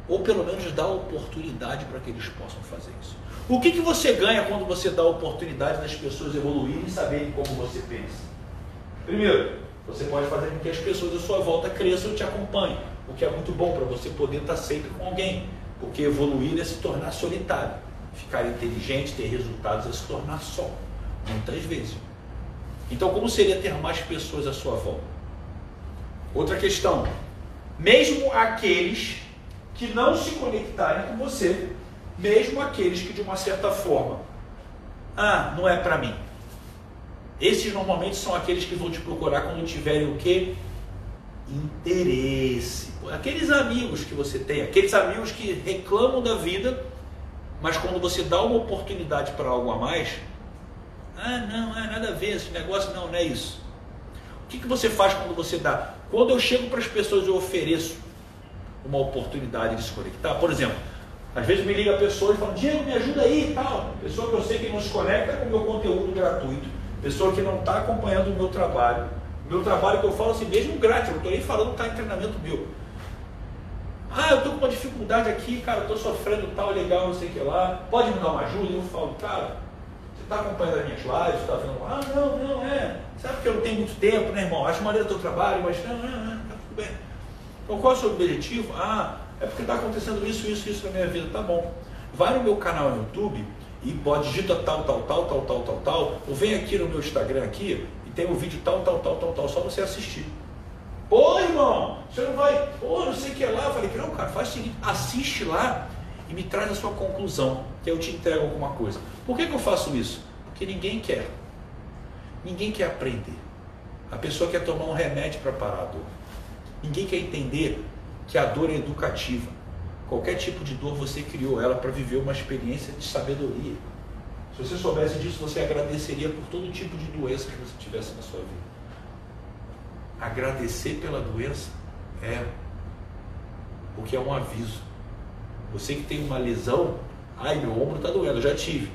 Ou pelo menos dar oportunidade para que eles possam fazer isso. O que, que você ganha quando você dá oportunidade das pessoas evoluírem e saberem como você pensa? Primeiro, você pode fazer com que as pessoas à sua volta cresçam e te acompanhem, o que é muito bom para você poder estar sempre com alguém, porque evoluir é se tornar solitário, ficar inteligente, ter resultados é se tornar só, muitas vezes. Então, como seria ter mais pessoas à sua volta? Outra questão, mesmo aqueles que não se conectarem com você, mesmo aqueles que de uma certa forma, ah, não é para mim. Esses normalmente são aqueles que vão te procurar quando tiverem o que? Interesse. Aqueles amigos que você tem, aqueles amigos que reclamam da vida, mas quando você dá uma oportunidade para algo a mais, ah, não, é nada a ver, esse negócio não, não é isso. O que, que você faz quando você dá? Quando eu chego para as pessoas, eu ofereço uma oportunidade de se conectar. Por exemplo, às vezes me liga a pessoa e fala, Diego, me ajuda aí e tal. Pessoa que eu sei que não se conecta com o meu conteúdo gratuito. Pessoa que não está acompanhando o meu trabalho. Meu trabalho que eu falo assim, mesmo grátis, eu não estou nem falando que está em treinamento meu. Ah, eu estou com uma dificuldade aqui, cara, estou sofrendo tal, legal, não sei o que lá. Pode me dar uma ajuda? Eu falo, cara, você está acompanhando as minhas lives, está vendo? Ah, não, não, é. Sabe que eu não tenho muito tempo, né, irmão? Acho maneiro o teu trabalho, mas não, não, não, tá tudo bem. Então qual é o seu objetivo? Ah, é porque está acontecendo isso, isso, isso na minha vida. Tá bom. Vai no meu canal no YouTube e pode digita tal, tal, tal, tal, tal, tal, tal, ou vem aqui no meu Instagram aqui e tem o um vídeo tal, tal, tal, tal, tal, só você assistir. Pô, irmão, você não vai, pô, não sei o que é lá. Eu falei, não, cara, faz o seguinte, assiste lá e me traz a sua conclusão, que eu te entrego alguma coisa. Por que, que eu faço isso? Porque ninguém quer. Ninguém quer aprender. A pessoa quer tomar um remédio para parar a dor. Ninguém quer entender que a dor é educativa. Qualquer tipo de dor você criou ela para viver uma experiência de sabedoria. Se você soubesse disso, você agradeceria por todo tipo de doença que você tivesse na sua vida. Agradecer pela doença é porque é um aviso. Você que tem uma lesão, ai meu ombro está doendo, eu já tive.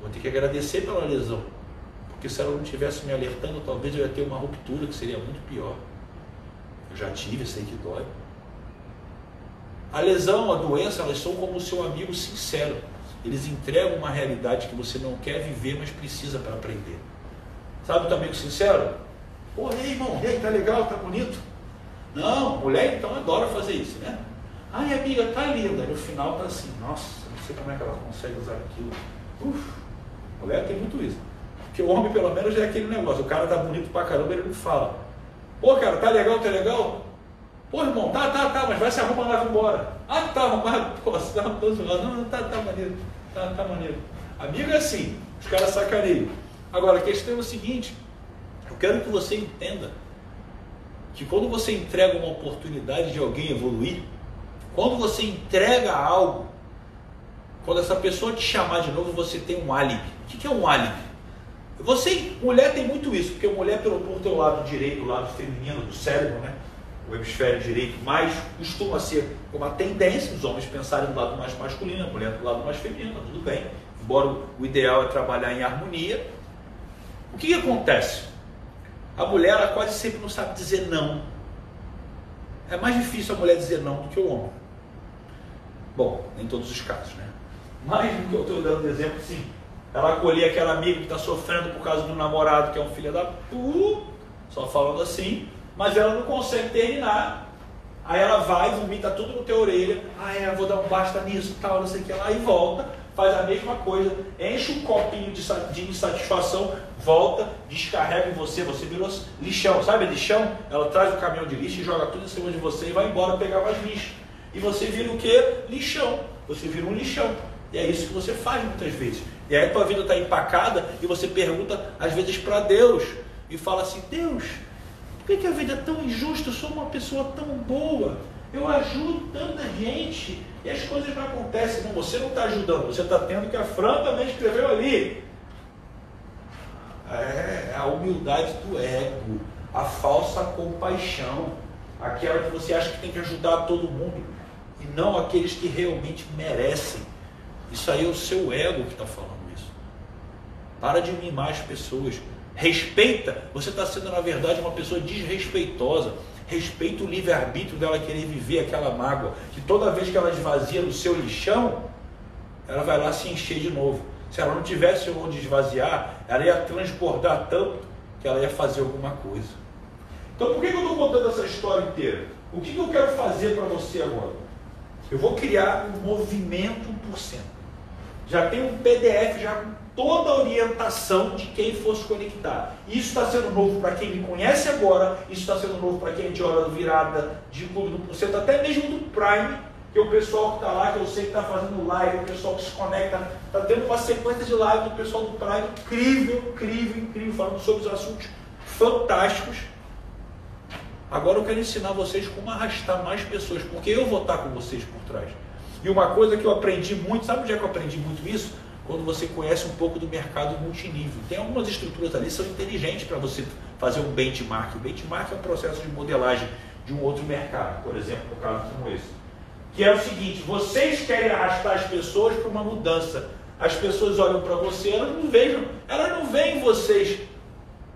Vou ter que agradecer pela lesão. Porque se ela não tivesse me alertando, talvez eu ia ter uma ruptura que seria muito pior. Eu já tive, sei que dói. A lesão, a doença, elas são como o seu amigo sincero. Eles entregam uma realidade que você não quer viver, mas precisa para aprender. Sabe o teu amigo sincero? Pô, aí, irmão, aí, tá legal, tá bonito? Não, mulher então adora fazer isso, né? Ai, amiga, tá linda. No final tá assim, nossa, não sei como é que ela consegue usar aquilo. Uf, mulher tem muito isso. Porque o homem, pelo menos, é aquele negócio. O cara tá bonito pra caramba, ele não fala. Pô, cara, tá legal, tá legal? Pô, irmão, tá, tá, tá, mas vai se arrumar lá embora. Ah, tá arrumado. Pô, você tá tô zoando. Não, não, tá, tá maneiro. Tá, tá maneiro. Amigo é assim, os caras sacaneiam. Agora, a questão é o seguinte, eu quero que você entenda que quando você entrega uma oportunidade de alguém evoluir, quando você entrega algo, quando essa pessoa te chamar de novo, você tem um álibi. O que é um álibi? Você, mulher tem muito isso, porque mulher, pelo por teu lado direito, o lado feminino do cérebro, né? O hemisfério direito mais costuma ser uma tendência, os homens pensarem do lado mais masculino, a mulher do lado mais feminino, tá tudo bem. Embora o ideal é trabalhar em harmonia. O que, que acontece? A mulher ela quase sempre não sabe dizer não. É mais difícil a mulher dizer não do que o homem. Bom, em todos os casos, né? Mas no que eu estou dando de exemplo, sim. Ela acolher aquela amiga que está sofrendo por causa do namorado que é um filho da pu, só falando assim, mas ela não consegue terminar. Aí ela vai, vomita tudo no teu orelha, ah é, vou dar um basta nisso, tal, não sei o que lá, e volta, faz a mesma coisa, enche um copinho de, de insatisfação, volta, descarrega em você, você virou lixão, sabe lixão? Ela traz o caminhão de lixo e joga tudo em cima de você e vai embora pegar mais lixo. E você vira o que? Lixão. Você vira um lixão. E é isso que você faz muitas vezes. E aí a tua vida está empacada e você pergunta às vezes para Deus e fala assim, Deus, por que, que a vida é tão injusta? Eu sou uma pessoa tão boa. Eu ajudo tanta gente e as coisas não acontecem. Não, você não está ajudando, você está tendo que a Fran também escreveu ali. É, é a humildade do ego, a falsa compaixão, aquela que você acha que tem que ajudar todo mundo e não aqueles que realmente merecem. Isso aí é o seu ego que está falando isso. Para de mimar as pessoas. Respeita. Você está sendo, na verdade, uma pessoa desrespeitosa. Respeita o livre-arbítrio dela querer viver aquela mágoa. Que toda vez que ela esvazia no seu lixão, ela vai lá se encher de novo. Se ela não tivesse onde esvaziar, ela ia transbordar tanto que ela ia fazer alguma coisa. Então, por que eu estou contando essa história inteira? O que eu quero fazer para você agora? Eu vou criar um movimento 1%. Já tem um PDF já toda a orientação de quem fosse conectar. Isso está sendo novo para quem me conhece agora, isso está sendo novo para quem é de hora virada, de clube do porcento, até mesmo do Prime, que o pessoal que está lá, que eu sei que está fazendo live, o pessoal que se conecta, está tendo uma sequência de live do pessoal do Prime, incrível, incrível, incrível, falando sobre os assuntos fantásticos. Agora eu quero ensinar vocês como arrastar mais pessoas, porque eu vou estar com vocês por trás. E uma coisa que eu aprendi muito, sabe onde é que eu aprendi muito isso? Quando você conhece um pouco do mercado multinível. Tem algumas estruturas ali que são inteligentes para você fazer um benchmark. O benchmark é um processo de modelagem de um outro mercado, por exemplo, no caso como esse. Que é o seguinte: vocês querem arrastar as pessoas para uma mudança. As pessoas olham para você, elas não vejam, elas não veem vocês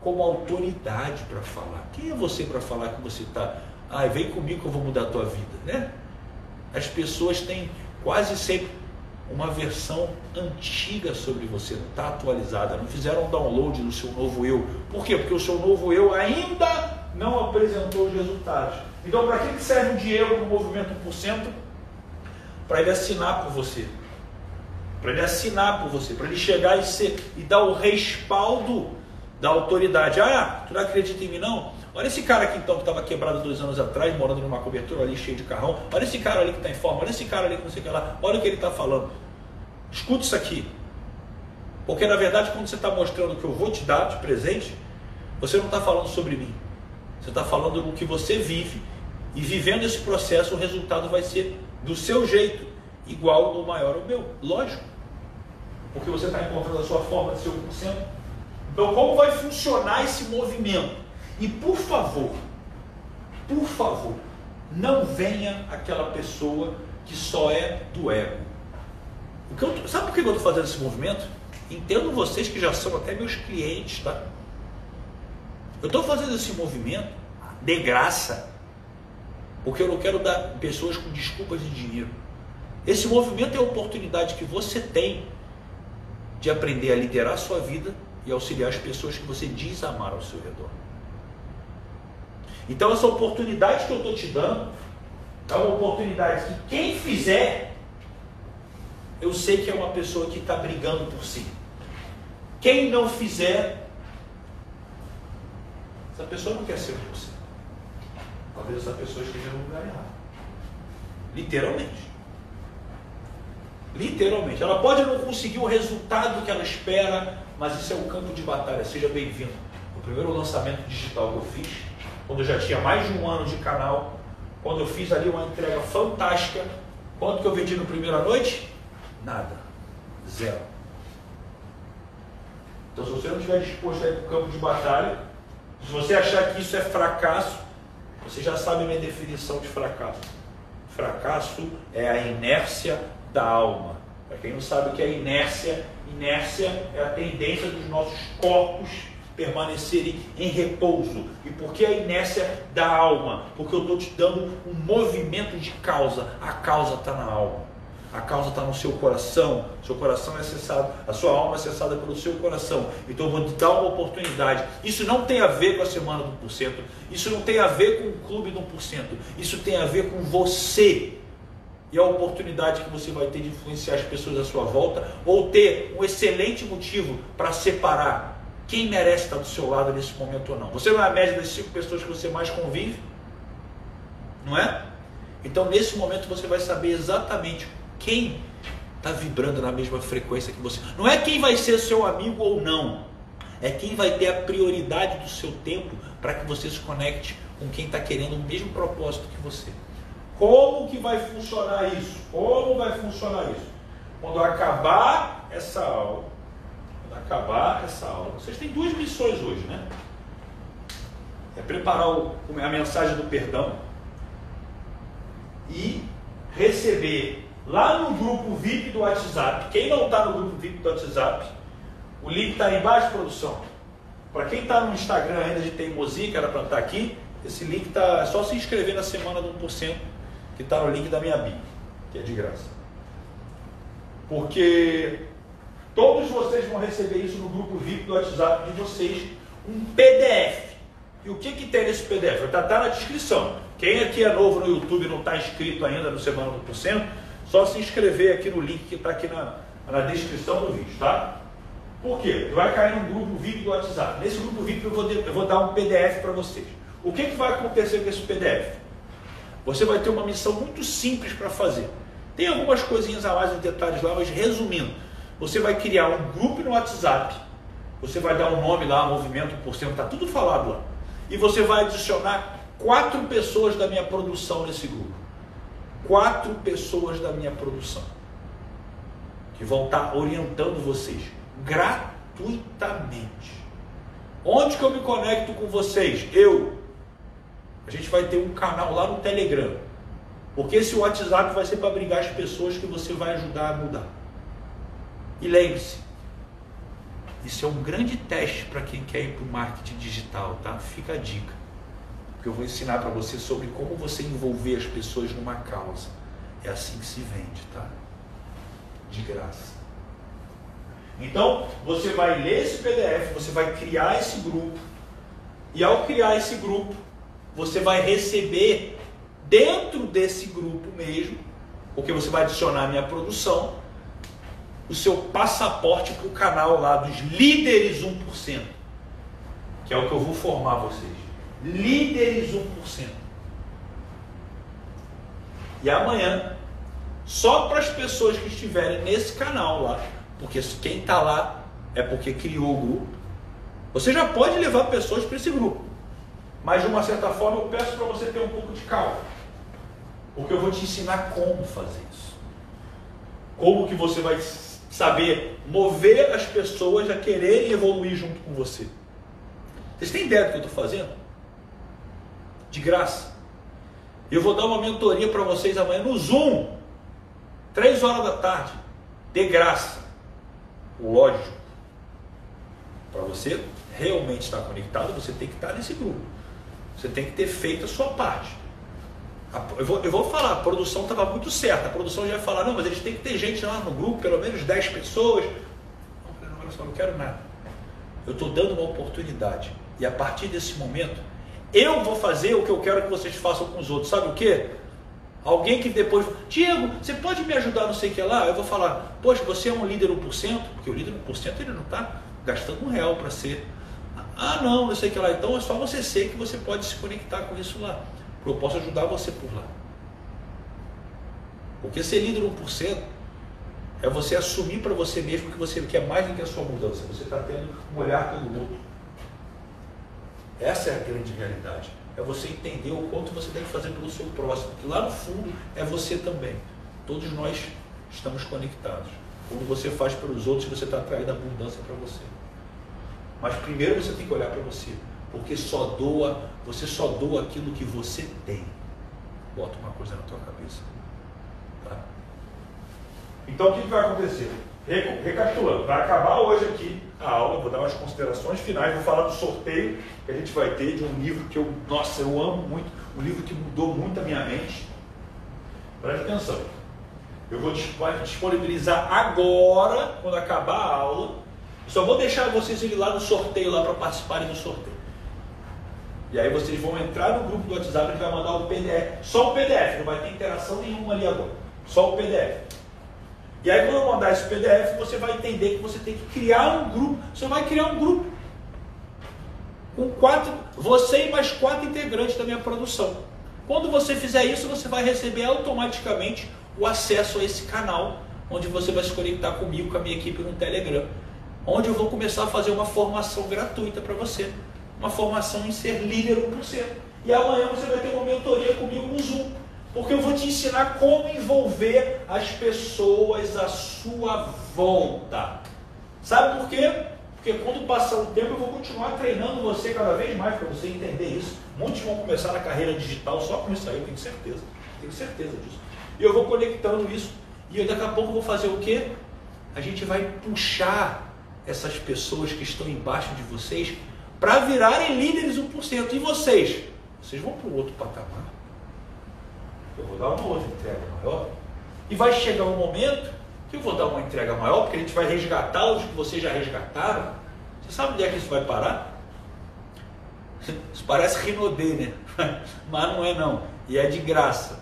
como autoridade para falar. Quem é você para falar que você está? Ah, vem comigo que eu vou mudar a tua vida, né? As pessoas têm quase sempre uma versão antiga sobre você, não está atualizada, não fizeram um download no seu novo eu. Por quê? Porque o seu novo eu ainda não apresentou os resultados. Então, para que serve o Diego no movimento 1%? Para ele assinar por você. Para ele assinar por você, para ele chegar e, ser, e dar o respaldo da autoridade. Ah, tu não acredita em mim não? Olha esse cara aqui então que estava quebrado dois anos atrás, morando numa cobertura ali cheio de carrão. Olha esse cara ali que está em forma. Olha esse cara ali que não sei o que lá. Olha o que ele está falando. Escute isso aqui. Porque na verdade, quando você está mostrando o que eu vou te dar de presente, você não está falando sobre mim. Você está falando do que você vive. E vivendo esse processo, o resultado vai ser do seu jeito, igual ou maior ao meu. Lógico. Porque você está encontrando a sua forma de ser 1%. Então, como vai funcionar esse movimento? E por favor, por favor, não venha aquela pessoa que só é do ego. Eu, sabe por que eu estou fazendo esse movimento? Entendo vocês que já são até meus clientes, tá? Eu estou fazendo esse movimento de graça, porque eu não quero dar pessoas com desculpas de dinheiro. Esse movimento é a oportunidade que você tem de aprender a liderar a sua vida e auxiliar as pessoas que você diz amar ao seu redor. Então, essa oportunidade que eu estou te dando é uma oportunidade que quem fizer, eu sei que é uma pessoa que está brigando por si. Quem não fizer, essa pessoa não quer ser você. Talvez essa pessoa esteja no lugar errado. Literalmente. Literalmente. Ela pode não conseguir o resultado que ela espera, mas isso é um campo de batalha. Seja bem-vindo. O primeiro lançamento digital que eu fiz, quando eu já tinha mais de um ano de canal, quando eu fiz ali uma entrega fantástica, quanto que eu vendi no primeira noite? Nada. Zero. Então, se você não estiver disposto a ir para o campo de batalha, se você achar que isso é fracasso, você já sabe a minha definição de fracasso. Fracasso é a inércia da alma. Para quem não sabe o que é inércia, inércia é a tendência dos nossos corpos permanecerem em repouso. E por que a inércia da alma? Porque eu estou te dando um movimento de causa. A causa está na alma. A causa está no seu coração, seu coração é acessado, a sua alma é acessada pelo seu coração. Então eu vou te dar uma oportunidade. Isso não tem a ver com a semana do 1%, isso não tem a ver com o clube do 1%, isso tem a ver com você. E a oportunidade que você vai ter de influenciar as pessoas à sua volta, ou ter um excelente motivo para separar quem merece estar do seu lado nesse momento ou não. Você não é a média das cinco pessoas que você mais convive? Não é? Então, nesse momento, você vai saber exatamente quem está vibrando na mesma frequência que você. Não é quem vai ser seu amigo ou não. É quem vai ter a prioridade do seu tempo para que você se conecte com quem está querendo o mesmo propósito que você. Como que vai funcionar isso? Como vai funcionar isso? Quando acabar essa aula, quando acabar essa aula, vocês têm duas missões hoje, né? É preparar o, a mensagem do perdão e receber lá no grupo VIP do WhatsApp. Quem não está no grupo VIP do WhatsApp, o link está embaixo, produção. Para quem está no Instagram ainda de teimosia, que era para estar tá aqui, esse link está. É só se inscrever na semana do 1%, que está no link da minha bio, que é de graça. Porque todos vocês vão receber isso no grupo VIP do WhatsApp de vocês, um PDF. E o que, que tem nesse PDF? Está tá na descrição. Quem aqui é novo no YouTube e não está inscrito ainda no Semana do Porcento, só se inscrever aqui no link que está aqui na, na descrição do vídeo, tá? Por quê? Vai cair num grupo VIP do WhatsApp. Nesse grupo VIP eu vou, eu vou dar um PDF para vocês. O que, que vai acontecer com esse PDF? Você vai ter uma missão muito simples para fazer. Tem algumas coisinhas a mais em detalhes lá, mas resumindo, você vai criar um grupo no WhatsApp, você vai dar um nome lá, movimento por cento, está tudo falado lá. E você vai adicionar quatro pessoas da minha produção nesse grupo quatro pessoas da minha produção que vão estar orientando vocês gratuitamente. Onde que eu me conecto com vocês? Eu. A gente vai ter um canal lá no Telegram. Porque esse WhatsApp vai ser para brigar as pessoas que você vai ajudar a mudar. E lembre-se, isso é um grande teste para quem quer ir para o marketing digital, tá? Fica a dica porque eu vou ensinar para você sobre como você envolver as pessoas numa causa. É assim que se vende, tá? De graça. Então, você vai ler esse PDF, você vai criar esse grupo, e ao criar esse grupo, você vai receber dentro desse grupo mesmo, porque você vai adicionar a minha produção, o seu passaporte para o canal lá dos líderes 1%, que é o que eu vou formar vocês líderes 1%. E amanhã, só para as pessoas que estiverem nesse canal lá, porque quem está lá é porque criou o grupo, você já pode levar pessoas para esse grupo. Mas de uma certa forma eu peço para você ter um pouco de calma. Porque eu vou te ensinar como fazer isso. Como que você vai saber mover as pessoas a quererem evoluir junto com você. Vocês têm ideia do que eu estou fazendo? de graça. Eu vou dar uma mentoria para vocês amanhã no Zoom, três horas da tarde, de graça. Lógico. Para você realmente estar conectado, você tem que estar nesse grupo. Você tem que ter feito a sua parte. Eu vou, eu vou falar, a produção estava muito certa. A produção já ia falar, não, mas eles têm que ter gente lá no grupo, pelo menos 10 pessoas. Não, não, olha só, não quero nada. Eu estou dando uma oportunidade. E a partir desse momento, eu vou fazer o que eu quero que vocês façam com os outros. Sabe o que? Alguém que depois, Diego, você pode me ajudar não sei o que lá? Eu vou falar, poxa, você é um líder 1%, porque o líder 1% ele não está gastando um real para ser. Ah, não, não sei que lá. Então é só você ser que você pode se conectar com isso lá. Eu posso ajudar você por lá. Porque ser líder 1% é você assumir para você mesmo que você quer mais do que a sua mudança. Você está tendo um olhar pelo outro. Essa é a grande realidade. É você entender o quanto você tem que fazer pelo seu próximo, que lá no fundo é você também. Todos nós estamos conectados. Quando você faz pelos outros, você está atraindo abundância para você. Mas primeiro você tem que olhar para você, porque só doa, você só doa aquilo que você tem. Bota uma coisa na tua cabeça. Tá? Então o que, que vai acontecer? Recapitulando, vai acabar hoje aqui a aula, vou dar umas considerações finais, vou falar do sorteio que a gente vai ter de um livro que eu, nossa, eu amo muito, um livro que mudou muito a minha mente. Preste atenção. Eu vou disponibilizar agora, quando acabar a aula. Só vou deixar vocês ir lá no sorteio lá para participarem do sorteio. E aí vocês vão entrar no grupo do WhatsApp e vai mandar o PDF. Só o PDF, não vai ter interação nenhuma ali agora. Só o PDF. E aí, quando eu mandar esse PDF, você vai entender que você tem que criar um grupo. Você vai criar um grupo com quatro, você e mais quatro integrantes da minha produção. Quando você fizer isso, você vai receber automaticamente o acesso a esse canal, onde você vai se conectar comigo, com a minha equipe no Telegram, onde eu vou começar a fazer uma formação gratuita para você, uma formação em ser líder 1%. E amanhã você vai ter uma mentoria comigo no Zoom porque eu vou te ensinar como envolver as pessoas à sua volta. Sabe por quê? Porque quando passar o tempo eu vou continuar treinando você cada vez mais para você entender isso. Muitos vão começar na carreira digital só com isso aí, eu tenho certeza. Tenho certeza disso. E eu vou conectando isso. E daqui a pouco eu vou fazer o quê? A gente vai puxar essas pessoas que estão embaixo de vocês para virarem líderes 1%. E vocês? Vocês vão para o outro patamar eu vou dar uma outra entrega maior. E vai chegar um momento que eu vou dar uma entrega maior, porque a gente vai resgatar os que vocês já resgataram. Você sabe onde é que isso vai parar? Isso parece rinodê, né? Mas não é não. E é de graça.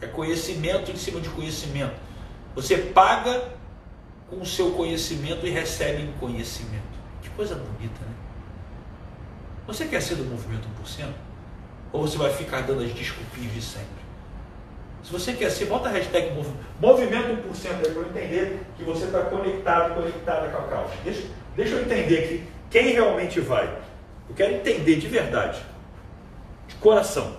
É conhecimento em cima de conhecimento. Você paga com o seu conhecimento e recebe conhecimento. Que coisa bonita, né? Você quer ser do movimento 1%? Ou você vai ficar dando as desculpinhas de sempre? Se você quer ser, bota a hashtag movimento 1% aí para eu entender que você está conectado, conectada com a causa. Deixa, deixa eu entender aqui quem realmente vai. Eu quero entender de verdade, de coração.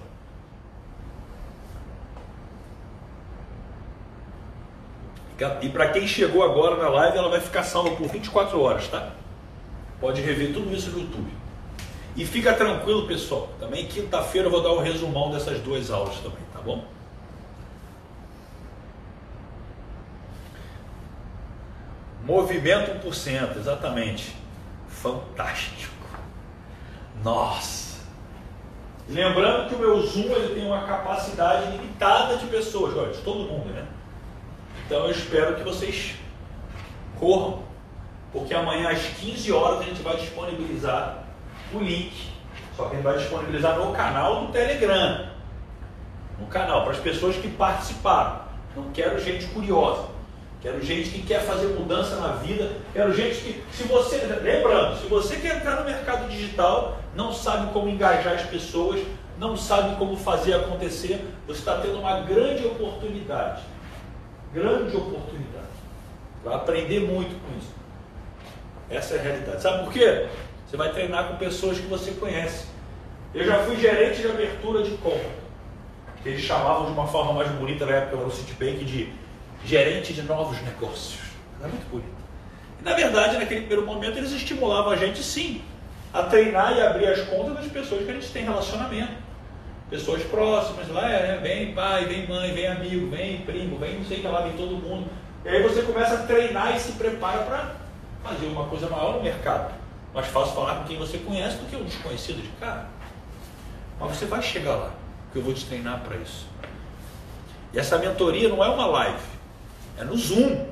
E para quem chegou agora na live, ela vai ficar salva por 24 horas, tá? Pode rever tudo isso no YouTube. E fica tranquilo, pessoal. Também quinta-feira eu vou dar um resumão dessas duas aulas também, tá bom? Movimento 1%, exatamente. Fantástico. Nossa. Lembrando que o meu Zoom ele tem uma capacidade limitada de pessoas, olha, de todo mundo, né? Então eu espero que vocês corram, porque amanhã às 15 horas a gente vai disponibilizar o link. Só que a gente vai disponibilizar no canal do Telegram. No canal, para as pessoas que participaram. Não quero gente curiosa. Quero gente que quer fazer mudança na vida. Quero gente que, se você, lembrando, se você quer entrar no mercado digital, não sabe como engajar as pessoas, não sabe como fazer acontecer, você está tendo uma grande oportunidade. Grande oportunidade. Vai aprender muito com isso. Essa é a realidade. Sabe por quê? Você vai treinar com pessoas que você conhece. Eu já fui gerente de abertura de conta. Que eles chamavam de uma forma mais bonita na época no Citibank de gerente de novos negócios. Era muito bonito. E, na verdade, naquele primeiro momento, eles estimulavam a gente, sim, a treinar e abrir as contas das pessoas que a gente tem relacionamento. Pessoas próximas, lá é, vem pai, vem mãe, vem amigo, vem primo, vem não sei o que lá, vem todo mundo. E aí você começa a treinar e se prepara para fazer uma coisa maior no mercado. Mais fácil falar com quem você conhece do que um desconhecido de cara. Mas você vai chegar lá, porque eu vou te treinar para isso. E essa mentoria não é uma live. É no Zoom.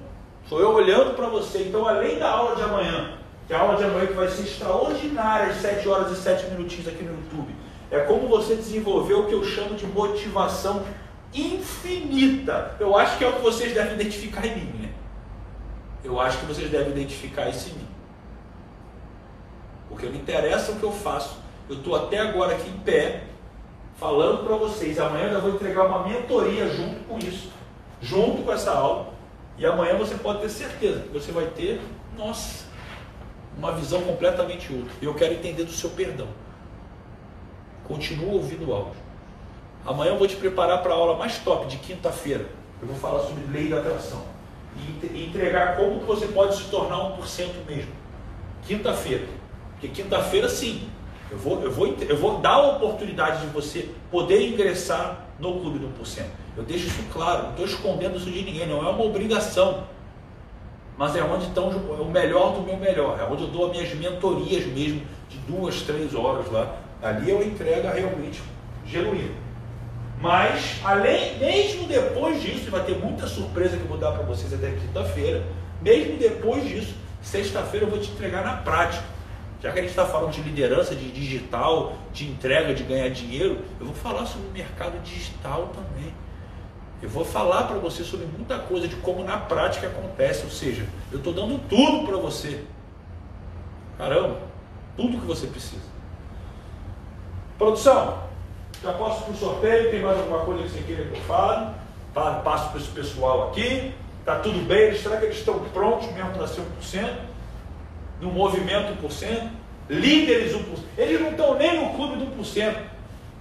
Sou eu olhando para você. Então, além da aula de amanhã, que é a aula de amanhã que vai ser extraordinária, às 7 horas e 7 minutinhos aqui no YouTube, é como você desenvolver o que eu chamo de motivação infinita. Eu acho que é o que vocês devem identificar em mim, né? Eu acho que vocês devem identificar isso em mim. Porque não interessa o que eu faço. Eu estou até agora aqui em pé, falando para vocês. Amanhã eu vou entregar uma mentoria junto com isso, junto com essa aula. E amanhã você pode ter certeza que você vai ter, nossa, uma visão completamente outra. E eu quero entender do seu perdão. Continua ouvindo o áudio. Amanhã eu vou te preparar para a aula mais top de quinta-feira. Eu vou falar sobre lei da atração. E entregar como que você pode se tornar 1% mesmo. Quinta-feira. Porque quinta-feira sim, eu vou, eu, vou, eu vou dar a oportunidade de você poder ingressar no Clube do 1%. Eu deixo isso claro, não estou escondendo isso de ninguém, não é uma obrigação. Mas é onde estão o melhor do meu melhor, é onde eu dou as minhas mentorias mesmo, de duas, três horas lá. Ali eu entrego realmente genuíno. Mas, além, mesmo depois disso, vai ter muita surpresa que eu vou dar para vocês até quinta-feira. Mesmo depois disso, sexta-feira eu vou te entregar na prática. Já que a gente está falando de liderança, de digital, de entrega, de ganhar dinheiro, eu vou falar sobre o mercado digital também. Eu vou falar para você sobre muita coisa de como na prática acontece. Ou seja, eu estou dando tudo para você. Caramba, tudo que você precisa. Produção, já posso para o sorteio? Tem mais alguma coisa que você queira que eu fale? Passo para esse pessoal aqui. Está tudo bem? Será que eles estão prontos mesmo para ser 1%? No movimento 1%? Líderes 1%? Eles não estão nem no clube do 1%.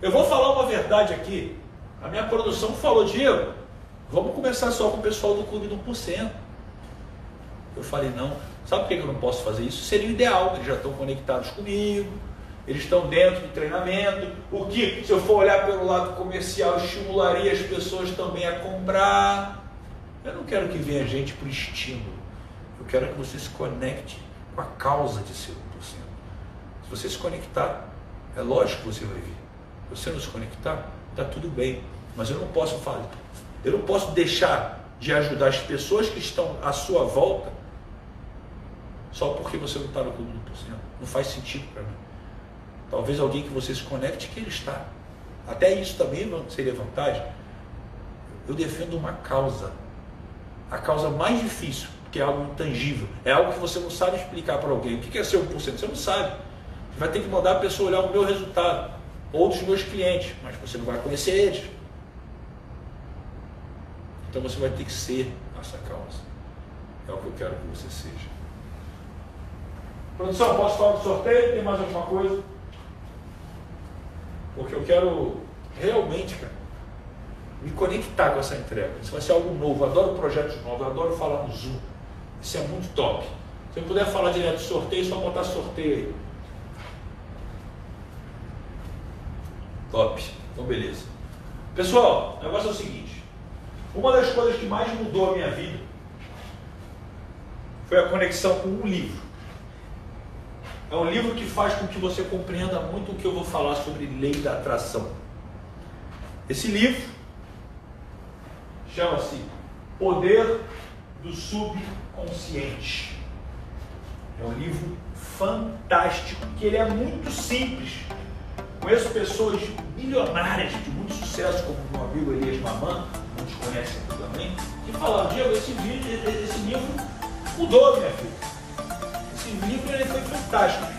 Eu vou falar uma verdade aqui. A minha produção falou, Diego, vamos começar só com o pessoal do clube do 1%. Eu falei, não. Sabe por que eu não posso fazer isso? Seria o ideal. Eles já estão conectados comigo eles estão dentro do treinamento, o que, se eu for olhar pelo lado comercial, estimularia as pessoas também a comprar. Eu não quero que venha gente por estímulo. Eu quero que você se conecte com a causa de ser 1%. Se você se conectar, é lógico que você vai vir. Se você não se conectar, está tudo bem. Mas eu não posso falar, eu não posso deixar de ajudar as pessoas que estão à sua volta só porque você não está no clube do 1%. Não faz sentido para mim. Talvez alguém que você se conecte que ele está. Até isso também seria vantagem. Eu defendo uma causa. A causa mais difícil, que é algo intangível. É algo que você não sabe explicar para alguém. O que é ser 1%? Você não sabe. Você vai ter que mandar a pessoa olhar o meu resultado. Ou dos meus clientes. Mas você não vai conhecer eles. Então você vai ter que ser essa causa. É o que eu quero que você seja. Produção, posso falar do sorteio? Tem mais alguma coisa? Porque eu quero realmente, cara, me conectar com essa entrega. Isso vai ser algo novo. Eu adoro projetos novos, eu adoro falar no Zoom. Isso é muito top. Se eu puder falar direto do sorteio, só botar sorteio aí. Top. Então, beleza. Pessoal, o negócio é o seguinte. Uma das coisas que mais mudou a minha vida foi a conexão com um livro. É um livro que faz com que você compreenda muito o que eu vou falar sobre lei da atração. Esse livro chama-se Poder do Subconsciente. É um livro fantástico, que ele é muito simples. Conheço pessoas milionárias de muito sucesso, como meu amigo Elias Maman, muitos conhecem também, que falaram, Diego, esse, esse livro mudou minha vida livro ele foi fantástico.